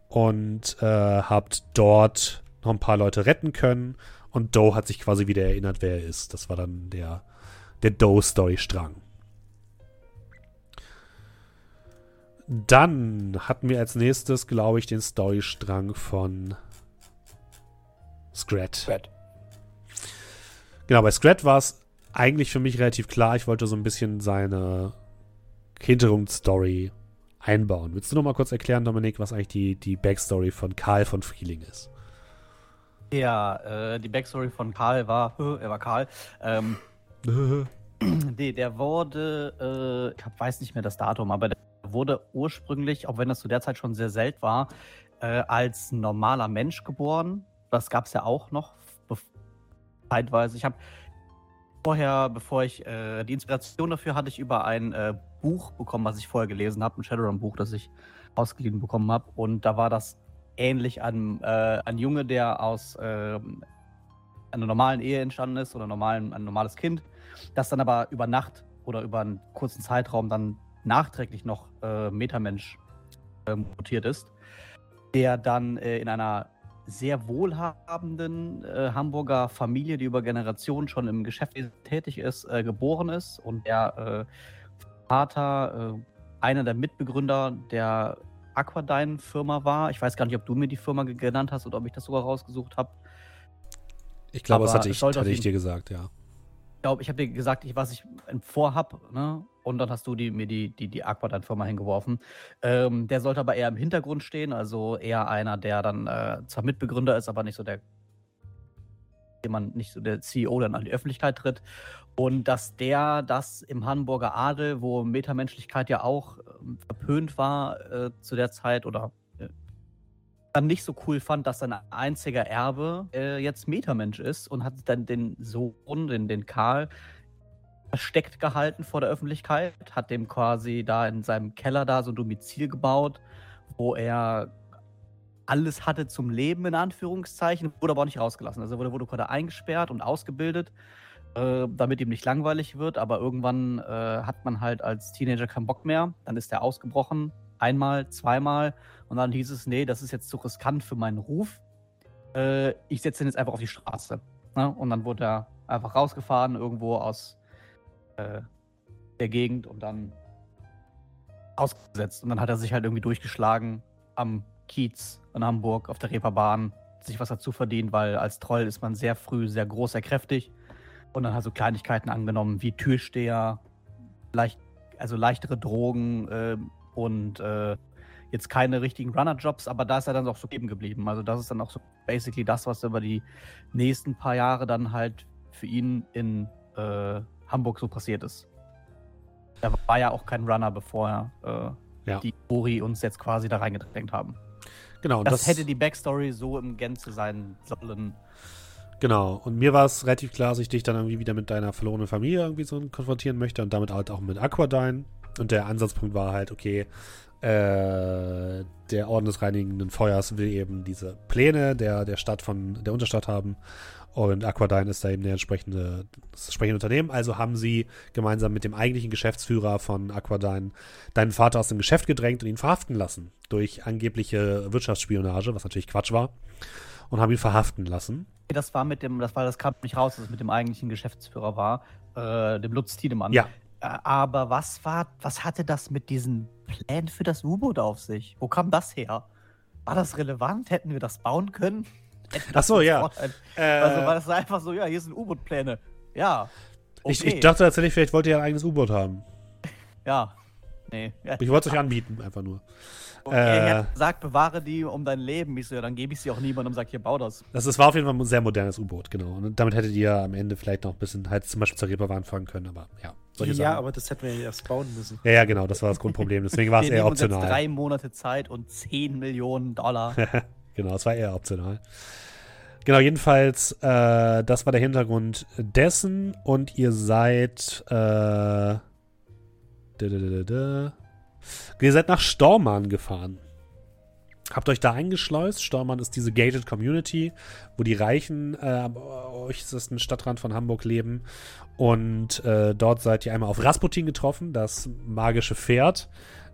und äh, habt dort noch ein paar Leute retten können. Und Doe hat sich quasi wieder erinnert, wer er ist. Das war dann der, der Doe-Story-Strang. Dann hatten wir als nächstes, glaube ich, den Storystrang von Scrat. Scrat. Genau, bei Scrat war es eigentlich für mich relativ klar. Ich wollte so ein bisschen seine Hintergrundstory einbauen. Willst du noch mal kurz erklären, Dominik, was eigentlich die, die Backstory von Karl von Frieling ist? Ja, äh, die Backstory von Karl war, er war Karl. Ähm, nee, der wurde, äh, ich weiß nicht mehr das Datum, aber der wurde ursprünglich, auch wenn das zu der Zeit schon sehr selten war, äh, als normaler Mensch geboren das gab es ja auch noch zeitweise. Ich habe vorher, bevor ich äh, die Inspiration dafür hatte, ich über ein äh, Buch bekommen, was ich vorher gelesen habe, ein Shadowrun-Buch, das ich ausgeliehen bekommen habe. Und da war das ähnlich an äh, ein Junge, der aus äh, einer normalen Ehe entstanden ist oder normalen, ein normales Kind, das dann aber über Nacht oder über einen kurzen Zeitraum dann nachträglich noch äh, Metamensch äh, mutiert ist, der dann äh, in einer sehr wohlhabenden äh, Hamburger Familie, die über Generationen schon im Geschäft tätig ist, äh, geboren ist und der äh, Vater äh, einer der Mitbegründer der Aquadyne-Firma war. Ich weiß gar nicht, ob du mir die Firma genannt hast oder ob ich das sogar rausgesucht habe. Ich glaube, das hatte ich, hatte ich dir gesagt, ja glaube, ich habe dir gesagt, ich, was ich vorhab, ne? Und dann hast du die, mir die, die, die Aquadan-Firma hingeworfen. Ähm, der sollte aber eher im Hintergrund stehen, also eher einer, der dann äh, zwar Mitbegründer ist, aber nicht so der, jemand, nicht so der CEO dann an die Öffentlichkeit tritt. Und dass der das im Hamburger Adel, wo Metamenschlichkeit ja auch äh, verpönt war äh, zu der Zeit oder dann nicht so cool fand, dass sein einziger Erbe äh, jetzt Metamensch ist und hat dann den Sohn, den, den Karl, versteckt gehalten vor der Öffentlichkeit, hat dem quasi da in seinem Keller da so ein Domizil gebaut, wo er alles hatte zum Leben, in Anführungszeichen, wurde aber auch nicht rausgelassen. Also wurde, wurde gerade eingesperrt und ausgebildet, äh, damit ihm nicht langweilig wird, aber irgendwann äh, hat man halt als Teenager keinen Bock mehr, dann ist er ausgebrochen, einmal, zweimal und dann hieß es, nee, das ist jetzt zu riskant für meinen Ruf. Äh, ich setze ihn jetzt einfach auf die Straße. Ne? Und dann wurde er einfach rausgefahren, irgendwo aus äh, der Gegend und dann ausgesetzt. Und dann hat er sich halt irgendwie durchgeschlagen am Kiez in Hamburg auf der Reeperbahn, sich was dazu verdient, weil als Troll ist man sehr früh sehr groß, sehr kräftig. Und dann hat so Kleinigkeiten angenommen wie Türsteher, leicht, also leichtere Drogen äh, und äh, jetzt keine richtigen Runner-Jobs, aber da ist er dann auch so eben geblieben. Also das ist dann auch so basically das, was über die nächsten paar Jahre dann halt für ihn in äh, Hamburg so passiert ist. Er war ja auch kein Runner, bevor äh, ja. die Uri uns jetzt quasi da reingedrängt haben. Genau. Das, das, hätte die Backstory so im Gänze sein sollen. Genau. Und mir war es relativ klar, dass ich dich dann irgendwie wieder mit deiner verlorenen Familie irgendwie so konfrontieren möchte und damit halt auch mit Aquadyne. Und der Ansatzpunkt war halt, okay, äh, der Orden des Reinigenden Feuers will eben diese Pläne der, der Stadt von der Unterstadt haben. Und Aquadyne ist da eben der entsprechende, das entsprechende Unternehmen. Also haben sie gemeinsam mit dem eigentlichen Geschäftsführer von Aquadyne deinen Vater aus dem Geschäft gedrängt und ihn verhaften lassen. Durch angebliche Wirtschaftsspionage, was natürlich Quatsch war. Und haben ihn verhaften lassen. Das war mit dem, das war, das kam nicht raus, dass es mit dem eigentlichen Geschäftsführer war, äh, dem Lutz Tiedemann. Ja. Aber was war, was hatte das mit diesem Plan für das U-Boot auf sich? Wo kam das her? War das relevant? Hätten wir das bauen können? Ach so, ja. Äh, also war das einfach so, ja, hier sind U-Boot-Pläne. Ja. Okay. Ich, ich, dachte tatsächlich, vielleicht wollt ihr ein eigenes U-Boot haben. Ja. Nee. Ich wollte es euch anbieten, einfach nur. Okay, äh, er hat gesagt, bewahre die um dein Leben. Ich so, ja, dann gebe ich sie auch niemandem und sage, hier, bau das. Das ist, war auf jeden Fall ein sehr modernes U-Boot, genau. Und damit hättet ihr am Ende vielleicht noch ein bisschen halt zum Beispiel zur Reeperbahn fahren können, aber ja. ja, Sachen. aber das hätten wir ja erst bauen müssen. Ja, ja, genau, das war das Grundproblem. Deswegen war es eher optional. Uns jetzt drei Monate Zeit und 10 Millionen Dollar. genau, es war eher optional. Genau, jedenfalls, äh, das war der Hintergrund dessen und ihr seid, äh, da, da, da, Ihr seid nach Stormann gefahren. Habt euch da eingeschleust. Stormann ist diese gated Community, wo die Reichen äh, das ein Stadtrand von Hamburg leben. Und äh, dort seid ihr einmal auf Rasputin getroffen, das magische Pferd.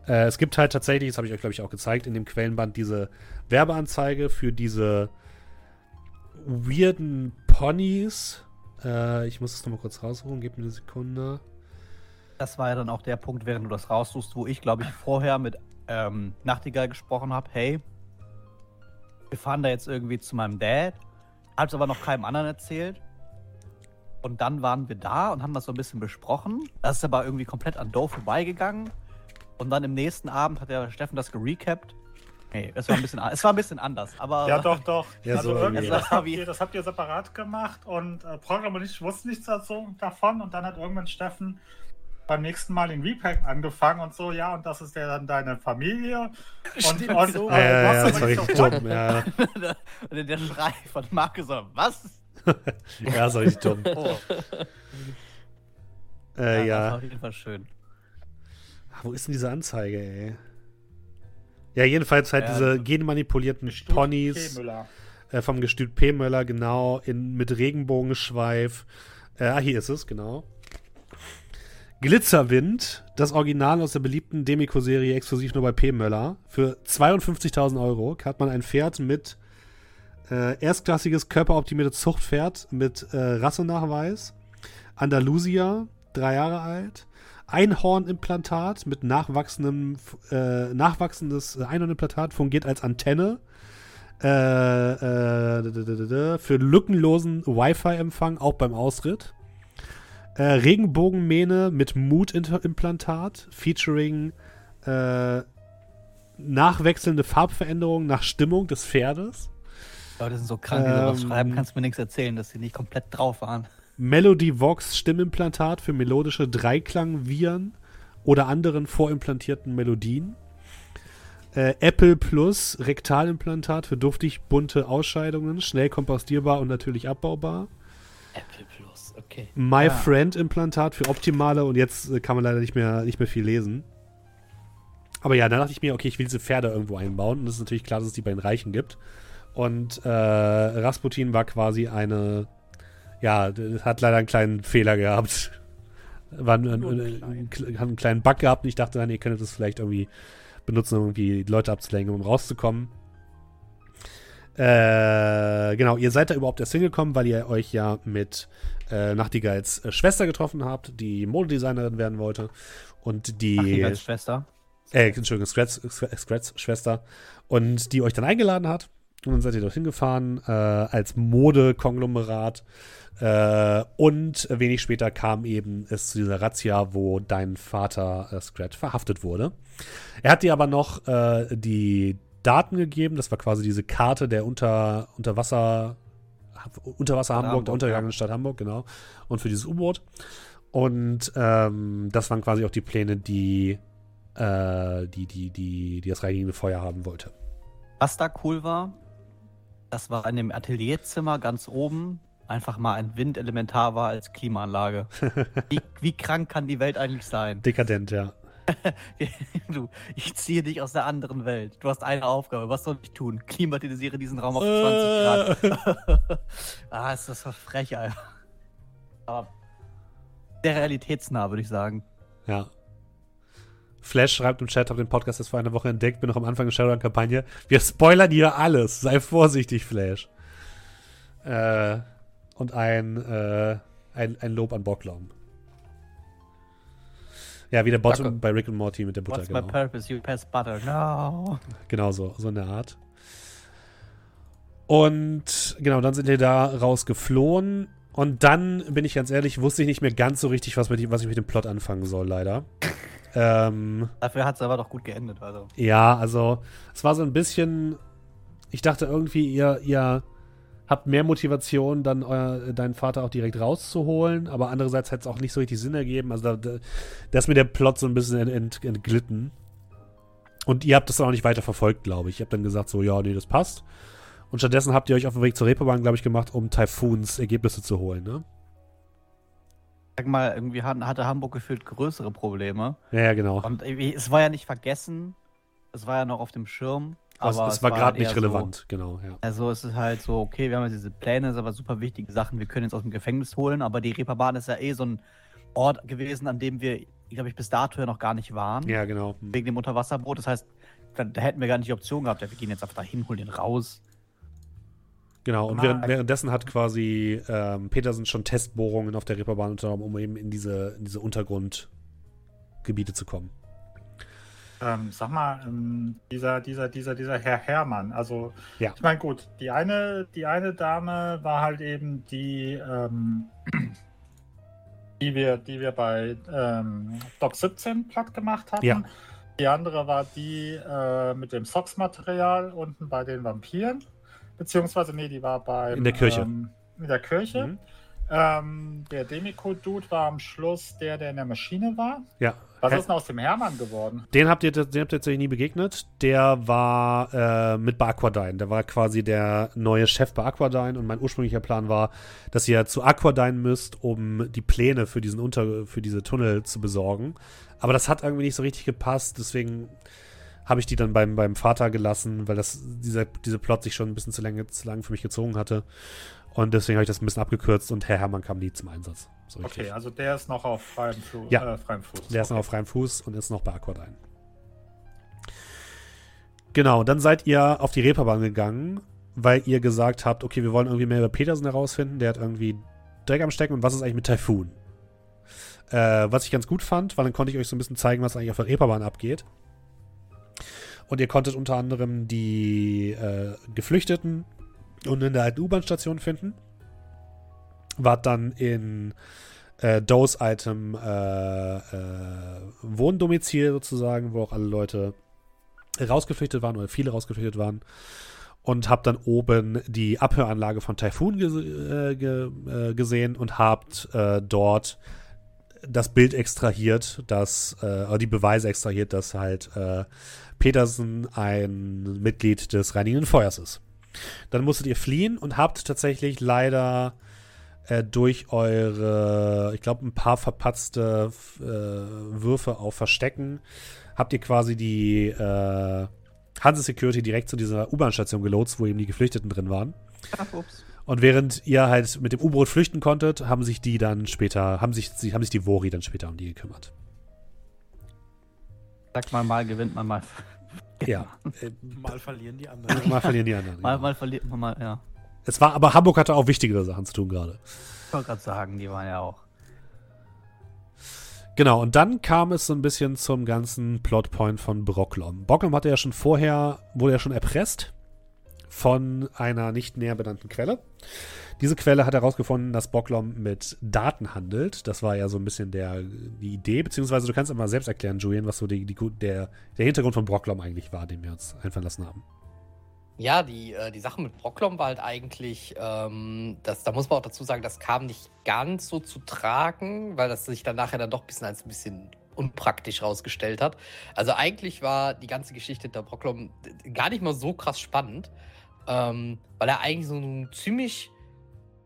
Äh, es gibt halt tatsächlich, das habe ich euch, glaube ich, auch gezeigt, in dem Quellenband diese Werbeanzeige für diese weirden Ponys. Äh, ich muss es nochmal kurz raussuchen, gib mir eine Sekunde. Das war ja dann auch der Punkt, während du das raussuchst, wo ich, glaube ich, vorher mit ähm, Nachtigall gesprochen habe. Hey, wir fahren da jetzt irgendwie zu meinem Dad. Hab's aber noch keinem anderen erzählt. Und dann waren wir da und haben das so ein bisschen besprochen. Das ist aber irgendwie komplett an Doe vorbeigegangen. Und dann im nächsten Abend hat der Steffen das gerecapt. Nee, es war ein bisschen, es war ein bisschen anders. Aber ja, doch, doch. Ja, also so irgendwie, das, habt ihr, das habt ihr separat gemacht und äh, Program und ich wussten nichts dazu, davon. Und dann hat irgendwann Steffen beim nächsten Mal den Repack angefangen und so, ja, und das ist ja dann deine Familie. Und, und so. Äh, ja, ja, das war richtig dumm, ja. und der Schrei von Marco so, was? ja, das war richtig dumm. Oh. Äh, ja, ja. Das war auf jeden Fall schön. Ach, wo ist denn diese Anzeige, ey? Ja, jedenfalls halt ja, diese genmanipulierten Ponys äh, vom Gestüt P. Möller, genau, in, mit Regenbogenschweif. Äh, ah, hier ist es, genau. Glitzerwind, das Original aus der beliebten Demico-Serie exklusiv nur bei P. Möller. Für 52.000 Euro hat man ein Pferd mit äh, erstklassiges körperoptimiertes Zuchtpferd mit äh, Rassenachweis. Andalusia, drei Jahre alt. Einhornimplantat mit nachwachsendem, äh, nachwachsendes Einhornimplantat fungiert als Antenne. Äh, äh, für lückenlosen Wi-Fi-Empfang auch beim Ausritt. Äh, Regenbogenmähne mit Mutimplantat, featuring äh, nachwechselnde Farbveränderungen nach Stimmung des Pferdes. Leute sind so krank, die sowas ähm, schreiben, kannst du mir nichts erzählen, dass sie nicht komplett drauf waren. Melody Vox Stimmimplantat für melodische Dreiklangviren oder anderen vorimplantierten Melodien. Äh, Apple Plus Rektalimplantat für duftig bunte Ausscheidungen, schnell kompostierbar und natürlich abbaubar. Apple Plus, okay. My ja. Friend Implantat für optimale und jetzt äh, kann man leider nicht mehr, nicht mehr viel lesen. Aber ja, dann dachte ich mir, okay, ich will diese Pferde irgendwo einbauen und es ist natürlich klar, dass es die bei den Reichen gibt. Und äh, Rasputin war quasi eine, ja, hat leider einen kleinen Fehler gehabt. War ein, ein, ein, hat einen kleinen Bug gehabt und ich dachte dann, ihr könntet das vielleicht irgendwie benutzen, um irgendwie Leute abzulenken, um rauszukommen. Äh, genau, ihr seid da überhaupt erst hingekommen, weil ihr euch ja mit äh, Nachtigalls äh, Schwester getroffen habt, die Modedesignerin werden wollte. Und die. Nachtigalls Schwester. Äh, Entschuldigung, Scratch, Scratch Schwester. Und die euch dann eingeladen hat. Und dann seid ihr dorthin gefahren äh, als Modekonglomerat. Äh, und wenig später kam eben es zu dieser Razzia, wo dein Vater äh, Scratch verhaftet wurde. Er hat dir aber noch äh, die Daten gegeben. Das war quasi diese Karte der Unter, Unterwasser, Unterwasser Hamburg, Hamburg, der untergegangenen. Stadt Hamburg, genau. Und für dieses U-Boot. Und ähm, das waren quasi auch die Pläne, die, äh, die, die, die, die das reinigende Feuer haben wollte. Was da cool war, das war in dem Atelierzimmer ganz oben einfach mal ein Windelementar war als Klimaanlage. wie, wie krank kann die Welt eigentlich sein? Dekadent, ja. du, ich ziehe dich aus der anderen Welt. Du hast eine Aufgabe. Was soll ich tun? Klimatisiere diesen Raum auf 20 Grad. ah, ist das frech, Alter. Aber sehr realitätsnah, würde ich sagen. Ja. Flash schreibt im Chat, habe den Podcast erst vor einer Woche entdeckt, bin noch am Anfang der Shadowrun-Kampagne. Wir spoilern hier alles. Sei vorsichtig, Flash. Äh, und ein, äh, ein, ein Lob an Bocklaum. Ja, wie der Bottom bei Rick und Morty mit der Butter. What's genau. my purpose? You pass butter. No. Genau so, so eine Art. Und genau, dann sind wir da rausgeflohen. Und dann, bin ich ganz ehrlich, wusste ich nicht mehr ganz so richtig, was, mit, was ich mit dem Plot anfangen soll, leider. Ähm, Dafür hat es aber doch gut geendet, also. Ja, also, es war so ein bisschen. Ich dachte irgendwie, ihr, ihr habt mehr Motivation, dann euer, deinen Vater auch direkt rauszuholen, aber andererseits hätte es auch nicht so richtig Sinn ergeben. Also, da, da, da ist mir der Plot so ein bisschen ent, entglitten. Und ihr habt das auch nicht weiter verfolgt, glaube ich. Ich habe dann gesagt, so, ja, nee, das passt. Und stattdessen habt ihr euch auf den Weg zur Reeperbahn, glaube ich, gemacht, um Typhoons Ergebnisse zu holen, ne? Sag mal, irgendwie hatte Hamburg gefühlt größere Probleme. Ja, ja genau. Und es war ja nicht vergessen, es war ja noch auf dem Schirm. Aber es, es war, war gerade nicht relevant, so, genau, ja. Also es ist halt so, okay, wir haben jetzt diese Pläne, ist aber super wichtige Sachen, wir können jetzt aus dem Gefängnis holen, aber die Reeperbahn ist ja eh so ein Ort gewesen, an dem wir, glaube ich, bis dato ja noch gar nicht waren. Ja, genau. Wegen dem Unterwasserboot. Das heißt, da, da hätten wir gar nicht die Option gehabt, ja, wir gehen jetzt einfach dahin, holen den raus. Genau, und während, währenddessen hat quasi ähm, Petersen schon Testbohrungen auf der Reeperbahn unternommen, um eben in diese, in diese Untergrundgebiete zu kommen. Ähm, sag mal, ähm, dieser, dieser, dieser, dieser Herr Herrmann, also ja. ich meine, gut, die eine, die eine Dame war halt eben die, ähm, die wir, die wir bei ähm, Doc 17 platt gemacht hatten. Ja. Die andere war die äh, mit dem Socks-Material unten bei den Vampiren. Beziehungsweise, nee, die war bei. In der Kirche. Ähm, in der Kirche. Mhm. Ähm, der Demico-Dude war am Schluss der, der in der Maschine war. Ja. Was ist denn aus dem Hermann geworden? Den habt ihr, den habt ihr tatsächlich nie begegnet. Der war äh, mit bei Aquadine. Der war quasi der neue Chef bei Aquadine und mein ursprünglicher Plan war, dass ihr zu Aquadine müsst, um die Pläne für diesen Unter für diese Tunnel zu besorgen. Aber das hat irgendwie nicht so richtig gepasst, deswegen habe ich die dann beim, beim Vater gelassen, weil das, dieser, diese Plot sich schon ein bisschen zu lange, zu lange für mich gezogen hatte. Und deswegen habe ich das ein bisschen abgekürzt und Herr Hermann kam nie zum Einsatz. So okay, also der ist noch auf freiem, Fu ja, äh, freiem Fuß. Der okay. ist noch auf freiem Fuß und ist noch bei Aquadine. Genau, dann seid ihr auf die Reeperbahn gegangen, weil ihr gesagt habt, okay, wir wollen irgendwie mehr über Petersen herausfinden. Der hat irgendwie Dreck am Stecken und was ist eigentlich mit Typhoon? Äh, was ich ganz gut fand, weil dann konnte ich euch so ein bisschen zeigen, was eigentlich auf der Reeperbahn abgeht. Und ihr konntet unter anderem die äh, Geflüchteten und in der alten U-Bahn-Station finden. Wart dann in äh, Dose Item äh, äh, Wohndomizil sozusagen, wo auch alle Leute rausgeflüchtet waren oder viele rausgeflüchtet waren. Und habt dann oben die Abhöranlage von Typhoon ge äh, äh, gesehen und habt äh, dort das Bild extrahiert, dass, äh, die Beweise extrahiert, dass halt äh, Petersen ein Mitglied des Reinigen Feuers ist. Dann musstet ihr fliehen und habt tatsächlich leider äh, durch eure, ich glaube, ein paar verpatzte äh, Würfe auf Verstecken, habt ihr quasi die äh, Hanse Security direkt zu dieser U-Bahn-Station gelotst, wo eben die Geflüchteten drin waren. Ach, ups. Und während ihr halt mit dem U-Boot flüchten konntet, haben sich die dann später, haben sich, haben sich die Vori dann später um die gekümmert. Sag mal, mal gewinnt man, mal. Ja. mal verlieren die anderen. Mal verlieren die anderen. mal, mal verliert man mal, ja. Es war, aber Hamburg hatte auch wichtigere Sachen zu tun gerade. Ich wollte gerade sagen, die waren ja auch. Genau, und dann kam es so ein bisschen zum ganzen Plotpoint von Brocklom. Brocklom hatte ja schon vorher, wurde ja schon erpresst von einer nicht näher benannten Quelle. Diese Quelle hat herausgefunden, dass Bocklom mit Daten handelt. Das war ja so ein bisschen der, die Idee, beziehungsweise du kannst immer selbst erklären, Julian, was so die, die, der, der Hintergrund von Brocklom eigentlich war, den wir uns einfallen lassen haben. Ja, die, äh, die Sache mit Brocklom war halt eigentlich, ähm, das, da muss man auch dazu sagen, das kam nicht ganz so zu tragen, weil das sich dann nachher dann doch ein bisschen als ein bisschen unpraktisch rausgestellt hat. Also eigentlich war die ganze Geschichte der Brocklom gar nicht mal so krass spannend, ähm, weil er eigentlich so ein ziemlich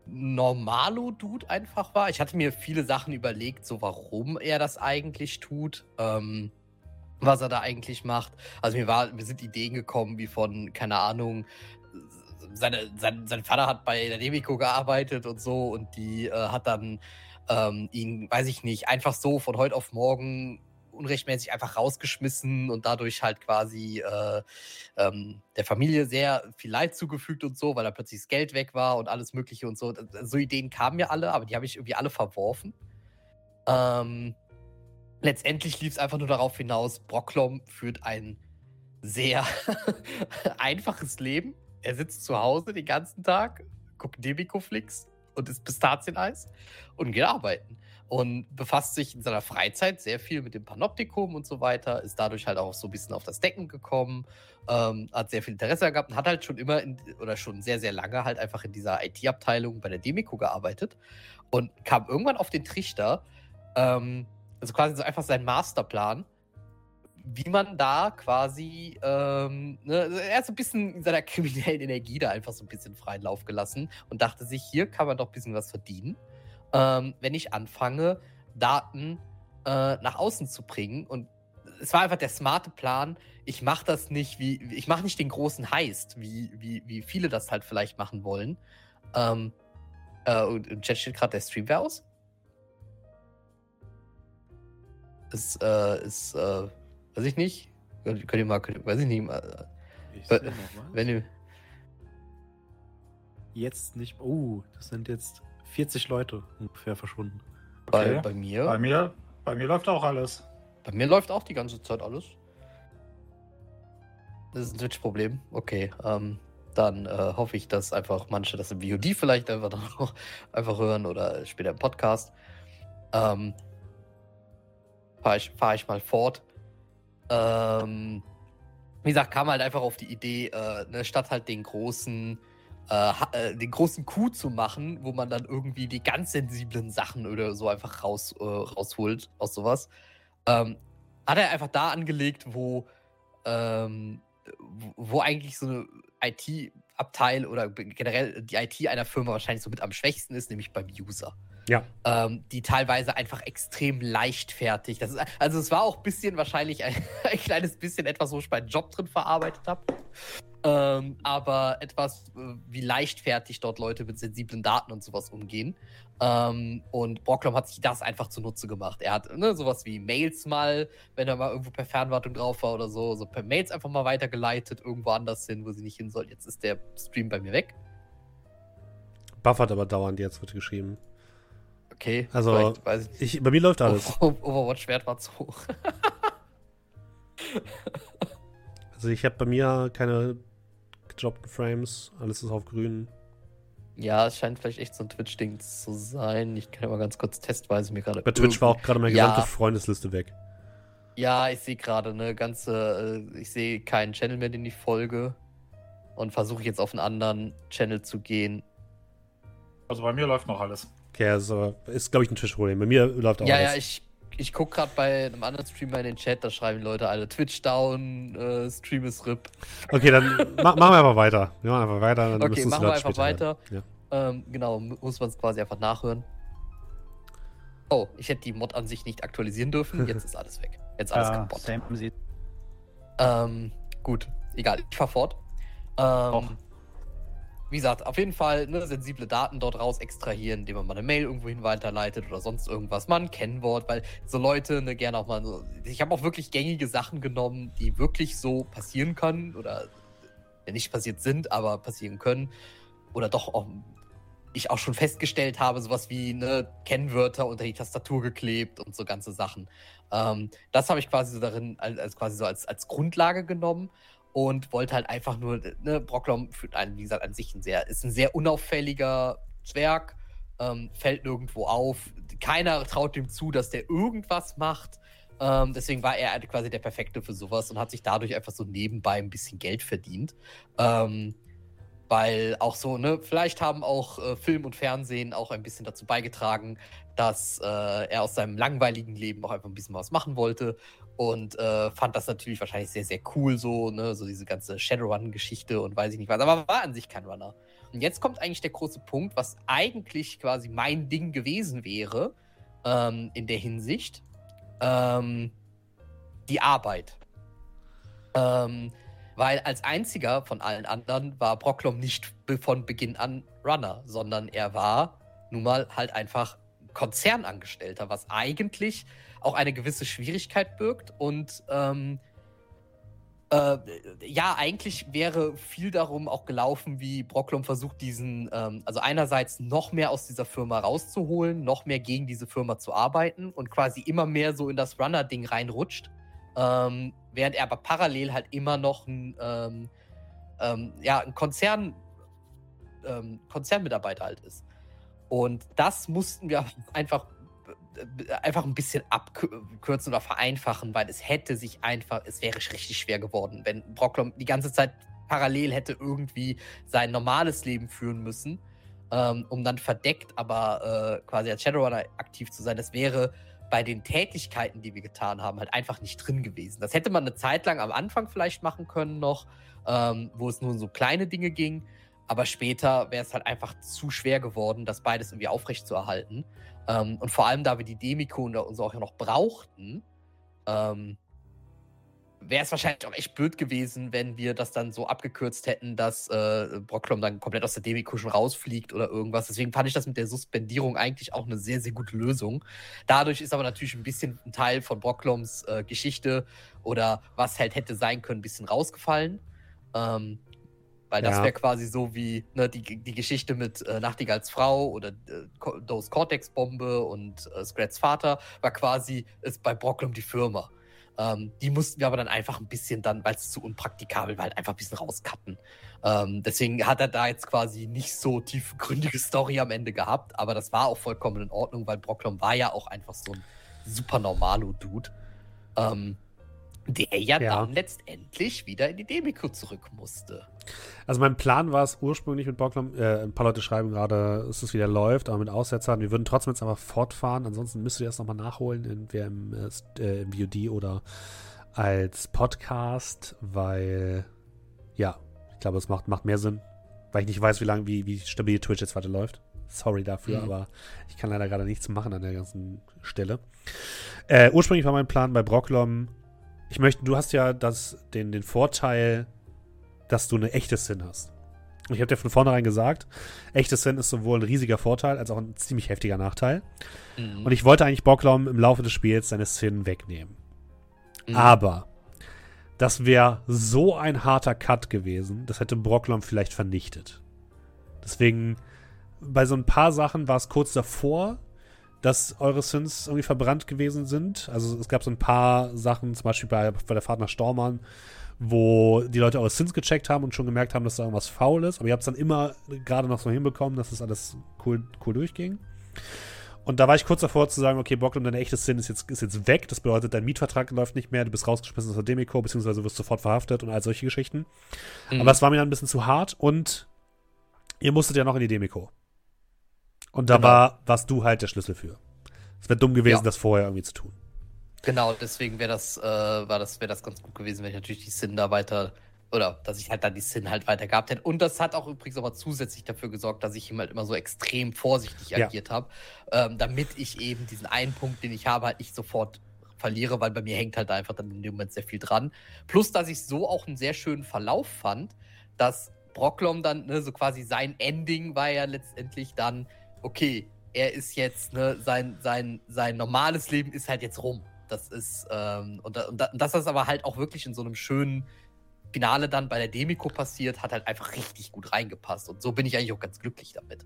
normalo-Dude einfach war. Ich hatte mir viele Sachen überlegt, so warum er das eigentlich tut, ähm, was er da eigentlich macht. Also mir war, mir sind Ideen gekommen, wie von, keine Ahnung, seine, sein, sein Vater hat bei der Demico gearbeitet und so und die äh, hat dann ähm, ihn, weiß ich nicht, einfach so von heute auf morgen unrechtmäßig einfach rausgeschmissen und dadurch halt quasi äh, ähm, der Familie sehr viel Leid zugefügt und so, weil da plötzlich das Geld weg war und alles Mögliche und so. So Ideen kamen mir alle, aber die habe ich irgendwie alle verworfen. Ähm, letztendlich lief es einfach nur darauf hinaus, Brocklom führt ein sehr einfaches Leben. Er sitzt zu Hause den ganzen Tag, guckt Demiko-Flix und isst Pistazieneis und geht arbeiten. Und befasst sich in seiner Freizeit sehr viel mit dem Panoptikum und so weiter, ist dadurch halt auch so ein bisschen auf das Decken gekommen, ähm, hat sehr viel Interesse gehabt und hat halt schon immer in, oder schon sehr, sehr lange halt einfach in dieser IT-Abteilung bei der Demiko gearbeitet und kam irgendwann auf den Trichter, ähm, also quasi so einfach sein Masterplan, wie man da quasi, ähm, ne, also er hat so ein bisschen in seiner kriminellen Energie da einfach so ein bisschen freien Lauf gelassen und dachte sich, hier kann man doch ein bisschen was verdienen, ähm, wenn ich anfange, Daten äh, nach außen zu bringen. Und es war einfach der smarte Plan. Ich mache das nicht wie, ich mache nicht den großen Heist, wie, wie, wie viele das halt vielleicht machen wollen. Ähm, äh, und im Chat steht gerade, der Stream wäre aus. Ist, äh, ist, äh, weiß ich nicht. Könnt, könnt ihr mal, könnt, weiß ich nicht. Mal, Ich äh, wenn ihr, Jetzt nicht. Oh, das sind jetzt 40 Leute ungefähr verschwunden. bei, Okay. bei mir, Bei mir, bei mir läuft auch alles. bei mir läuft auch die ganze Zeit alles. Das ist ein Twitch-Problem. Okay, ähm, dann äh, hoffe ich, dass einfach manche das im VOD vielleicht einfach dann noch einfach hören oder später im Podcast. Ähm, Fahre ich, fahr ich mal fort. Ähm, wie gesagt, kam halt einfach auf die Idee, äh, ne, statt halt den großen, äh, äh, den großen Coup zu machen, wo man dann irgendwie die ganz sensiblen Sachen oder so einfach raus, äh, rausholt aus sowas, ähm, hat er einfach da angelegt, wo, ähm, wo, eigentlich so eine IT-Abteil oder generell die IT einer Firma wahrscheinlich so mit am schwächsten ist, nämlich beim User Ja. ähm, die teilweise einfach extrem leichtfertig. Das ist, also es war auch ein bisschen wahrscheinlich ein, ein kleines bisschen etwas, wo ich meinen Job drin verarbeitet habe. Ähm, aber etwas, äh, wie leichtfertig dort Leute mit sensiblen Daten und sowas umgehen. Ähm, und Brocklom hat sich das einfach zunutze gemacht. Er hat ne, sowas wie Mails mal, wenn er mal irgendwo per Fernwartung drauf war oder so, so per Mails einfach mal weitergeleitet, irgendwo anders hin, wo sie nicht hin soll. Jetzt ist der Stream bei mir weg. Buffert aber dauernd jetzt, wird geschrieben. Okay, Also, ich nicht. Ich, bei mir läuft alles. Overwatch-Wert war zu hoch. Also ich habe bei mir keine gedroppten Frames, alles ist auf grün. Ja, es scheint vielleicht echt so ein Twitch-Ding zu sein. Ich kann ja mal ganz kurz testweise mir gerade. Bei Twitch war auch gerade meine Ja. gesamte Freundesliste weg. Ja, ich sehe gerade eine ganze. äh, Ich sehe keinen Channel mehr, den ich folge. Und versuche jetzt auf einen anderen Channel zu gehen. Also bei mir läuft noch alles. Okay, also ist, glaube ich, ein Twitch-Problem. Bei mir läuft auch ja, alles. ja, ich, ich gucke gerade bei einem anderen Streamer in den Chat, da schreiben Leute alle Twitch down, äh, Stream ist RIP. Okay, dann ma machen wir einfach weiter. Wir machen einfach weiter. Dann Okay, müssen machen wir einfach weiter. Ja. Ähm, genau, mu- muss man es quasi einfach nachhören. Oh, ich hätte die Mod an sich nicht aktualisieren dürfen. Jetzt ist alles weg. Jetzt alles Ja, kaputt. same. Ähm, gut, egal, ich fahr fort. Ähm, wie gesagt, auf jeden Fall ne, sensible Daten dort raus extrahieren, indem man mal eine Mail irgendwo hin weiterleitet oder sonst irgendwas. Mal ein Kennwort, weil so Leute ne, gerne auch mal so. Ich habe auch wirklich gängige Sachen genommen, die wirklich so passieren können oder ja, nicht passiert sind, aber passieren können. Oder doch auch ich auch schon festgestellt habe, sowas wie ne, Kennwörter unter die Tastatur geklebt und so ganze Sachen. Ähm, das habe ich quasi so darin, als, als quasi so als, als Grundlage genommen und wollte halt einfach nur, ne, Brocklom führt einen, wie gesagt, an sich ein sehr, ist ein sehr unauffälliger Zwerg, ähm, fällt nirgendwo auf. Keiner traut ihm zu, dass der irgendwas macht. Ähm, deswegen war er quasi der Perfekte für sowas und hat sich dadurch einfach so nebenbei ein bisschen Geld verdient. Ähm, weil auch so, ne, vielleicht haben auch äh, Film und Fernsehen auch ein bisschen dazu beigetragen, dass äh, er aus seinem langweiligen Leben auch einfach ein bisschen was machen wollte und äh, fand das natürlich wahrscheinlich sehr, sehr cool, so, ne, so diese ganze Shadowrun-Geschichte und weiß ich nicht was, aber war an sich kein Runner. Und jetzt kommt eigentlich der große Punkt, was eigentlich quasi mein Ding gewesen wäre, ähm, in der Hinsicht, ähm, die Arbeit. Ähm, weil als einziger von allen anderen war Brocklom nicht von Beginn an Runner, sondern er war nun mal halt einfach Konzernangestellter, was eigentlich auch eine gewisse Schwierigkeit birgt und ähm, Äh, ja, eigentlich wäre viel darum auch gelaufen, wie Brocklom versucht, diesen, ähm, also einerseits noch mehr aus dieser Firma rauszuholen, noch mehr gegen diese Firma zu arbeiten und quasi immer mehr so in das Runner-Ding reinrutscht, ähm, während er aber parallel halt immer noch ein, ähm, ähm ja, ein Konzern, ähm, Konzernmitarbeiter halt ist. Und das mussten wir einfach einfach ein bisschen abkürzen oder vereinfachen, weil es hätte sich einfach, es wäre richtig schwer geworden, wenn Brocklom die ganze Zeit parallel hätte irgendwie sein normales Leben führen müssen, ähm, um dann verdeckt aber äh, quasi als Shadowrunner aktiv zu sein. Das wäre bei den Tätigkeiten, die wir getan haben, halt einfach nicht drin gewesen. Das hätte man eine Zeit lang am Anfang vielleicht machen können noch, ähm, wo es nur um so kleine Dinge ging. Aber später wäre es halt einfach zu schwer geworden, das beides irgendwie aufrecht zu erhalten. Ähm, und vor allem, da wir die Demiko und so auch noch brauchten, ähm, wäre es wahrscheinlich auch echt blöd gewesen, wenn wir das dann so abgekürzt hätten, dass äh, Brocklom dann komplett aus der Demiko schon rausfliegt oder irgendwas. Deswegen fand ich das mit der Suspendierung eigentlich auch eine sehr, sehr gute Lösung. Dadurch ist aber natürlich ein bisschen ein Teil von Brockloms äh, Geschichte oder was halt hätte sein können, ein bisschen rausgefallen. Ähm, weil das ja. wäre quasi so wie ne, die, die Geschichte mit äh, Nachtigalls Frau oder äh, Dose Cortex-Bombe und äh, Scrats Vater war quasi ist bei Brocklum die Firma. Ähm, die mussten wir aber dann einfach ein bisschen dann, weil es zu unpraktikabel war, halt einfach ein bisschen rauscutten. Ähm, deswegen hat er da jetzt quasi nicht so tiefgründige Story am Ende gehabt, aber das war auch vollkommen in Ordnung, weil Brocklum war ja auch einfach so ein super normalo-Dude. Ähm, der ja, ja, dann letztendlich wieder in die Demiko zurück musste. Also mein Plan war es ursprünglich mit Borglum, äh, ein paar Leute schreiben gerade, dass es wieder läuft, aber mit Aussetzern. Wir würden trotzdem jetzt einfach fortfahren. Ansonsten müsst ihr das nochmal nachholen, entweder im, äh, im VOD oder als Podcast, weil ja, ich glaube, es macht, macht mehr Sinn, weil ich nicht weiß, wie lange, wie, wie stabil Twitch jetzt weiter läuft. Sorry dafür, mhm. aber ich kann leider gerade nichts machen an der ganzen Stelle. Äh, ursprünglich war mein Plan bei Brocklom ich möchte, du hast ja das, den, den Vorteil, dass du eine echte Sin hast. Und ich habe dir von vornherein gesagt, echte Sin ist sowohl ein riesiger Vorteil als auch ein ziemlich heftiger Nachteil. Mhm. Und ich wollte eigentlich Bocklaum im Laufe des Spiels seine Sin wegnehmen. Mhm. Aber das wäre so ein harter Cut gewesen, das hätte Brocklom vielleicht vernichtet. Deswegen, bei so ein paar Sachen war es kurz davor, dass eure Sins irgendwie verbrannt gewesen sind. Also es gab so ein paar Sachen, zum Beispiel bei, bei der Fahrt nach Stormann, wo die Leute eure Sins gecheckt haben und schon gemerkt haben, dass da irgendwas faul ist. Aber ihr habt es dann immer gerade noch so hinbekommen, dass das alles cool, cool durchging. Und da war ich kurz davor zu sagen, okay, Bocklum, deine echte Sin ist jetzt, ist jetzt weg. Das bedeutet, dein Mietvertrag läuft nicht mehr, du bist rausgeschmissen aus der Demiko, beziehungsweise wirst sofort verhaftet und all solche Geschichten. Mhm. Aber es war mir dann ein bisschen zu hart und ihr musstet ja noch in die Demiko. Und da genau. war, warst du halt der Schlüssel für. Es wäre dumm gewesen, ja. das vorher irgendwie zu tun. Genau, deswegen wäre das, äh, war das, wäre das ganz gut gewesen, wenn ich natürlich die Sin da weiter, oder dass ich halt dann die Sin halt weiter gehabt hätte. Und das hat auch übrigens aber zusätzlich dafür gesorgt, dass ich ihm halt immer so extrem vorsichtig ja. agiert habe, ähm, damit ich eben diesen einen Punkt, den ich habe, halt nicht sofort verliere, weil bei mir hängt halt einfach dann in dem Moment sehr viel dran. Plus, dass ich so auch einen sehr schönen Verlauf fand, dass Brocklom dann, ne, so quasi sein Ending war ja letztendlich dann, okay, er ist jetzt, ne, sein, sein, sein normales Leben ist halt jetzt rum. Das ist, ähm, und, und, und dass das aber halt auch wirklich in so einem schönen Finale dann bei der Demiko passiert, hat halt einfach richtig gut reingepasst. Und so bin ich eigentlich auch ganz glücklich damit.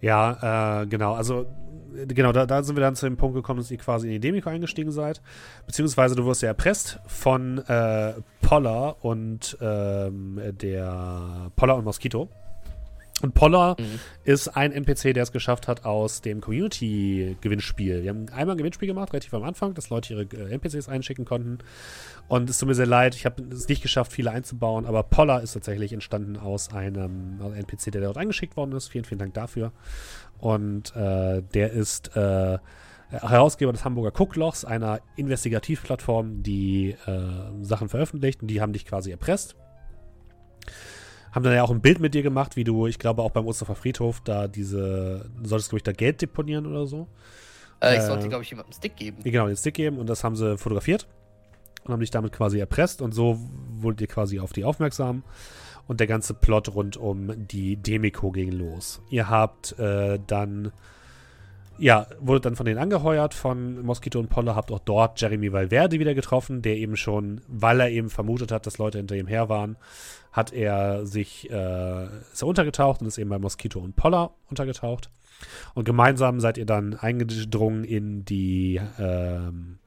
Ja, äh, genau. Also, genau, da, da, sind wir dann zu dem Punkt gekommen, dass ihr quasi in die Demiko eingestiegen seid. Beziehungsweise du wirst ja erpresst von äh, Poller und ähm, der Poller und Mosquito. Und Poller mhm. ist ein NPC, der es geschafft hat aus dem Community-Gewinnspiel. Wir haben einmal ein Gewinnspiel gemacht, relativ am Anfang, dass Leute ihre äh, NPCs einschicken konnten. Und es tut mir sehr leid, ich habe es nicht geschafft, viele einzubauen, aber Poller ist tatsächlich entstanden aus einem NPC, der dort eingeschickt worden ist. Vielen, vielen Dank dafür. Und äh, der ist äh, Herausgeber des Hamburger Gucklochs, einer Investigativplattform, die äh, Sachen veröffentlicht und die haben dich quasi erpresst haben dann ja auch ein Bild mit dir gemacht, wie du, ich glaube auch beim Osterfer Friedhof, da diese, du solltest, glaube ich, da Geld deponieren oder so. Äh, ich äh, sollte, glaube ich, jemandem einen Stick geben. Genau, den Stick geben und das haben sie fotografiert und haben dich damit quasi erpresst und so wurdet ihr quasi auf die aufmerksam und der ganze Plot rund um die Demiko ging los. Ihr habt äh, dann ja, wurde dann von denen angeheuert, von Mosquito und Polle, habt auch dort Jeremy Valverde wieder getroffen, der eben schon, weil er eben vermutet hat, dass Leute hinter ihm her waren, hat er sich, äh, ist er untergetaucht und ist eben bei Mosquito und Poller untergetaucht. Und gemeinsam seid ihr dann eingedrungen in die, ähm,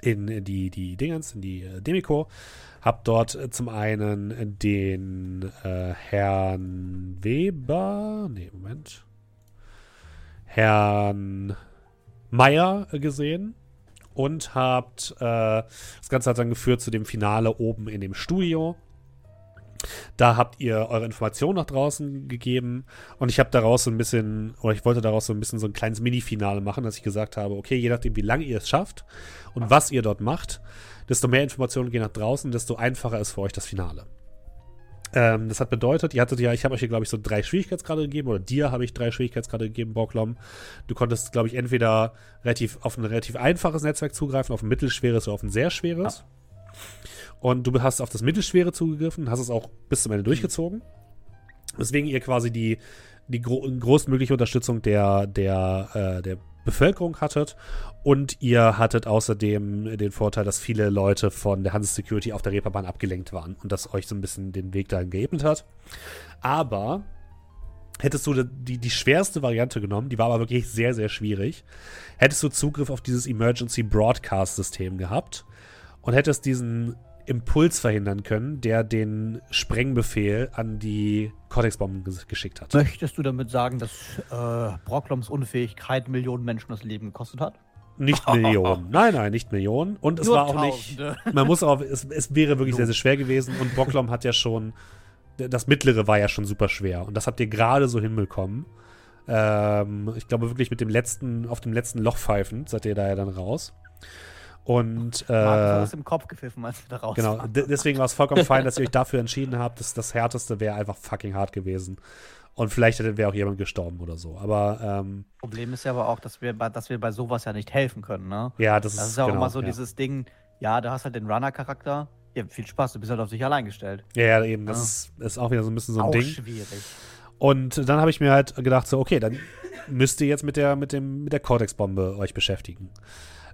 in die, die Dingens, in die äh, Demiko. Habt dort äh, zum einen den äh, Herrn Weber, nee, Moment, Herrn Meyer gesehen und habt, äh, das Ganze hat dann geführt zu dem Finale oben in dem Studio. Da habt ihr eure Informationen nach draußen gegeben und ich habe daraus so ein bisschen, oder ich wollte daraus so ein bisschen so ein kleines Mini-Finale machen, dass ich gesagt habe, okay, je nachdem, wie lange ihr es schafft und was ihr dort macht, desto mehr Informationen gehen nach draußen, desto einfacher ist für euch das Finale. Ähm, das hat bedeutet, ihr hattet ja, ich habe euch hier, glaube ich, so drei Schwierigkeitsgrade gegeben, oder dir habe ich drei Schwierigkeitsgrade gegeben, Borglom. Du konntest, glaube ich, entweder relativ auf ein relativ einfaches Netzwerk zugreifen, auf ein mittelschweres oder auf ein sehr schweres. Ja. Und du hast auf das Mittelschwere zugegriffen, hast es auch bis zum Ende durchgezogen. Weswegen ihr quasi die, die gro großmögliche Unterstützung der, der, äh, der Bevölkerung hattet. Und ihr hattet außerdem den Vorteil, dass viele Leute von der Hanse Security auf der Reeperbahn abgelenkt waren und das euch so ein bisschen den Weg dahin geebnet hat. Aber hättest du die, die schwerste Variante genommen, die war aber wirklich sehr, sehr schwierig, hättest du Zugriff auf dieses Emergency Broadcast System gehabt und hättest diesen Impuls verhindern können, der den Sprengbefehl an die Cortex-Bomben geschickt hat. Möchtest du damit sagen, dass äh, Brockloms Unfähigkeit Millionen Menschen das Leben gekostet hat? Nicht Millionen. Nein, nein, nicht Millionen. Und es Nur war auch Tausende. nicht. Man muss auch, es, es wäre wirklich sehr, sehr schwer gewesen. Und Bocklom hat ja schon, das mittlere war ja schon super schwer. Und das habt ihr gerade so hinbekommen. Ähm, ich glaube wirklich mit dem letzten, auf dem letzten Loch pfeifend seid ihr da ja dann raus. Und äh, aus dem Kopf gepfiffen, als wir da raus Genau, deswegen war es vollkommen fein, dass ihr euch dafür entschieden habt. Das, das härteste wäre einfach fucking hart gewesen. Und vielleicht wäre auch jemand gestorben oder so. Aber ähm, Problem ist ja aber auch, dass wir, bei, dass wir bei sowas ja nicht helfen können, ne? Ja, das, das ist, ja auch genau, immer so ja. dieses Ding, ja, du hast halt den Runner-Charakter. Ja, viel Spaß, du bist halt auf dich allein gestellt. Ja, ja eben, das ja. Ist, ist auch wieder so ein bisschen so ein auch Ding. schwierig. Und dann habe ich mir halt gedacht, so, okay, dann müsst ihr jetzt mit der, mit dem, mit der Cortex-Bombe euch beschäftigen.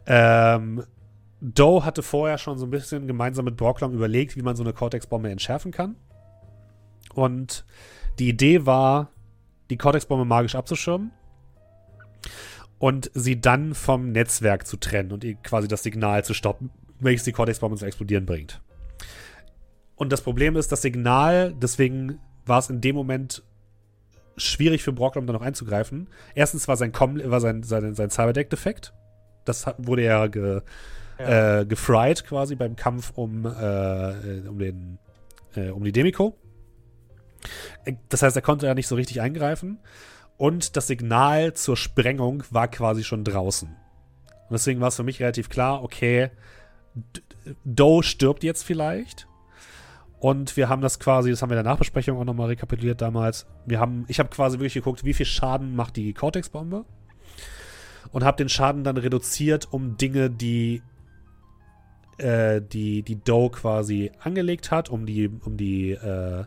Ähm, Doe hatte vorher schon so ein bisschen gemeinsam mit Brocklom überlegt, wie man so eine Cortex-Bombe entschärfen kann. Und die Idee war, die Cortex-Bombe magisch abzuschirmen und sie dann vom Netzwerk zu trennen und quasi das Signal zu stoppen, welches die Cortex-Bombe zum Explodieren bringt. Und das Problem ist, das Signal, deswegen war es in dem Moment schwierig für Brocklom da noch einzugreifen. Erstens war sein, Com war sein, sein, sein Cyberdeck-Defekt. Das wurde ja ge, ja. Äh, gefried quasi beim Kampf um, äh, um, den, äh, um die Demiko. Das heißt, er konnte ja nicht so richtig eingreifen. Und das Signal zur Sprengung war quasi schon draußen. Und deswegen war es für mich relativ klar, okay, Doe stirbt jetzt vielleicht. Und wir haben das quasi, das haben wir in der Nachbesprechung auch nochmal rekapituliert damals. Wir haben, ich habe quasi wirklich geguckt, wie viel Schaden macht die Cortex-Bombe. Und habe den Schaden dann reduziert um Dinge, die äh, die, die Doe quasi angelegt hat, um die, um die, äh,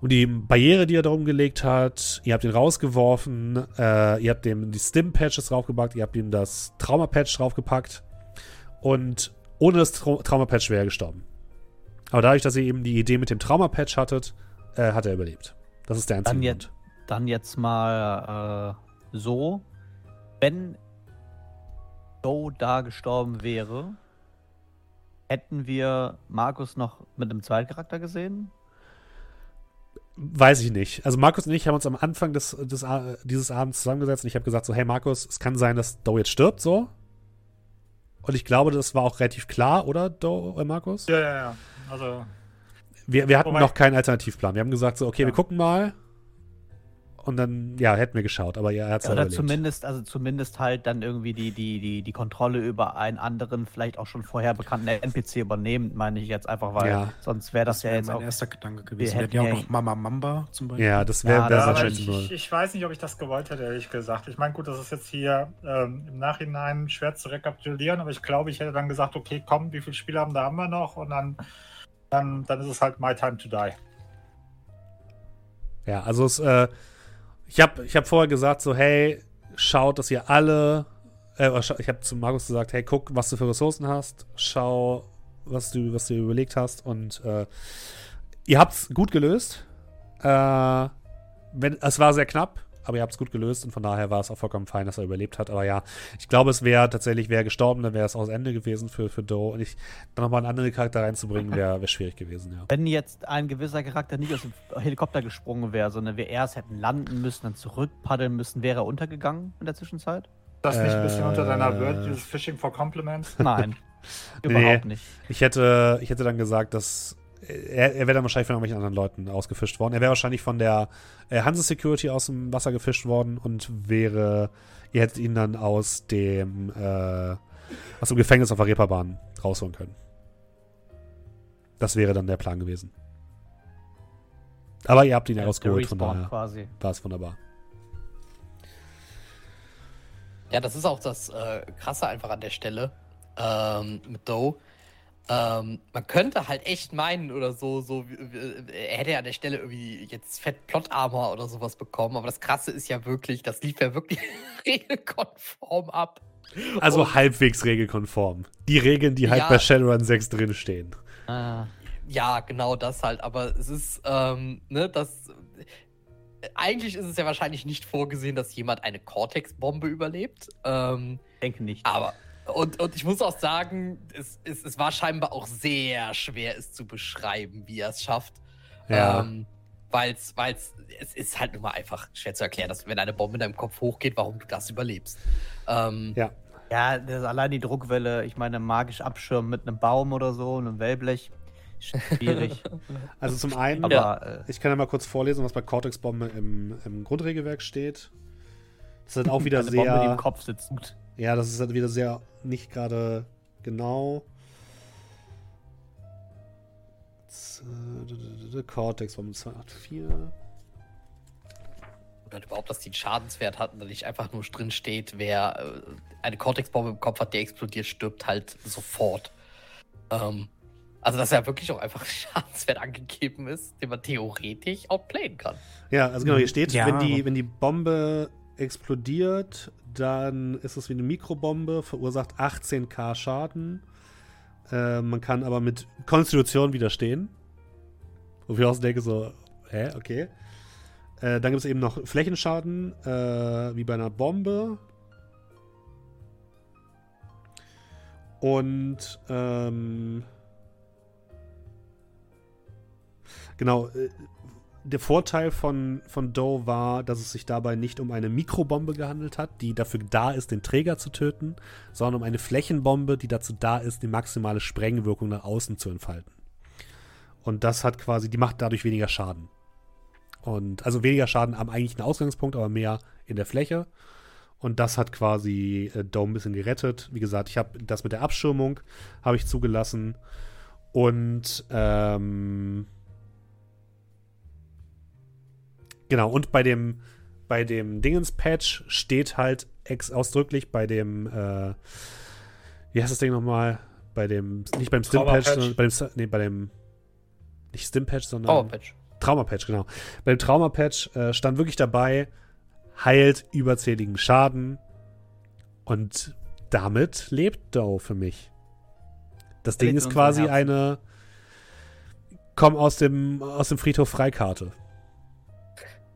um die Barriere, die er darum gelegt hat. Ihr habt ihn rausgeworfen, äh, ihr habt ihm die Stim-Patches draufgepackt, ihr habt ihm das Trauma-Patch draufgepackt und ohne das Tra Trauma-Patch wäre er gestorben. Aber dadurch, dass ihr eben die Idee mit dem Trauma-Patch hattet, äh, hat er überlebt. Das ist der einzige dann Grund. dann jetzt mal äh, so, wenn Joe da gestorben wäre, hätten wir Markus noch mit einem Zweitcharakter gesehen? Weiß ich nicht. Also Markus und ich haben uns am Anfang des, des, dieses Abends zusammengesetzt und ich habe gesagt so, hey Markus, es kann sein, dass Doe jetzt stirbt, so. Und ich glaube, das war auch relativ klar, oder, Doe, äh, Markus? Ja, ja, ja. Also. Wir, wir hatten noch keinen Alternativplan. Wir haben gesagt so, okay, ja. wir gucken mal und dann, ja, hätten wir geschaut, aber ja, er hat es ja, Oder zumindest, also zumindest halt dann irgendwie die, die, die, die Kontrolle über einen anderen, vielleicht auch schon vorher bekannten NPC übernehmen, meine ich jetzt einfach, weil ja. sonst wäre das, das wär ja jetzt mein auch. erster Gedanke gewesen. Wir hätten ja auch noch Mama Mamba zum Beispiel. Ja, das wäre wär ja, wahrscheinlich ich, ich, weiß nicht, ob ich das gewollt hätte, ehrlich gesagt. Ich meine, gut, das ist jetzt hier ähm, im Nachhinein schwer zu rekapitulieren, aber ich glaube, ich hätte dann gesagt, okay, komm, wie viele Spiele haben da haben wir noch? Und dann, dann, dann ist es halt my time to die. Ja, also es, äh, Ich habe ich hab vorher gesagt, so, hey, schaut, dass ihr alle. Äh, ich habe zu Markus gesagt, hey, guck, was du für Ressourcen hast. Schau, was du, was du überlegt hast. Und äh, ihr habt es gut gelöst. Äh, wenn, es war sehr knapp aber ihr habt es gut gelöst und von daher war es auch vollkommen fein, dass er überlebt hat. Aber ja, ich glaube, es wäre tatsächlich, wäre gestorben, dann wäre es auch das Ende gewesen für, für Doe. Und ich dann nochmal einen anderen Charakter reinzubringen, wäre wär schwierig gewesen, ja. Wenn jetzt ein gewisser Charakter nicht aus dem Helikopter gesprungen wäre, sondern wir erst hätten landen müssen, dann zurückpaddeln müssen, wäre er untergegangen in der Zwischenzeit? Das nicht ein bisschen unter deiner Word, dieses Fishing for Compliments? Nein. überhaupt nee, nicht. Ich hätte, ich hätte dann gesagt, dass er, er wäre dann wahrscheinlich von irgendwelchen anderen Leuten ausgefischt worden. Er wäre wahrscheinlich von der äh, Hanse Security aus dem Wasser gefischt worden und wäre, ihr hättet ihn dann aus dem, äh, aus dem Gefängnis auf der Reeperbahn rausholen können. Das wäre dann der Plan gewesen. Aber ihr habt ihn ja rausgeholt, von daher quasi. war es wunderbar. Ja, das ist auch das äh, Krasse einfach an der Stelle ähm, mit Doe ähm, man könnte halt echt meinen oder so, so er hätte ja an der Stelle irgendwie jetzt Fett Plot Armor oder sowas bekommen, aber das Krasse ist ja wirklich, das lief ja wirklich regelkonform ab. Also Und, halbwegs regelkonform. Die Regeln, die halt ja, bei Shadowrun 6 drinstehen. Ah. Ja, genau das halt, aber es ist, ähm, ne, das. Eigentlich ist es ja wahrscheinlich nicht vorgesehen, dass jemand eine Cortex-Bombe überlebt. Ähm, denke nicht. Aber und, und ich muss auch sagen, es, es, es war scheinbar auch sehr schwer, es zu beschreiben, wie er es schafft. Ja. Ähm, weil es, es ist halt immer einfach schwer zu erklären, dass wenn eine Bombe in deinem Kopf hochgeht, warum du das überlebst. Ähm, ja. Ja, das ist allein die Druckwelle, ich meine, magisch abschirmen mit einem Baum oder so, einem Wellblech. Schwierig. Also zum einen, Aber, ja, äh, ich kann ja mal kurz vorlesen, was bei Cortex-Bombe im, im Grundregelwerk steht. Das ist halt auch wieder eine sehr. Bombe, die im Kopf sitzt. Ja, das ist halt wieder sehr nicht gerade genau. Cortex vom 284. Oder überhaupt, dass die einen Schadenswert hatten, dass nicht einfach nur drin steht, wer äh, eine Cortex-Bombe im Kopf hat, der explodiert, stirbt halt sofort. Ähm, also, dass ja wirklich auch einfach ein Schadenswert angegeben ist, den man theoretisch outplayen kann. Ja, also genau, hier steht, ja. wenn, die, wenn die Bombe explodiert, dann ist es wie eine Mikrobombe, verursacht 18k Schaden. Äh, man kann aber mit Konstitution widerstehen. Wo ich auch denke, so, hä, okay. Äh, dann gibt es eben noch Flächenschaden, äh, wie bei einer Bombe. Und, ähm, genau, äh, der Vorteil von, von Doe war, dass es sich dabei nicht um eine Mikrobombe gehandelt hat, die dafür da ist, den Träger zu töten, sondern um eine Flächenbombe, die dazu da ist, die maximale Sprengwirkung nach außen zu entfalten. Und das hat quasi, die macht dadurch weniger Schaden. Und also weniger Schaden am eigentlichen Ausgangspunkt, aber mehr in der Fläche. Und das hat quasi äh, Dome ein bisschen gerettet. Wie gesagt, ich habe das mit der Abschirmung habe ich zugelassen. Und ähm, Genau, und bei dem, bei dem Dingens-Patch steht halt ex ausdrücklich bei dem, äh, wie heißt das Ding nochmal? Bei dem, nicht beim Stim-Patch, sondern bei dem, nee, bei dem, nicht Stim-Patch, sondern Trauma-Patch. Trauma-Patch, genau. Bei dem Trauma-Patch äh, stand wirklich dabei, heilt überzähligen Schaden und damit lebt Doe für mich. Das Ding ist quasi eine komm aus dem, aus dem Friedhof Freikarte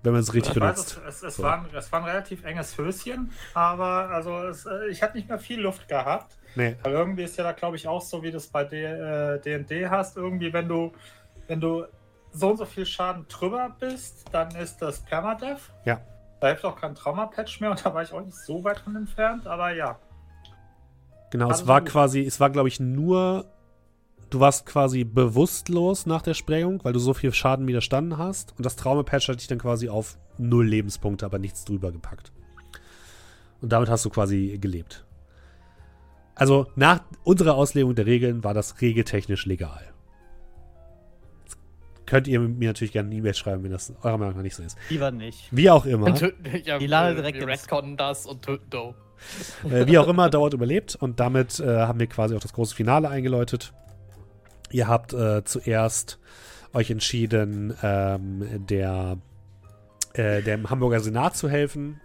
wenn man es richtig ich benutzt. Weiß, es, es, so. war ein, es, war ein, relativ enges Höschen, aber also äh, ich hatte nicht mehr viel Luft gehabt. Nee. Weil irgendwie ist ja da, glaube ich, auch so, wie du es bei DD äh, hast. Irgendwie, wenn du, wenn du so und so viel Schaden drüber bist, dann ist das Permadeath. Ja. Da hilft auch kein Trauma-Patch mehr und da war ich auch nicht so weit von entfernt, aber ja. Genau, also es war quasi, es war, glaube ich, nur du warst quasi bewusstlos nach der Sprengung, weil du so viel Schaden widerstanden hast. Und das Traumapatch hat dich dann quasi auf null Lebenspunkte, aber nichts drüber gepackt. Und damit hast du quasi gelebt. Also nach unserer Auslegung der Regeln war das regeltechnisch legal. Jetzt könnt ihr mir natürlich gerne eine E-Mail schreiben, wenn das eurer Meinung nach nicht so ist. Lieber nicht. Wie auch immer. ja, die lade direkt wir retconnen das und töten Doe. Äh, wie auch immer, dauert überlebt und damit äh, haben wir quasi auch das große Finale eingeläutet. Ihr habt äh, zuerst euch entschieden, ähm, der äh, dem Hamburger Senat zu helfen.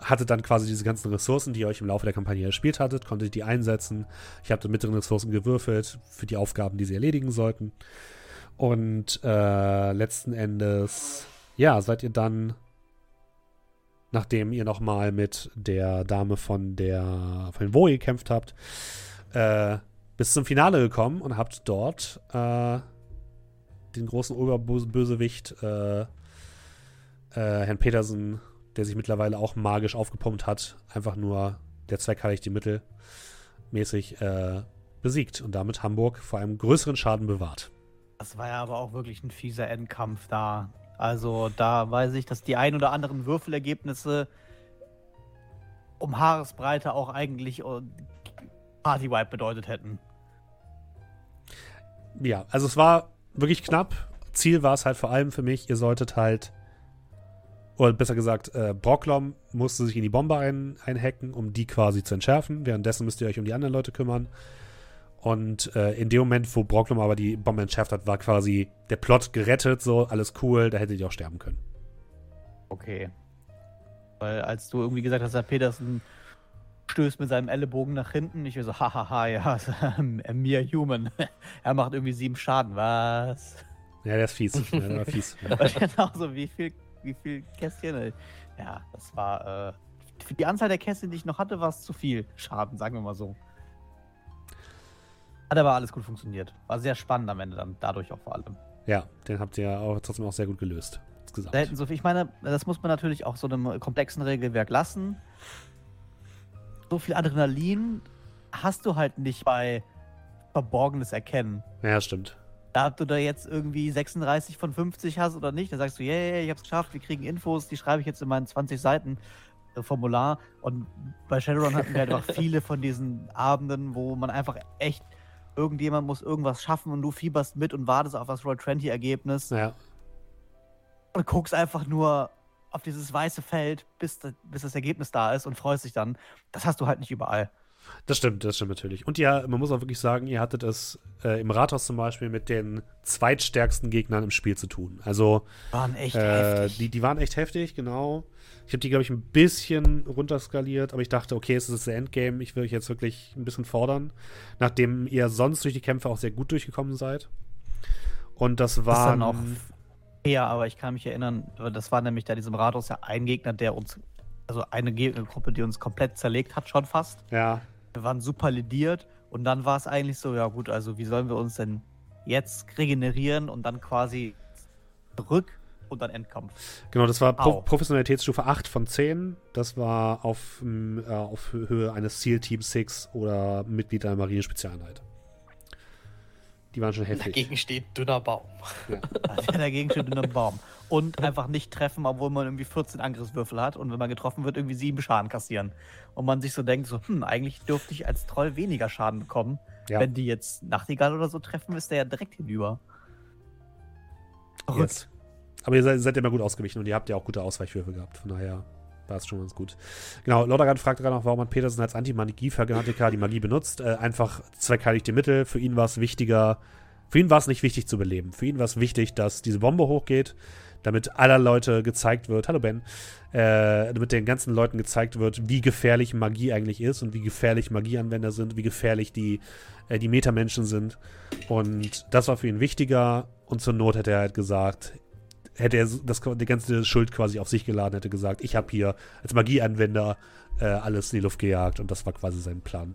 Hattet dann quasi diese ganzen Ressourcen, die ihr euch im Laufe der Kampagne erspielt hattet, konntet die einsetzen. Ich habe mit den Ressourcen gewürfelt für die Aufgaben, die sie erledigen sollten. Und äh, letzten Endes, ja, seid ihr dann, nachdem ihr nochmal mit der Dame von der von den Woe gekämpft habt, äh, bis zum Finale gekommen und habt dort äh, den großen Oberbösewicht äh, äh, Herrn Petersen, der sich mittlerweile auch magisch aufgepumpt hat, einfach nur der Zweck heiligt die Mittel mäßig äh, besiegt und damit Hamburg vor einem größeren Schaden bewahrt. Das war ja aber auch wirklich ein fieser Endkampf da. Also da weiß ich, dass die ein oder anderen Würfelergebnisse um Haaresbreite auch eigentlich äh, Partywipe bedeutet hätten. Ja, also es war wirklich knapp. Ziel war es halt vor allem für mich, ihr solltet halt, oder besser gesagt, äh, Brocklom musste sich in die Bombe ein, einhacken, um die quasi zu entschärfen. Währenddessen müsst ihr euch um die anderen Leute kümmern. Und äh, in dem Moment, wo Brocklom aber die Bombe entschärft hat, war quasi der Plot gerettet, so, alles cool, da hättet ihr auch sterben können. Okay. Weil als du irgendwie gesagt hast, Herr Petersen stößt mit seinem Ellenbogen nach hinten. Ich will so, hahaha, ja, mir human. er macht irgendwie sieben Schaden, was? Ja, der ist fies. ja, der war fies. genau so, wie viel, wie viel Kästchen. Ja, das war, äh, für die Anzahl der Kästchen, die ich noch hatte, war es zu viel Schaden, sagen wir mal so. Hat aber alles gut funktioniert. War sehr spannend am Ende dann, dadurch auch vor allem. Ja, den habt ihr auch trotzdem auch sehr gut gelöst. Selten so viel. Ich meine, das muss man natürlich auch so einem komplexen Regelwerk lassen so viel Adrenalin hast du halt nicht bei Verborgenes erkennen. Ja, stimmt. Da ob du da jetzt irgendwie 36 von 50 hast oder nicht, dann sagst du, yeah, ich hab's geschafft, wir kriegen Infos, die schreibe ich jetzt in meinen 20 Seiten äh, Formular. Und bei Shadowrun hatten wir halt einfach viele von diesen Abenden, wo man einfach echt, irgendjemand muss irgendwas schaffen und du fieberst mit und wartest auf das Roll 20 Ergebnis. Ja. Und guckst einfach nur, auf dieses weiße Feld, bis, bis das Ergebnis da ist und freust dich dann. Das hast du halt nicht überall. Das stimmt, das stimmt natürlich. Und ja, man muss auch wirklich sagen, ihr hattet es äh, im Rathaus zum Beispiel mit den zweitstärksten Gegnern im Spiel zu tun. Also waren echt äh, heftig. Die, die waren echt heftig, genau. Ich habe die, glaube ich, ein bisschen runterskaliert, aber ich dachte, okay, es ist das Endgame, ich will euch jetzt wirklich ein bisschen fordern, nachdem ihr sonst durch die Kämpfe auch sehr gut durchgekommen seid. Und das war. Das ja, aber ich kann mich erinnern, das war nämlich da diesem Rathaus ja ein Gegner, der uns, also eine Gegnergruppe, die uns komplett zerlegt hat, schon fast. Ja. Wir waren super lidiert und dann war es eigentlich so, ja gut, also wie sollen wir uns denn jetzt regenerieren und dann quasi zurück und dann Endkampf. Genau, das war Pro Professionalitätsstufe 8 von 10. Das war auf, äh, auf Höhe eines SEAL Team 6 oder Mitglied einer Marine-Spezialeinheit. Die waren schon heftig. Dagegen steht dünner Baum. Ja. dagegen steht dünner Baum. Und einfach nicht treffen, obwohl man irgendwie 14 Angriffswürfel hat und wenn man getroffen wird, irgendwie sieben Schaden kassieren. Und man sich so denkt, so, hm, eigentlich dürfte ich als Troll weniger Schaden bekommen. Ja. Wenn die jetzt Nachtigall oder so treffen, ist der ja direkt hinüber. Yes. Aber ihr seid, seid immer gut ausgewichen und ihr habt ja auch gute Ausweichwürfe gehabt. Von daher war es schon ganz gut. Genau, Lordagan fragt gerade noch, warum hat Peterson als Anti-Magie-Fanatiker die Magie benutzt. Äh, einfach zweckheiligte Mittel. Für ihn war es wichtiger, für ihn war es nicht wichtig zu beleben. Für ihn war es wichtig, dass diese Bombe hochgeht, damit aller Leute gezeigt wird, hallo Ben, äh, damit den ganzen Leuten gezeigt wird, wie gefährlich Magie eigentlich ist und wie gefährlich Magieanwender sind, wie gefährlich die, äh, die Metamenschen sind. Und das war für ihn wichtiger. Und zur Not hätte er halt gesagt, hätte er das, die ganze Schuld quasi auf sich geladen, hätte gesagt, ich habe hier als Magieanwender äh, alles in die Luft gejagt und das war quasi sein Plan.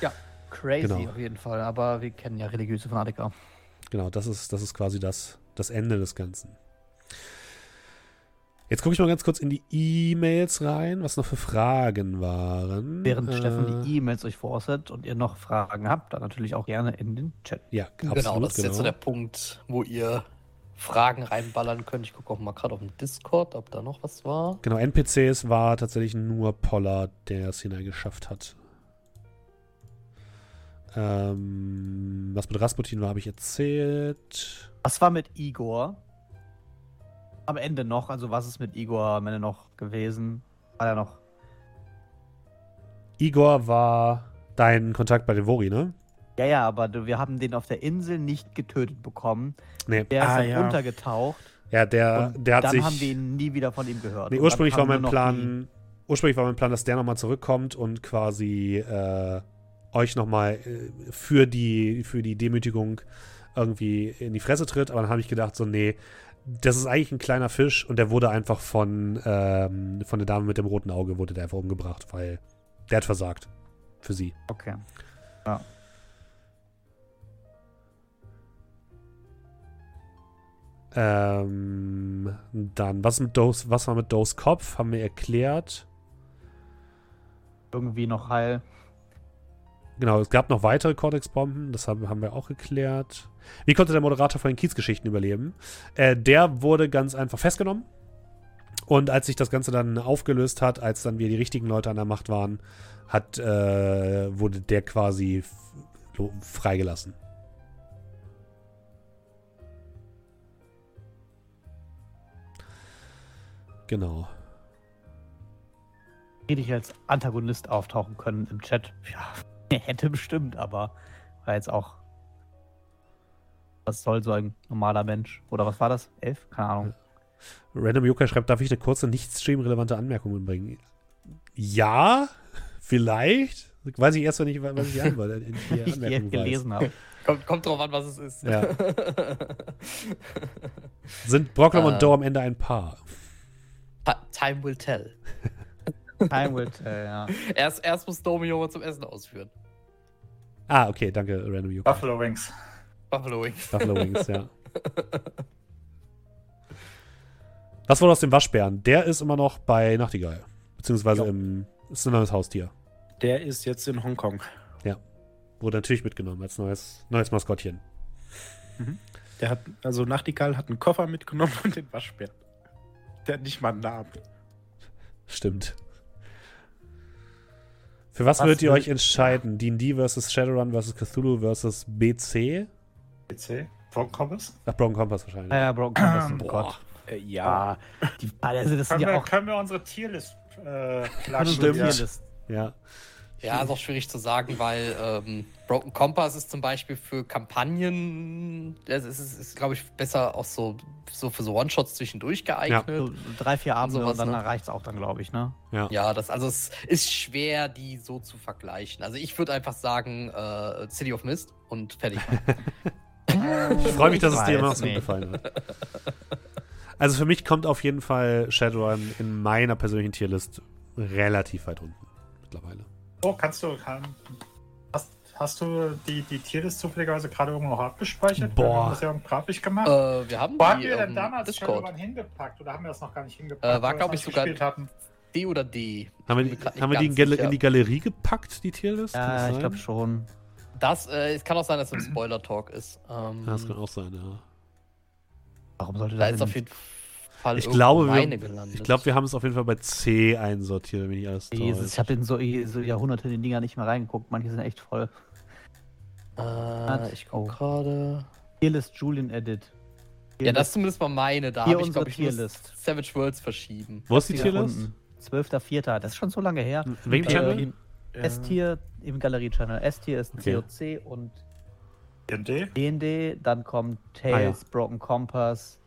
Ja, crazy genau. auf jeden Fall, aber wir kennen ja religiöse Fanatiker. Genau, das ist, das ist quasi das, das Ende des Ganzen. Jetzt gucke ich mal ganz kurz in die E-Mails rein, was noch für Fragen waren. Während äh, Steffen die E-Mails euch vorsetzt und ihr noch Fragen habt, dann natürlich auch gerne in den Chat. Ja, absolut, genau. Das ist genau. jetzt so der Punkt, wo ihr Fragen reinballern können. Ich gucke auch mal gerade auf dem Discord, ob da noch was war. Genau, NPCs war tatsächlich nur Pollard, der es hineingeschafft hat. Ähm, was mit Rasputin war, habe ich erzählt. Was war mit Igor? Am Ende noch, also was ist mit Igor am Ende noch gewesen? War er noch? Igor war dein Kontakt bei den Vori, ne? Ja, ja, aber wir haben den auf der Insel nicht getötet bekommen. Nee. Der ist ah, dann ja. untergetaucht Ja, der, der hat dann sich. haben wir ihn nie wieder von ihm gehört. Nee, ursprünglich dann war mein Plan, ursprünglich war mein Plan, dass der nochmal zurückkommt und quasi äh, euch nochmal äh, für die, für die Demütigung irgendwie in die Fresse tritt. Aber dann habe ich gedacht, so, nee, das ist eigentlich ein kleiner Fisch und der wurde einfach von, ähm, von der Dame mit dem roten Auge, wurde der einfach umgebracht, weil der hat versagt. Für sie. Okay. Ähm, dann, was, mit Dose, was war mit Dose Kopf? Haben wir erklärt. Irgendwie noch heil. Genau, es gab noch weitere Cortex-Bomben, das haben, haben wir auch geklärt. Wie konnte der Moderator von den Kiezgeschichten überleben? Äh, der wurde ganz einfach festgenommen. Und als sich das Ganze dann aufgelöst hat, als dann wir die richtigen Leute an der Macht waren, hat, äh, wurde der quasi freigelassen. Genau. Hätte ich als Antagonist auftauchen können im Chat. Ja, hätte bestimmt, aber war jetzt auch. Was soll so ein normaler Mensch? Oder was war das? Elf? Keine Ahnung. Random Yokai schreibt, darf ich eine kurze, nicht streamrelevante Anmerkung mitbringen? Ja, vielleicht. Weiß ich erst, wenn ich, was ich die Ich die gelesen habe. Kommt, kommt drauf an, was es ist. Ja. Sind Brocklom Äh. und Doe am Ende ein Paar? Time will tell. Time will tell, ja. Erst, erst muss Domio mal zum Essen ausführen. Ah, okay, danke, Random Yokai. Buffalo Wings. Buffalo Wings. Buffalo Wings, ja. Was wurde aus dem Waschbären? Der ist immer noch bei Nachtigall. Beziehungsweise Ja. im, ist ein neues Haustier. Der ist jetzt in Hongkong. Wurde natürlich mitgenommen als neues, neues Maskottchen. Der hat, also Nachtigall hat einen Koffer mitgenommen und den Waschbär. Der hat nicht mal einen Namen. Stimmt. Für was, Was würdet ihr euch entscheiden? D&D versus Shadowrun versus Cthulhu versus BC? PC. Broken Compass. Ach, Broken Compass wahrscheinlich. Ja, ja, Broken Compass, oh Boah. Gott. Äh, ja. Ah, die, also das Können, ja wir, auch können wir unsere Tierlist äh, pluggen? Stimmt. Tierlist. Ja. Ja, ist auch schwierig zu sagen, weil ähm, Broken Compass ist zum Beispiel für Kampagnen, es ist, ist, ist glaube ich, besser auch so, so für so One-Shots zwischendurch geeignet. So drei, vier Abende Sowas, und dann ne? reicht es auch dann, glaube ich, ne? Ja. Ja, das, also es ist schwer, die so zu vergleichen. Also ich würde einfach sagen, äh, City of Mist und fertig. Ich freue mich, dass es dir immer noch so gefallen hat. Also für mich kommt auf jeden Fall Shadowrun in meiner persönlichen Tierlist relativ weit unten mittlerweile. Oh, kannst du. Kann, hast, du die, die Tierlist zufälligerweise gerade irgendwo noch abgespeichert? Boah. Wir haben das ja grafisch gemacht. äh, wir haben Wo haben die wir denn damals Discord. Hingepackt? Oder haben wir das noch gar nicht hingepackt? Äh, war, wo wir glaub das ich, sogar- gespielt hatten? D oder D. Haben wir, die, haben wir die in, Gal sicher. in die Galerie gepackt, die Tierlist? Ja, ich glaube schon. Das, äh, es kann auch sein, dass es im Spoiler-Talk ist. Ähm, Ja, das kann auch sein, ja. Warum sollte da das ist denn auf jeden Fall Ich irgendwo glaube, meine wir, gelandet. ich glaube, wir haben es auf jeden Fall bei C einsortiert, wenn ich alles Jesus, ich habe in so, so Jahrhunderte in die Dinger nicht mehr reingeguckt. Manche sind echt voll. Äh, ich guck Oh. gerade. Tierlist Julian Edit. Ja, das ist zumindest mal meine. Da habe ich, glaube ich, Tierlist. Savage Worlds verschieben. Wo ist die Tierlist? unten. 12.04. Das ist schon so lange her. Welchen Äh, Channel? im S-Tier im Galerie-Channel. S-Tier ist Okay. COC und D&D? D&D. Dann kommt Tales, Broken Compass,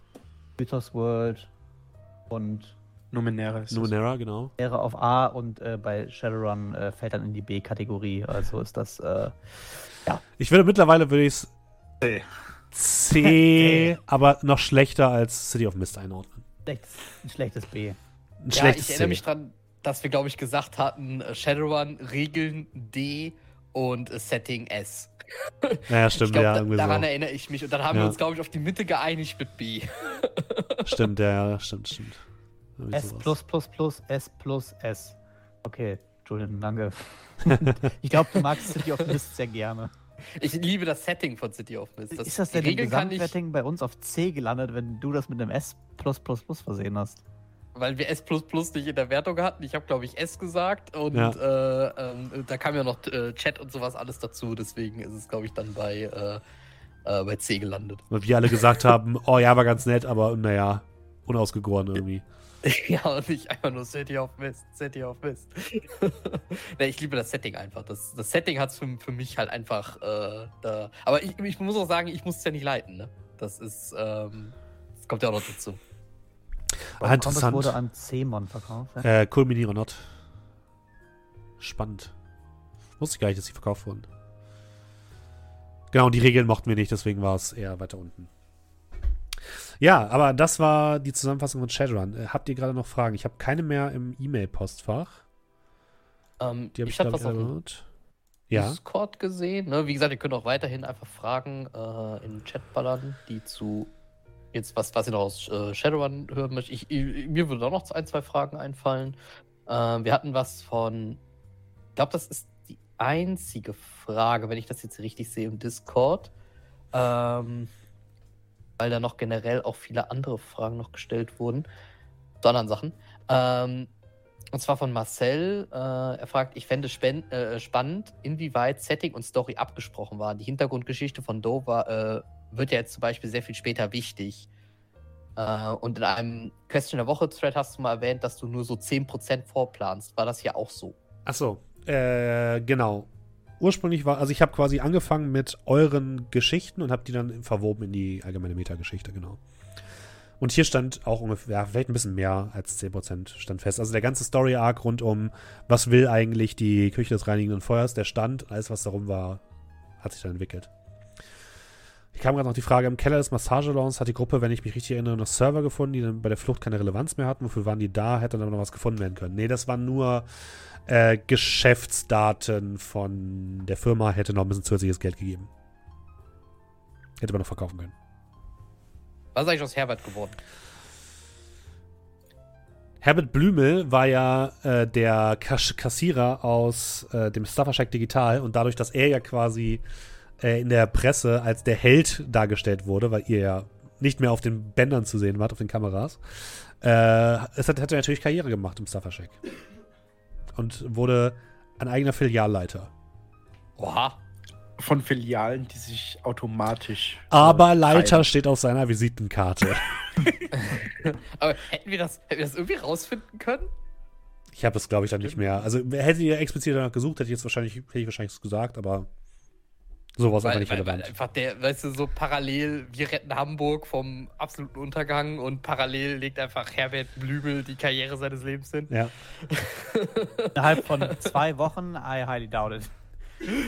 Mythos World und Numenera ist. Numenera, genau. wäre auf A und äh, bei Shadowrun äh, fällt dann in die B-Kategorie. Also ist das äh, Ich würde mittlerweile, würde ich es C. C, aber noch schlechter als City of Mist einordnen. schlechtes, ein schlechtes B. Ein Ja, schlechtes ich erinnere C. mich dran, dass wir, glaube ich, gesagt hatten, äh, Shadowrun, Regeln D und äh, Setting S. Naja, Ich stimmt, glaube, ja, da, irgendwie daran so. erinnere ich mich. Und dann haben Ja. wir uns, glaube ich, auf die Mitte geeinigt mit B. Stimmt, ja, stimmt, stimmt. Irgendwie S sowas. plus plus plus S plus S. Okay, Julian, danke. ich glaube, du magst City of Mist sehr gerne. Ich liebe das Setting von City of Mist. ist das denn im kann ich, bei uns auf C gelandet, wenn du das mit einem S plus plus plus versehen hast? Weil wir S nicht in der Wertung hatten. Ich habe, glaube ich, S gesagt und Ja. äh, ähm, da kam ja noch äh, Chat und sowas alles dazu. Deswegen ist es, glaube ich, dann bei, äh, äh, bei C gelandet. Weil wir alle gesagt haben, oh ja, war ganz nett, aber naja, unausgegoren irgendwie. ja, und nicht einfach nur City of Mist, City of Mist. nee, ich liebe das Setting einfach. Das, das Setting hat es für, für mich halt einfach äh, da. Aber ich, ich muss auch sagen, ich muss es ja nicht leiten, ne? Das ist, ähm, kommt ja auch noch dazu. Ah, interessant. wurde an C-Mon verkauft. Ja? Äh, Culmini or not. Spannend. Wusste ich gar nicht, dass sie verkauft wurden. Genau, und die Regeln mochten wir nicht, deswegen war es eher weiter unten. Ja, aber das war die Zusammenfassung von Shadowrun. Äh, habt ihr gerade noch Fragen? Ich habe keine mehr im E-Mail-Postfach. Ähm, Die habe ich ich, was erhört. Ja. Discord gesehen. Ne? Wie gesagt, ihr könnt auch weiterhin einfach Fragen äh, in den Chat ballern, die zu jetzt was, was ihr noch aus äh, Shadowrun hören möchtet. Ich, ich, mir würde auch noch ein, zwei Fragen einfallen. Ähm, wir hatten was von, ich glaube, das ist die einzige Frage, wenn ich das jetzt richtig sehe im Discord. Ähm, weil da noch generell auch viele andere Fragen noch gestellt wurden. Zu anderen Sachen. Ähm, und zwar von Marcel. Äh, er fragt, ich fände äh, spannend, inwieweit Setting und Story abgesprochen waren. Die Hintergrundgeschichte von Dover äh, wird ja jetzt zum Beispiel sehr viel später wichtig. Äh, und in einem Question der Woche-Thread hast du mal erwähnt, dass du nur so 10% vorplanst. War das hier auch so? Achso, äh, genau. Ursprünglich war, also ich habe quasi angefangen mit euren Geschichten und habe die dann verwoben in die allgemeine Metageschichte, genau. Und hier stand auch ungefähr, ja, vielleicht ein bisschen mehr als 10% stand fest. Also der ganze Story-Arc rund um, was will eigentlich die Küche des reinigenden Feuers, der stand, alles was darum war, hat sich dann entwickelt. Ich kam gerade noch die Frage, im Keller des Massagesalons hat die Gruppe, wenn ich mich richtig erinnere, noch Server gefunden, die dann bei der Flucht keine Relevanz mehr hatten. Wofür waren die da? Hätte dann aber noch was gefunden werden können. Nee, das waren nur äh, Geschäftsdaten von der Firma, hätte noch ein bisschen zusätzliches Geld gegeben. Hätte man noch verkaufen können. Was ist eigentlich aus Herbert geworden? Herbert Blümel war ja äh, der Kass Kassierer aus äh, dem Stafferscheck Digital und dadurch, dass er ja quasi äh, in der Presse als der Held dargestellt wurde, weil ihr ja nicht mehr auf den Bändern zu sehen wart, auf den Kameras, äh, es hat, hat er natürlich Karriere gemacht im Stafferscheck. Und wurde ein eigener Filialleiter. Oha. Von Filialen, die sich automatisch. Aber äh, Leiter steht auf seiner Visitenkarte. Aber hätten wir das, hätten wir das irgendwie rausfinden können? Ich habe das, glaube ich, dann nicht mehr. Also hätte ihr explizit danach gesucht, hätte ich jetzt wahrscheinlich, hätte ich wahrscheinlich gesagt, aber sowas einfach Weil, nicht weil, weil relevant. einfach der, weißt du, so parallel, wir retten Hamburg vom absoluten Untergang und parallel legt einfach Herbert Blümel die Karriere seines Lebens hin. Ja. Innerhalb von zwei Wochen, I highly doubt it.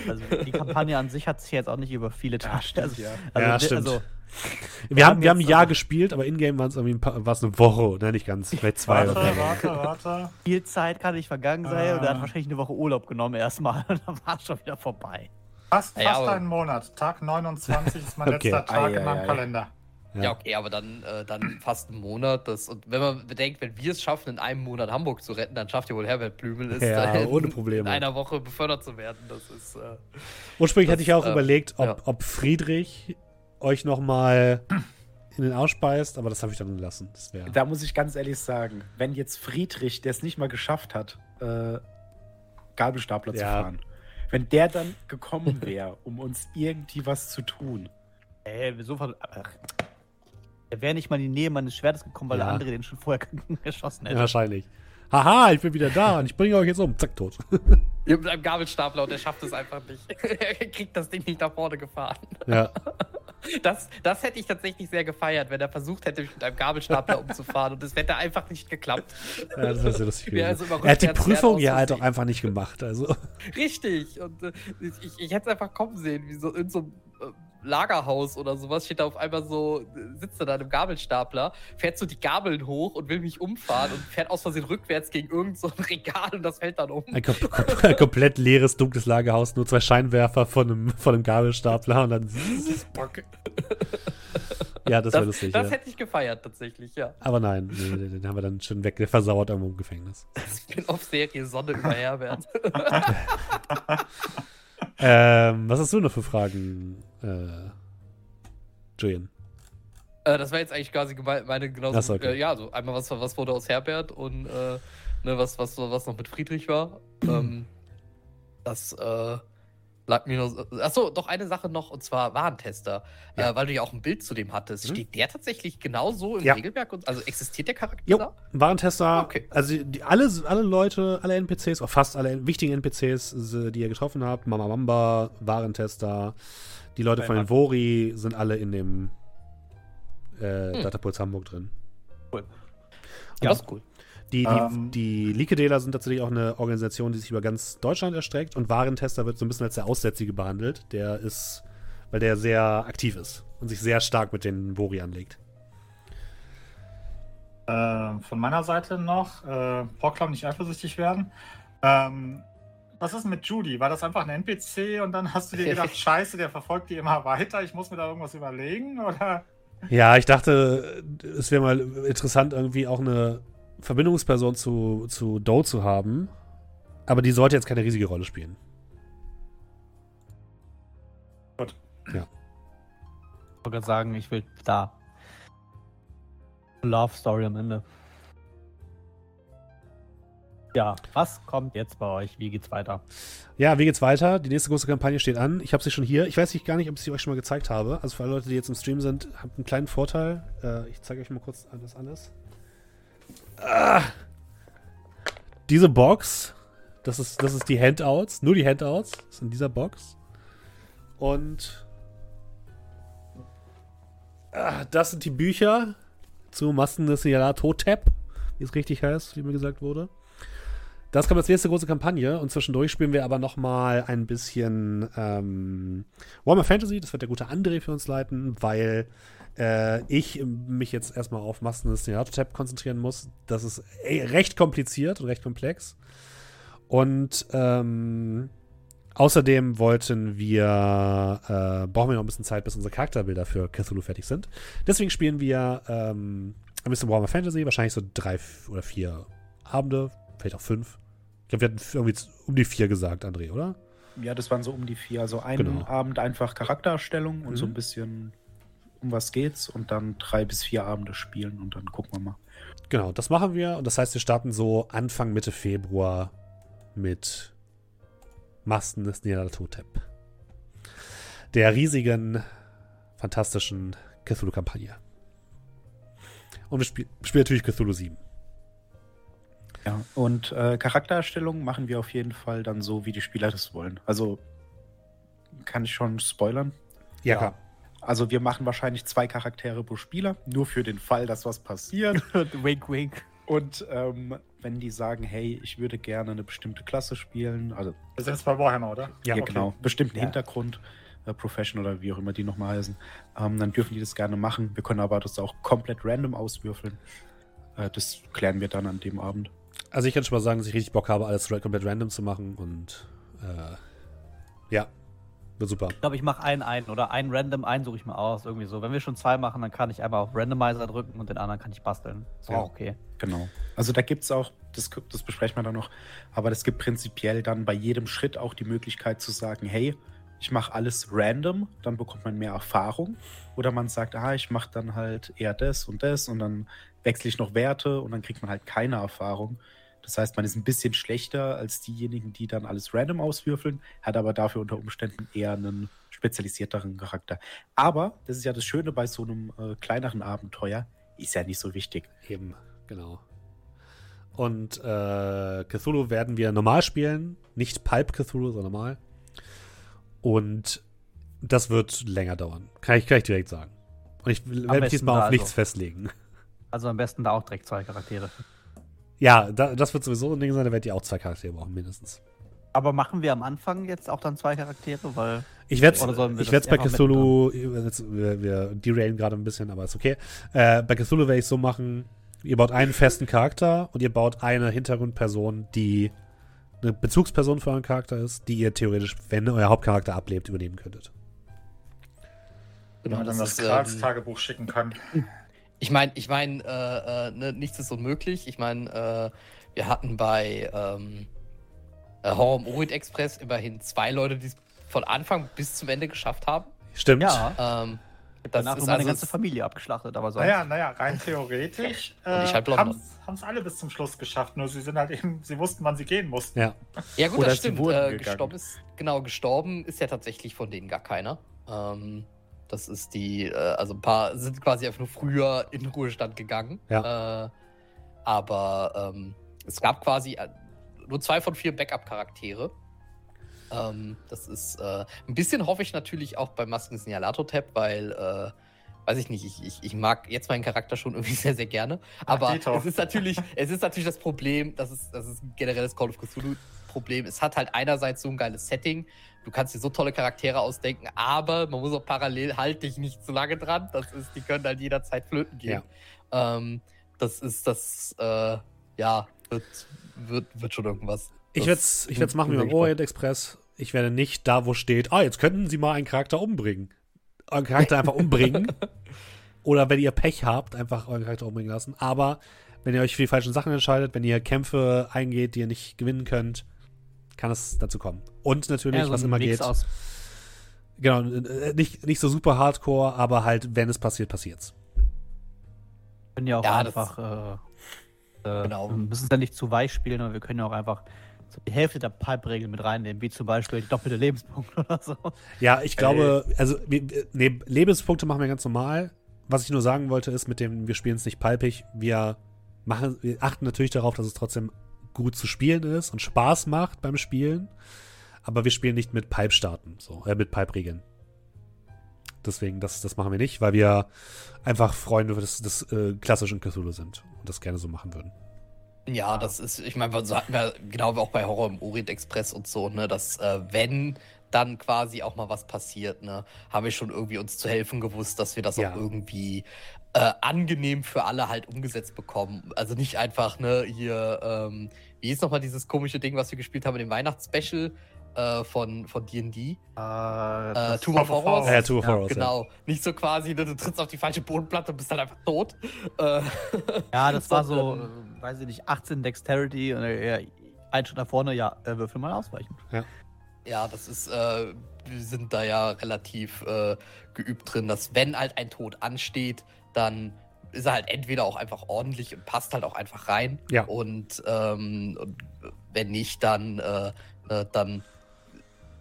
Also die Kampagne an sich hat sich jetzt auch nicht über viele Tage. stimmt, also, ja. also, Ja, die- stimmt. Also, Wir haben, wir haben ein Jahr aber- gespielt, aber in-game waren es irgendwie ein paar- war es eine Woche, ne, nicht ganz, vielleicht zwei Warte, oder drei. warte, warte. viel Zeit kann nicht vergangen sein und er hat Ah. wahrscheinlich eine Woche Urlaub genommen erstmal und dann war es schon wieder vorbei. Fast, Ja, fast aber- einen Monat. Tag 29 ist mein Okay. letzter Tag Ei, in ei, meinem ei. Kalender. Ja. Ja, okay, aber dann, äh, dann fast einen Monat. Das, und wenn man bedenkt, wenn wir es schaffen, in einem Monat Hamburg zu retten, dann schafft ja wohl Herbert Blümel es, Ja, äh, ohne in Probleme. einer Woche befördert zu werden. Das ist. Äh, Ursprünglich Das, hatte ich auch äh, überlegt, ob, ja. ob Friedrich euch nochmal in den ausspeist, aber das habe ich dann gelassen. Da muss ich ganz ehrlich sagen, wenn jetzt Friedrich, der es nicht mal geschafft hat, äh, Gabelstapler zu Ja. fahren, wenn der dann gekommen wäre, um uns irgendwie was zu tun. Ey, so ver- ach, er wäre nicht mal in die Nähe meines Schwertes gekommen, weil Ja. der andere den schon vorher geschossen Ja, hätte. wahrscheinlich. Haha, ich bin wieder da und ich bringe euch jetzt um. Zack, tot. mit einem Gabelstapler und der schafft es einfach nicht. er kriegt das Ding nicht nach vorne gefahren. ja. Das, das hätte ich tatsächlich sehr gefeiert, wenn er versucht hätte, mich mit einem Gabelstapler umzufahren und es hätte einfach nicht geklappt. ja, das wäre sehr lustig. Gewesen. also er hat die Prüfung ja halt auch einfach nicht gemacht. Also. Richtig. Und äh, ich, ich hätte es einfach kommen sehen, wie so in so einem Lagerhaus oder sowas steht da auf einmal so, sitzt er da in einem Gabelstapler, fährt so die Gabeln hoch und will mich umfahren und fährt aus Versehen rückwärts gegen irgend so ein Regal und das fällt dann um. Ein, kom kom komplett leeres, dunkles Lagerhaus, nur zwei Scheinwerfer von einem, von einem Gabelstapler und dann. ja, das wäre lustig. das ja. hätte ich gefeiert tatsächlich, ja. Aber nein, nee, den den haben wir dann schon weg, versauert irgendwo im Gefängnis. Spin-off-Serie Sonne über Herbert. Ähm, was hast du noch für Fragen, äh, Julian? Äh, das war jetzt eigentlich quasi meine genauso. Okay. äh, ja, so einmal was, was wurde aus Herbert und äh, ne, was, was, was noch mit Friedrich war. ähm, das äh, lag mir nur. so- Achso, doch eine Sache noch und zwar Warentester. Ja. Äh, weil du ja auch ein Bild zu dem hattest. Mhm. Steht der tatsächlich genauso im Ja. Regelwerk? Und, also existiert der Charakter Jo, da? Warentester, Okay. also die, alle, alle Leute, alle NPCs, auch fast alle wichtigen NPCs, äh, die ihr getroffen habt, Mama Mamba, Warentester, die Leute von den Vori sind alle in dem äh, hm. Datapulse Hamburg drin. Cool. Ja, das ist cool. Die, die, um, ähm. die Liquidator sind tatsächlich auch eine Organisation, die sich über ganz Deutschland erstreckt und Warentester wird so ein bisschen als der Aussätzige behandelt. Der ist, weil der sehr aktiv ist und sich sehr stark mit den Bori anlegt. Äh, von meiner Seite noch, äh, Porklaum nicht eifersüchtig werden. Ähm, was ist mit Judy? War das einfach ein NPC und dann hast du dir gedacht, scheiße, der verfolgt die immer weiter, ich muss mir da irgendwas überlegen? Oder? Ja, ich dachte, es wäre mal interessant, irgendwie auch eine Verbindungsperson zu, zu Doe zu haben. Aber die sollte jetzt keine riesige Rolle spielen. Gut. Ja. Ich wollte gerade sagen, ich will da. Love Story am Ende. Ja, was kommt jetzt bei euch? Wie geht's weiter? Ja, wie geht's weiter? Die nächste große Kampagne steht an. Ich habe sie schon hier. Ich weiß nicht gar nicht, ob ich sie euch schon mal gezeigt habe. Also für alle Leute, die jetzt im Stream sind, habt einen kleinen Vorteil. Äh, ich zeige euch mal kurz das alles. Ah, diese Box, das ist, das ist die Handouts, nur die Handouts, ist in dieser Box. Und ah, das sind die Bücher zu Masken des Totep, wie es richtig heißt, wie mir gesagt wurde. Das kommt als nächste große Kampagne und zwischendurch spielen wir aber noch mal ein bisschen ähm, Warhammer Fantasy. Das wird der gute André für uns leiten, weil äh, ich mich jetzt erstmal auf Masken des Tab konzentrieren muss. Das ist recht kompliziert und recht komplex. Und ähm, außerdem wollten wir, äh, brauchen wir noch ein bisschen Zeit, bis unsere Charakterbilder für Cthulhu fertig sind. Deswegen spielen wir ähm, ein bisschen Warhammer Fantasy, wahrscheinlich so drei oder vier Abende, vielleicht auch fünf. Ich glaube, wir hatten irgendwie um die vier gesagt, André, oder? Ja, das waren so um die vier. Also einen genau. Abend einfach Charaktererstellung und mhm. so ein bisschen um was geht's und dann drei bis vier Abende spielen und dann gucken wir mal. Genau, das machen wir. Und das heißt, wir starten so Anfang, Mitte Februar mit Masten des Niederlatotep. Der riesigen, fantastischen Cthulhu-Kampagne. Und wir spiel spielen natürlich Cthulhu 7. Ja, und äh, Charaktererstellung machen wir auf jeden Fall dann so, wie die Spieler das wollen. Also kann ich schon spoilern? Ja, klar. Also wir machen wahrscheinlich zwei Charaktere pro Spieler, nur für den Fall, dass was passiert. wink, wink. Und ähm, wenn die sagen, hey, ich würde gerne eine bestimmte Klasse spielen, also. Das ist jetzt bei Warhammer, oder? Ja, ja okay. genau. Bestimmten ja. Hintergrund, äh, Profession oder wie auch immer die nochmal heißen, ähm, dann dürfen die das gerne machen. Wir können aber das auch komplett random auswürfeln. Äh, das klären wir dann an dem Abend. Also ich kann schon mal sagen, dass ich richtig Bock habe, alles komplett random zu machen und äh, ja, wird super. Ich glaube, ich mache einen ein oder einen random einen suche ich mal aus, irgendwie so. Wenn wir schon zwei machen, dann kann ich einmal auf Randomizer drücken und den anderen kann ich basteln. So, ja, okay. Genau. Also da gibt es auch, das, das besprechen wir dann noch, aber es gibt prinzipiell dann bei jedem Schritt auch die Möglichkeit zu sagen, hey, ich mache alles random, dann bekommt man mehr Erfahrung. Oder man sagt, ah, ich mache dann halt eher das und das und dann wechsle ich noch Werte und dann kriegt man halt keine Erfahrung. Das heißt, man ist ein bisschen schlechter als diejenigen, die dann alles random auswürfeln, hat aber dafür unter Umständen eher einen spezialisierteren Charakter. Aber, das ist ja das Schöne bei so einem äh, kleineren Abenteuer, ist ja nicht so wichtig. Eben, genau. Und äh, Cthulhu werden wir normal spielen, nicht Pulp Cthulhu, sondern normal. Und das wird länger dauern. Kann ich gleich direkt sagen. Und ich werde mich diesmal auf also. nichts festlegen. Also am besten da auch direkt zwei Charaktere. Ja, da, das wird sowieso ein Ding sein, da werdet ihr auch zwei Charaktere brauchen, mindestens. Aber machen wir am Anfang jetzt auch dann zwei Charaktere? Weil, ich werde es bei Cthulhu, wir, wir derailen gerade ein bisschen, aber ist okay. Äh, bei Cthulhu werde ich es so machen, ihr baut einen festen Charakter und ihr baut eine Hintergrundperson, die eine Bezugsperson für euren Charakter ist, die ihr theoretisch, wenn euer Hauptcharakter ablebt, übernehmen könntet. Genau, dann das, das ähm, Tagebuch schicken kann. Ich meine, ich meine, äh, äh, ne, nichts ist unmöglich. Ich meine, äh, wir hatten bei ähm, äh, Horror im Orient Express immerhin zwei Leute, die es von Anfang bis zum Ende geschafft haben. Stimmt. Ja. Ähm, das Danach ist meine also ganze Familie abgeschlachtet, aber sonst. Naja, naja, rein theoretisch äh, halt haben es alle bis zum Schluss geschafft, nur sie sind halt eben, sie wussten, wann sie gehen mussten. Ja, ja gut, Oder das stimmt. Äh, gestorben ist, genau, gestorben ist ja tatsächlich von denen gar keiner. Ähm, das ist die, äh, also ein paar sind quasi einfach nur früher in Ruhestand gegangen. Ja. Äh, aber ähm, es gab quasi äh, nur zwei von vier Backup-Charaktere. Ähm, das ist äh, ein bisschen hoffe ich natürlich auch bei Masken Signalator-Tab, weil, äh, weiß ich nicht, ich, ich, ich mag jetzt meinen Charakter schon irgendwie sehr, sehr gerne. Aber Ach, es ist natürlich, es ist natürlich das Problem, das ist, das ist ein generelles Call of Cthulhu-Problem. Es hat halt einerseits so ein geiles Setting, du kannst dir so tolle Charaktere ausdenken, aber man muss auch parallel halt dich nicht zu lange dran. Das ist, die können halt jederzeit flöten gehen. Ja. Ähm, das ist das, äh, ja, wird, wird, wird schon irgendwas. Ich werde es ich machen wie beim Orient Express. Ich werde nicht da, wo steht, ah, jetzt könnten Sie mal einen Charakter umbringen. Euren Charakter einfach umbringen. Oder wenn ihr Pech habt, einfach euren Charakter umbringen lassen. Aber wenn ihr euch für die falschen Sachen entscheidet, wenn ihr Kämpfe eingeht, die ihr nicht gewinnen könnt, kann es dazu kommen. Und natürlich, ja, so was immer Mix geht. Aus. Genau, äh, nicht, nicht so super hardcore, aber halt, wenn es passiert, passiert's. Können ja auch ja, einfach. Äh, äh, genau. Wir müssen es ja nicht zu weich spielen, aber wir können ja auch einfach so die Hälfte der Pipe-Regel mit reinnehmen, wie zum Beispiel die doppelte Lebenspunkte oder so. Ja, ich glaube, also nee, Lebenspunkte machen wir ganz normal. Was ich nur sagen wollte, ist, mit dem, wir spielen es nicht palpig, wir machen, wir achten natürlich darauf, dass es trotzdem gut zu spielen ist und Spaß macht beim Spielen. Aber wir spielen nicht mit Pipe-Starten, so, äh, mit Pipe-Regeln. Deswegen, das, das machen wir nicht, weil wir einfach Freunde des, des äh, klassischen Cthulhu sind und das gerne so machen würden. Ja, das ist, ich meine, so hatten wir genau auch bei Horror im Orient Express und so, ne, dass äh, wenn dann quasi auch mal was passiert, ne, haben wir schon irgendwie uns zu helfen gewusst, dass wir das ja. auch irgendwie äh, angenehm für alle halt umgesetzt bekommen. Also nicht einfach, ne, hier, ähm, wie hieß nochmal dieses komische Ding, was wir gespielt haben in dem Weihnachtsspecial, äh, von von D&D. Uh, äh, Tomb of Horrors. Ja, Tomb of Horrors. Genau. Ja. Nicht so quasi, ne, du trittst auf die falsche Bodenplatte und bist dann einfach tot. Äh, ja, das war so, äh, weiß ich nicht, 18 Dexterity und äh, ein Schritt nach vorne, ja, äh, würfel mal ausweichen. Ja. Ja, das ist, äh, wir sind da ja relativ äh, geübt drin, dass wenn halt ein Tod ansteht, dann ist er halt entweder auch einfach ordentlich und passt halt auch einfach rein. Ja. Und, ähm, und wenn nicht, dann, äh, dann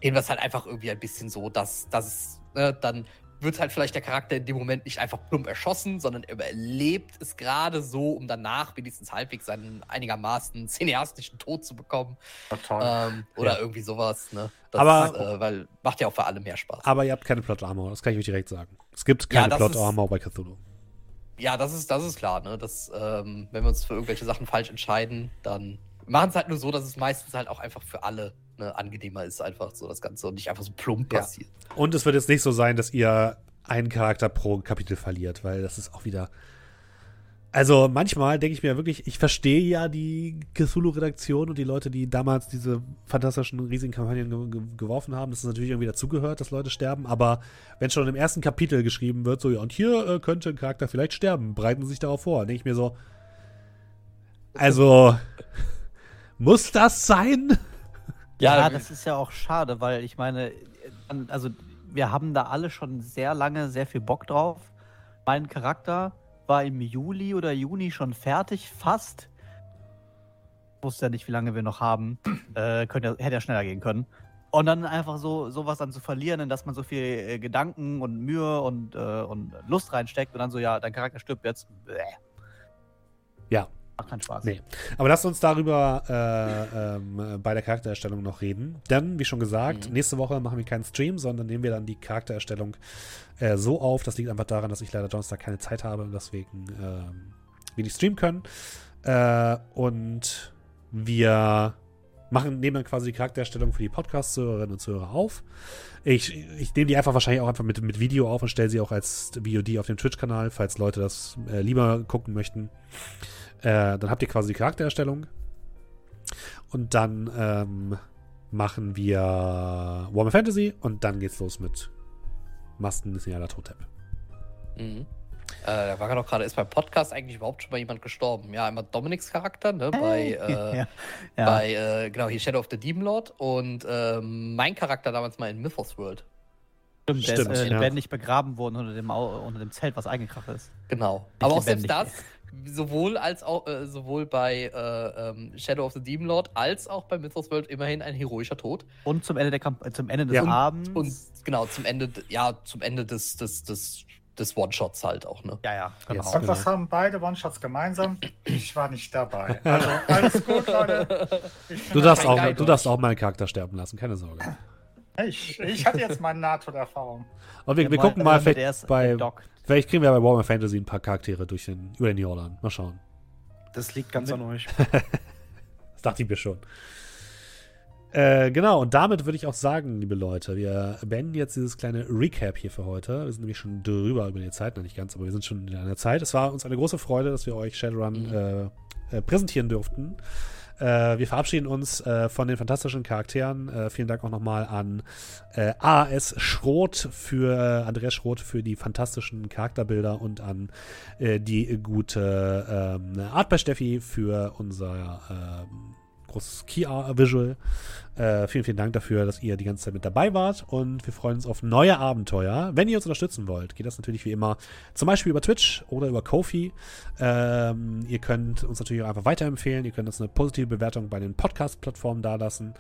gehen wir es halt einfach irgendwie ein bisschen so, dass, dass es, ne, dann wird halt vielleicht der Charakter in dem Moment nicht einfach plump erschossen, sondern er überlebt es gerade so, um danach wenigstens halbwegs seinen einigermaßen cineastischen Tod zu bekommen. Ähm, oder ja. irgendwie sowas, ne? Das, aber, äh, weil macht ja auch für alle mehr Spaß. Aber ihr habt keine Plot Armor, das kann ich euch direkt sagen. Es gibt keine ja, Plot Armor bei Cthulhu. Ja, das ist, das ist klar, ne? Das, ähm, wenn wir uns für irgendwelche Sachen falsch entscheiden, dann machen es halt nur so, dass es meistens halt auch einfach für alle ne, angenehmer ist, einfach so das Ganze und nicht einfach so plump ja. passiert. Und es wird jetzt nicht so sein, dass ihr einen Charakter pro Kapitel verliert, weil das ist auch wieder. Also manchmal denke ich mir wirklich, ich verstehe ja die Cthulhu-Redaktion und die Leute, die damals diese fantastischen riesigen Kampagnen ge ge geworfen haben, dass es natürlich irgendwie dazugehört, dass Leute sterben, aber wenn schon im ersten Kapitel geschrieben wird, so ja, und hier äh, könnte ein Charakter vielleicht sterben, bereiten Sie sich darauf vor, denke ich mir so, also muss das sein? Ja, ja das ist ja auch schade, weil ich meine, also wir haben da alle schon sehr lange sehr viel Bock drauf. Mein Charakter war im Juli oder Juni schon fertig, fast. Ich wusste ja nicht, wie lange wir noch haben. Äh, könnte, hätte ja schneller gehen können. Und dann einfach so sowas dann zu verlieren, in dass man so viel äh, Gedanken und Mühe und, äh, und Lust reinsteckt und dann so, ja, dein Charakter stirbt jetzt. Bäh. Ja, Macht keinen Spaß. Nee. Aber lasst uns darüber äh, ähm, bei der Charaktererstellung noch reden. Denn, wie schon gesagt, mhm. nächste Woche machen wir keinen Stream, sondern nehmen wir dann die Charaktererstellung äh, so auf. Das liegt einfach daran, dass ich leider Donnerstag keine Zeit habe und deswegen äh, wir nicht streamen können. Äh, und wir machen, nehmen dann quasi die Charaktererstellung für die Podcast-Zuhörerinnen und Zuhörer auf. Ich, ich nehme die einfach wahrscheinlich auch einfach mit, mit Video auf und stelle sie auch als VOD auf dem Twitch-Kanal, falls Leute das äh, lieber gucken möchten. Äh, dann habt ihr quasi die Charaktererstellung. Und dann ähm, machen wir Warhammer Fantasy und dann geht's los mit Masten Signaler Totep. Mhm. Äh, da war doch gerade, ist beim Podcast eigentlich überhaupt schon mal jemand gestorben? Ja, einmal Dominiks Charakter, ne? Bei, äh, ja. Ja. bei äh, genau, hier Shadow of the Demon Lord und ähm, mein Charakter damals mal in Mythos World. Stimmt, der Stimmt, ist äh, ja. lebendig begraben worden unter dem, unter dem Zelt, was eingekracht ist. Genau. Nicht Aber auch selbst das, sowohl als auch äh, sowohl bei äh, ähm, Shadow of the Demon Lord als auch bei Mythos World immerhin ein heroischer Tod. Und zum Ende der Kamp äh, zum Ende des ja. Abends. Und genau, zum Ende, ja, zum Ende des, des, des, des One-Shots halt auch, ne? Ja, ja, genau. Yes, und was genau. haben beide One-Shots gemeinsam? Ich war nicht dabei. Also alles gut, Leute. Du darfst, auch, du darfst auch meinen Charakter sterben lassen, keine Sorge. Ich, ich hatte jetzt meine NATO-Erfahrung. Und wir, wir gucken mal, vielleicht, bei, vielleicht kriegen wir bei Warhammer Fantasy ein paar Charaktere durch den, über den Jordan. Mal schauen. Das liegt ganz an euch. das dachte ich mir schon. Äh, genau, und damit würde ich auch sagen, liebe Leute, wir beenden jetzt dieses kleine Recap hier für heute. Wir sind nämlich schon drüber über die Zeit, noch nicht ganz, aber wir sind schon in einer Zeit. Es war uns eine große Freude, dass wir euch Shadowrun mhm. äh, äh, präsentieren durften. Äh, wir verabschieden uns äh, von den fantastischen Charakteren. Äh, vielen Dank auch nochmal an äh, AS Schroth für Andreas Schroth für die fantastischen Charakterbilder und an äh, die gute ähm, Art bei Steffi für unser ähm, großes Key-Visual. Äh, vielen, vielen Dank dafür, dass ihr die ganze Zeit mit dabei wart und wir freuen uns auf neue Abenteuer. Wenn ihr uns unterstützen wollt, geht das natürlich wie immer zum Beispiel über Twitch oder über Kofi. Ähm, ihr könnt uns natürlich auch einfach weiterempfehlen. Ihr könnt uns eine positive Bewertung bei den Podcast-Plattformen dalassen.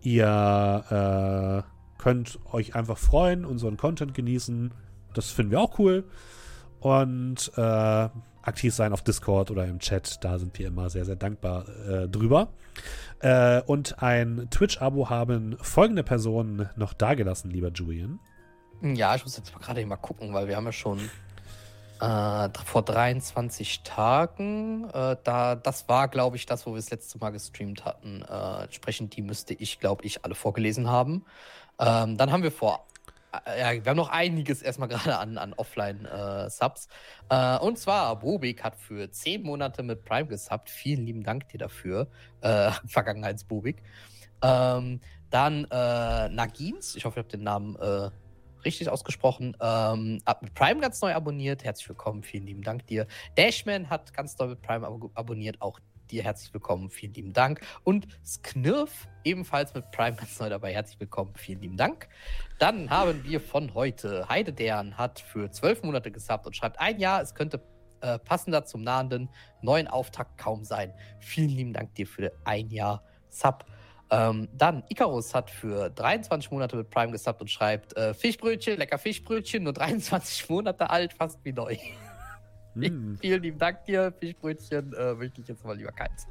Ihr äh, könnt euch einfach freuen, unseren Content genießen. Das finden wir auch cool. Und äh, aktiv sein auf Discord oder im Chat. Da sind wir immer sehr, sehr dankbar äh, drüber. Äh, und ein Twitch-Abo haben folgende Personen noch dagelassen, lieber Julian. Ja, ich muss jetzt mal gerade mal gucken, weil wir haben ja schon äh, vor 23 Tagen, äh, da, das war, glaube ich, das, wo wir das letzte Mal gestreamt hatten. Äh, entsprechend, die müsste ich, glaube ich, alle vorgelesen haben. Ähm, dann haben wir vor ja, wir haben noch einiges erstmal gerade an, an Offline-Subs. Äh, äh, und zwar, Bobik hat für 10 Monate mit Prime gesubbt. Vielen lieben Dank dir dafür, äh, Vergangenheits-Bobik. Ähm, dann äh, Nagins, ich hoffe, ihr habt den Namen äh, richtig ausgesprochen, ähm, hat mit Prime ganz neu abonniert. Herzlich willkommen, vielen lieben Dank dir. Dashman hat ganz neu mit Prime ab abonniert, auch dir herzlich willkommen, vielen lieben Dank. Und Sknirf, ebenfalls mit Prime ganz neu dabei, herzlich willkommen, vielen lieben Dank. Dann haben wir von heute, Heide Dern hat für zwölf Monate gesubbt und schreibt ein Jahr, es könnte äh, passender zum nahenden neuen Auftakt kaum sein. Vielen lieben Dank dir für ein Jahr Sub. Ähm, dann, Icarus hat für 23 Monate mit Prime gesubbt und schreibt: äh, Fischbrötchen, lecker Fischbrötchen, nur 23 Monate alt, fast wie neu. Mm. Vielen lieben Dank dir, Fischbrötchen. Äh, möchte ich jetzt mal lieber keins.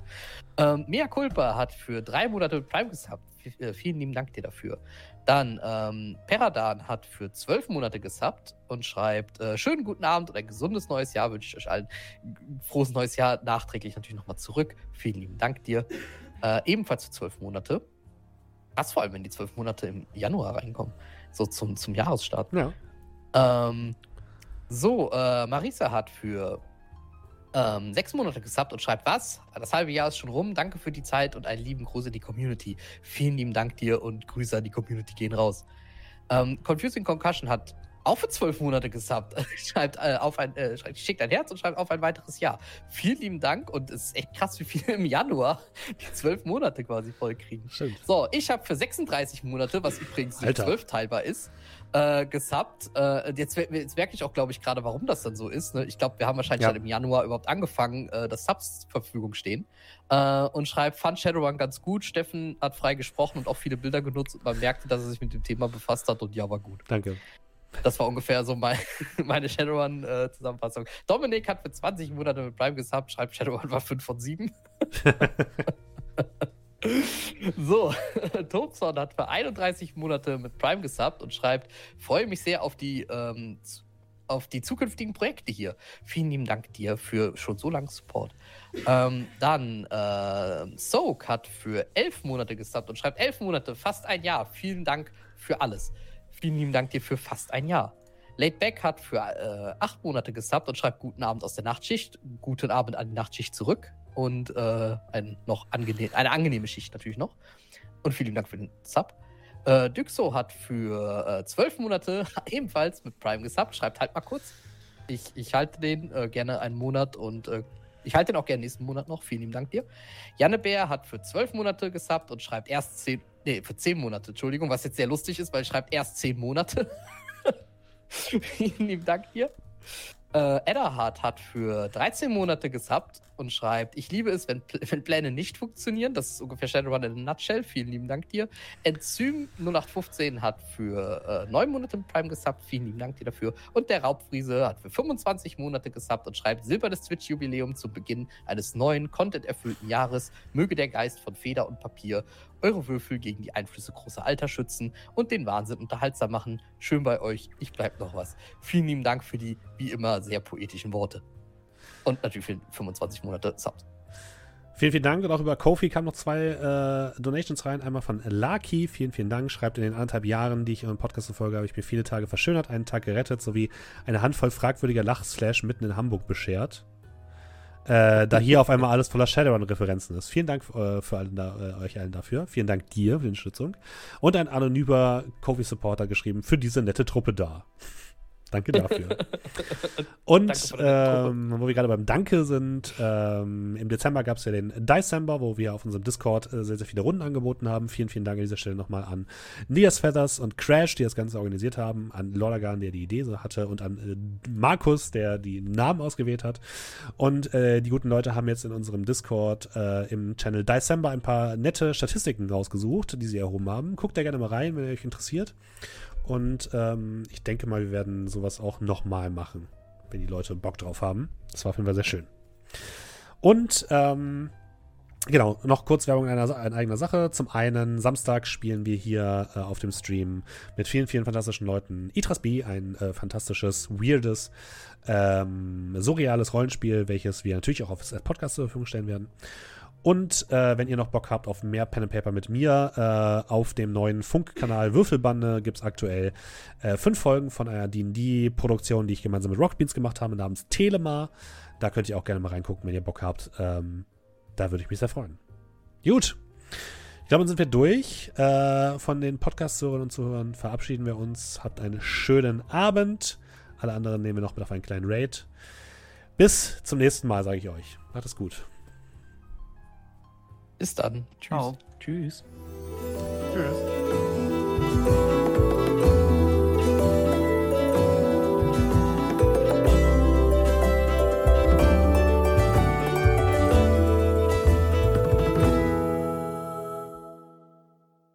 Ähm, Mea Culpa hat für drei Monate Prime gesubbt. Äh, vielen lieben Dank dir dafür. Dann, ähm, Peradan hat für zwölf Monate gesubbt und schreibt: äh, Schönen guten Abend und ein gesundes neues Jahr wünsche ich euch allen. Frohes neues Jahr, nachträglich natürlich nochmal zurück. Vielen lieben Dank dir. Äh, ebenfalls für zwölf Monate. Das vor allem, wenn die zwölf Monate im Januar reinkommen. So zum, zum Jahresstart. Ja. Ähm, so, äh, Marisa hat für ähm, sechs Monate gesubbt und schreibt was? Das halbe Jahr ist schon rum. Danke für die Zeit und einen lieben Gruß in die Community. Vielen lieben Dank dir und Grüße an die Community gehen raus. Ähm, Confusing Concussion hat auch für zwölf Monate gesubbt. schreibt äh, auf ein, äh, schickt ein Herz und schreibt auf ein weiteres Jahr. Vielen lieben Dank und es ist echt krass, wie viele im Januar die zwölf Monate quasi voll kriegen. Stimmt. So, ich habe für 36 Monate, was übrigens zwölf teilbar ist, äh, gesubbt. Äh, jetzt, jetzt merke ich auch, glaube ich, gerade, warum das dann so ist. Ne? Ich glaube, wir haben wahrscheinlich ja. dann im Januar überhaupt angefangen, äh, dass Subs zur Verfügung stehen. Äh, und schreibt, fand Shadowrun ganz gut. Steffen hat frei gesprochen und auch viele Bilder genutzt und man merkte, dass er sich mit dem Thema befasst hat und ja, war gut. Danke. Das war ungefähr so mein, meine Shadowrun-Zusammenfassung. Dominik hat für 20 Monate mit Prime gesubbt, schreibt Shadowrun war 5 von 7. So, Tobson hat für 31 Monate mit Prime gesubbt und schreibt: Freue mich sehr auf die, ähm, auf die zukünftigen Projekte hier. Vielen lieben Dank dir für schon so lange Support. ähm, dann, äh, Soak hat für 11 Monate gesubbt und schreibt: 11 Monate, fast ein Jahr. Vielen Dank für alles. Vielen lieben Dank dir für fast ein Jahr. Laidback hat für äh, Monate gesubbt und schreibt guten Abend aus der Nachtschicht. Guten Abend an die Nachtschicht zurück und äh, ein noch angenehm, eine angenehme Schicht natürlich noch. Und vielen Dank für den Sub. Äh, Dyxo hat für äh, zwölf Monate ebenfalls mit Prime gesubbt. Schreibt halt mal kurz. Ich, ich halte den äh, gerne einen Monat und äh, ich halte den auch gerne nächsten Monat noch. Vielen lieben Dank dir. Janne Bär hat für zwölf Monate gesubbt und schreibt erst zehn, nee, für zehn Monate, Entschuldigung, was jetzt sehr lustig ist, weil er schreibt erst zehn Monate. Vielen lieben Dank dir. Äh, Eddahard hat für 13 Monate gesubbt und schreibt, ich liebe es, wenn, wenn Pläne nicht funktionieren. Das ist ungefähr Shadowrun in a nutshell. Vielen lieben Dank dir. Enzym 0815 hat für äh, 9 Monate mit Prime gesubbt. Vielen lieben Dank dir dafür. Und der Raubfriese hat für 25 Monate gesubbt und schreibt, silbernes Twitch-Jubiläum zu Beginn eines neuen, content-erfüllten Jahres. Möge der Geist von Feder und Papier eure Würfel gegen die Einflüsse großer Alter schützen und den Wahnsinn unterhaltsam machen. Schön bei euch. Ich bleib noch was. Vielen lieben Dank für die, wie immer, sehr poetischen Worte. Und natürlich für 25 Monate Subs. Vielen, vielen Dank. Und auch über Kofi kamen noch zwei äh, Donations rein. Einmal von Lucky. Vielen, vielen Dank. Schreibt in den anderthalb Jahren, die ich im Podcast verfolge, habe ich mir viele Tage verschönert, einen Tag gerettet, sowie eine Handvoll fragwürdiger Lachslash mitten in Hamburg beschert. Äh, da hier auf einmal alles voller Shadowrun-Referenzen ist. Vielen Dank äh, für allen da, äh, euch allen dafür. Vielen Dank dir für die Unterstützung. Und ein anonymer Kofi-Supporter geschrieben, für diese nette Truppe da. Danke dafür. Und ähm, wo wir gerade beim Danke sind, ähm, im Dezember gab es ja den December, wo wir auf unserem Discord äh, sehr, sehr viele Runden angeboten haben. Vielen, vielen Dank an dieser Stelle nochmal an Nias Feathers und Crash, die das Ganze organisiert haben, an Lordagan, der die Idee hatte und an äh, Markus, der die Namen ausgewählt hat. Und äh, die guten Leute haben jetzt in unserem Discord äh, im Channel December ein paar nette Statistiken rausgesucht, die sie erhoben haben. Guckt da gerne mal rein, wenn ihr euch interessiert. Und ähm, ich denke mal, wir werden sowas auch nochmal machen, wenn die Leute Bock drauf haben. Das war auf jeden Fall sehr schön. Und ähm, Genau, noch kurz Werbung in, einer, in eigener Sache. Zum einen, Samstag spielen wir hier äh, auf dem Stream mit vielen, vielen fantastischen Leuten Itras B, ein äh, fantastisches, weirdes, ähm, surreales Rollenspiel, welches wir natürlich auch auf Podcast zur Verfügung stellen werden. Und äh, wenn ihr noch Bock habt auf mehr Pen and Paper mit mir, äh, auf dem neuen Funkkanal Würfelbande gibt es aktuell äh, fünf Folgen von einer D&D-Produktion, die ich gemeinsam mit Rockbeans gemacht habe, namens Telema. Da könnt ihr auch gerne mal reingucken, wenn ihr Bock habt. Ähm, da würde ich mich sehr freuen. Gut. Ich glaube, dann sind wir durch. Äh, von den Podcast-Hörern und Zuhörern verabschieden wir uns. Habt einen schönen Abend. Alle anderen nehmen wir noch mit auf einen kleinen Raid. Bis zum nächsten Mal, sage ich euch. Macht es gut. Bis dann. Tschüss. Ciao. Tschüss. Tschüss.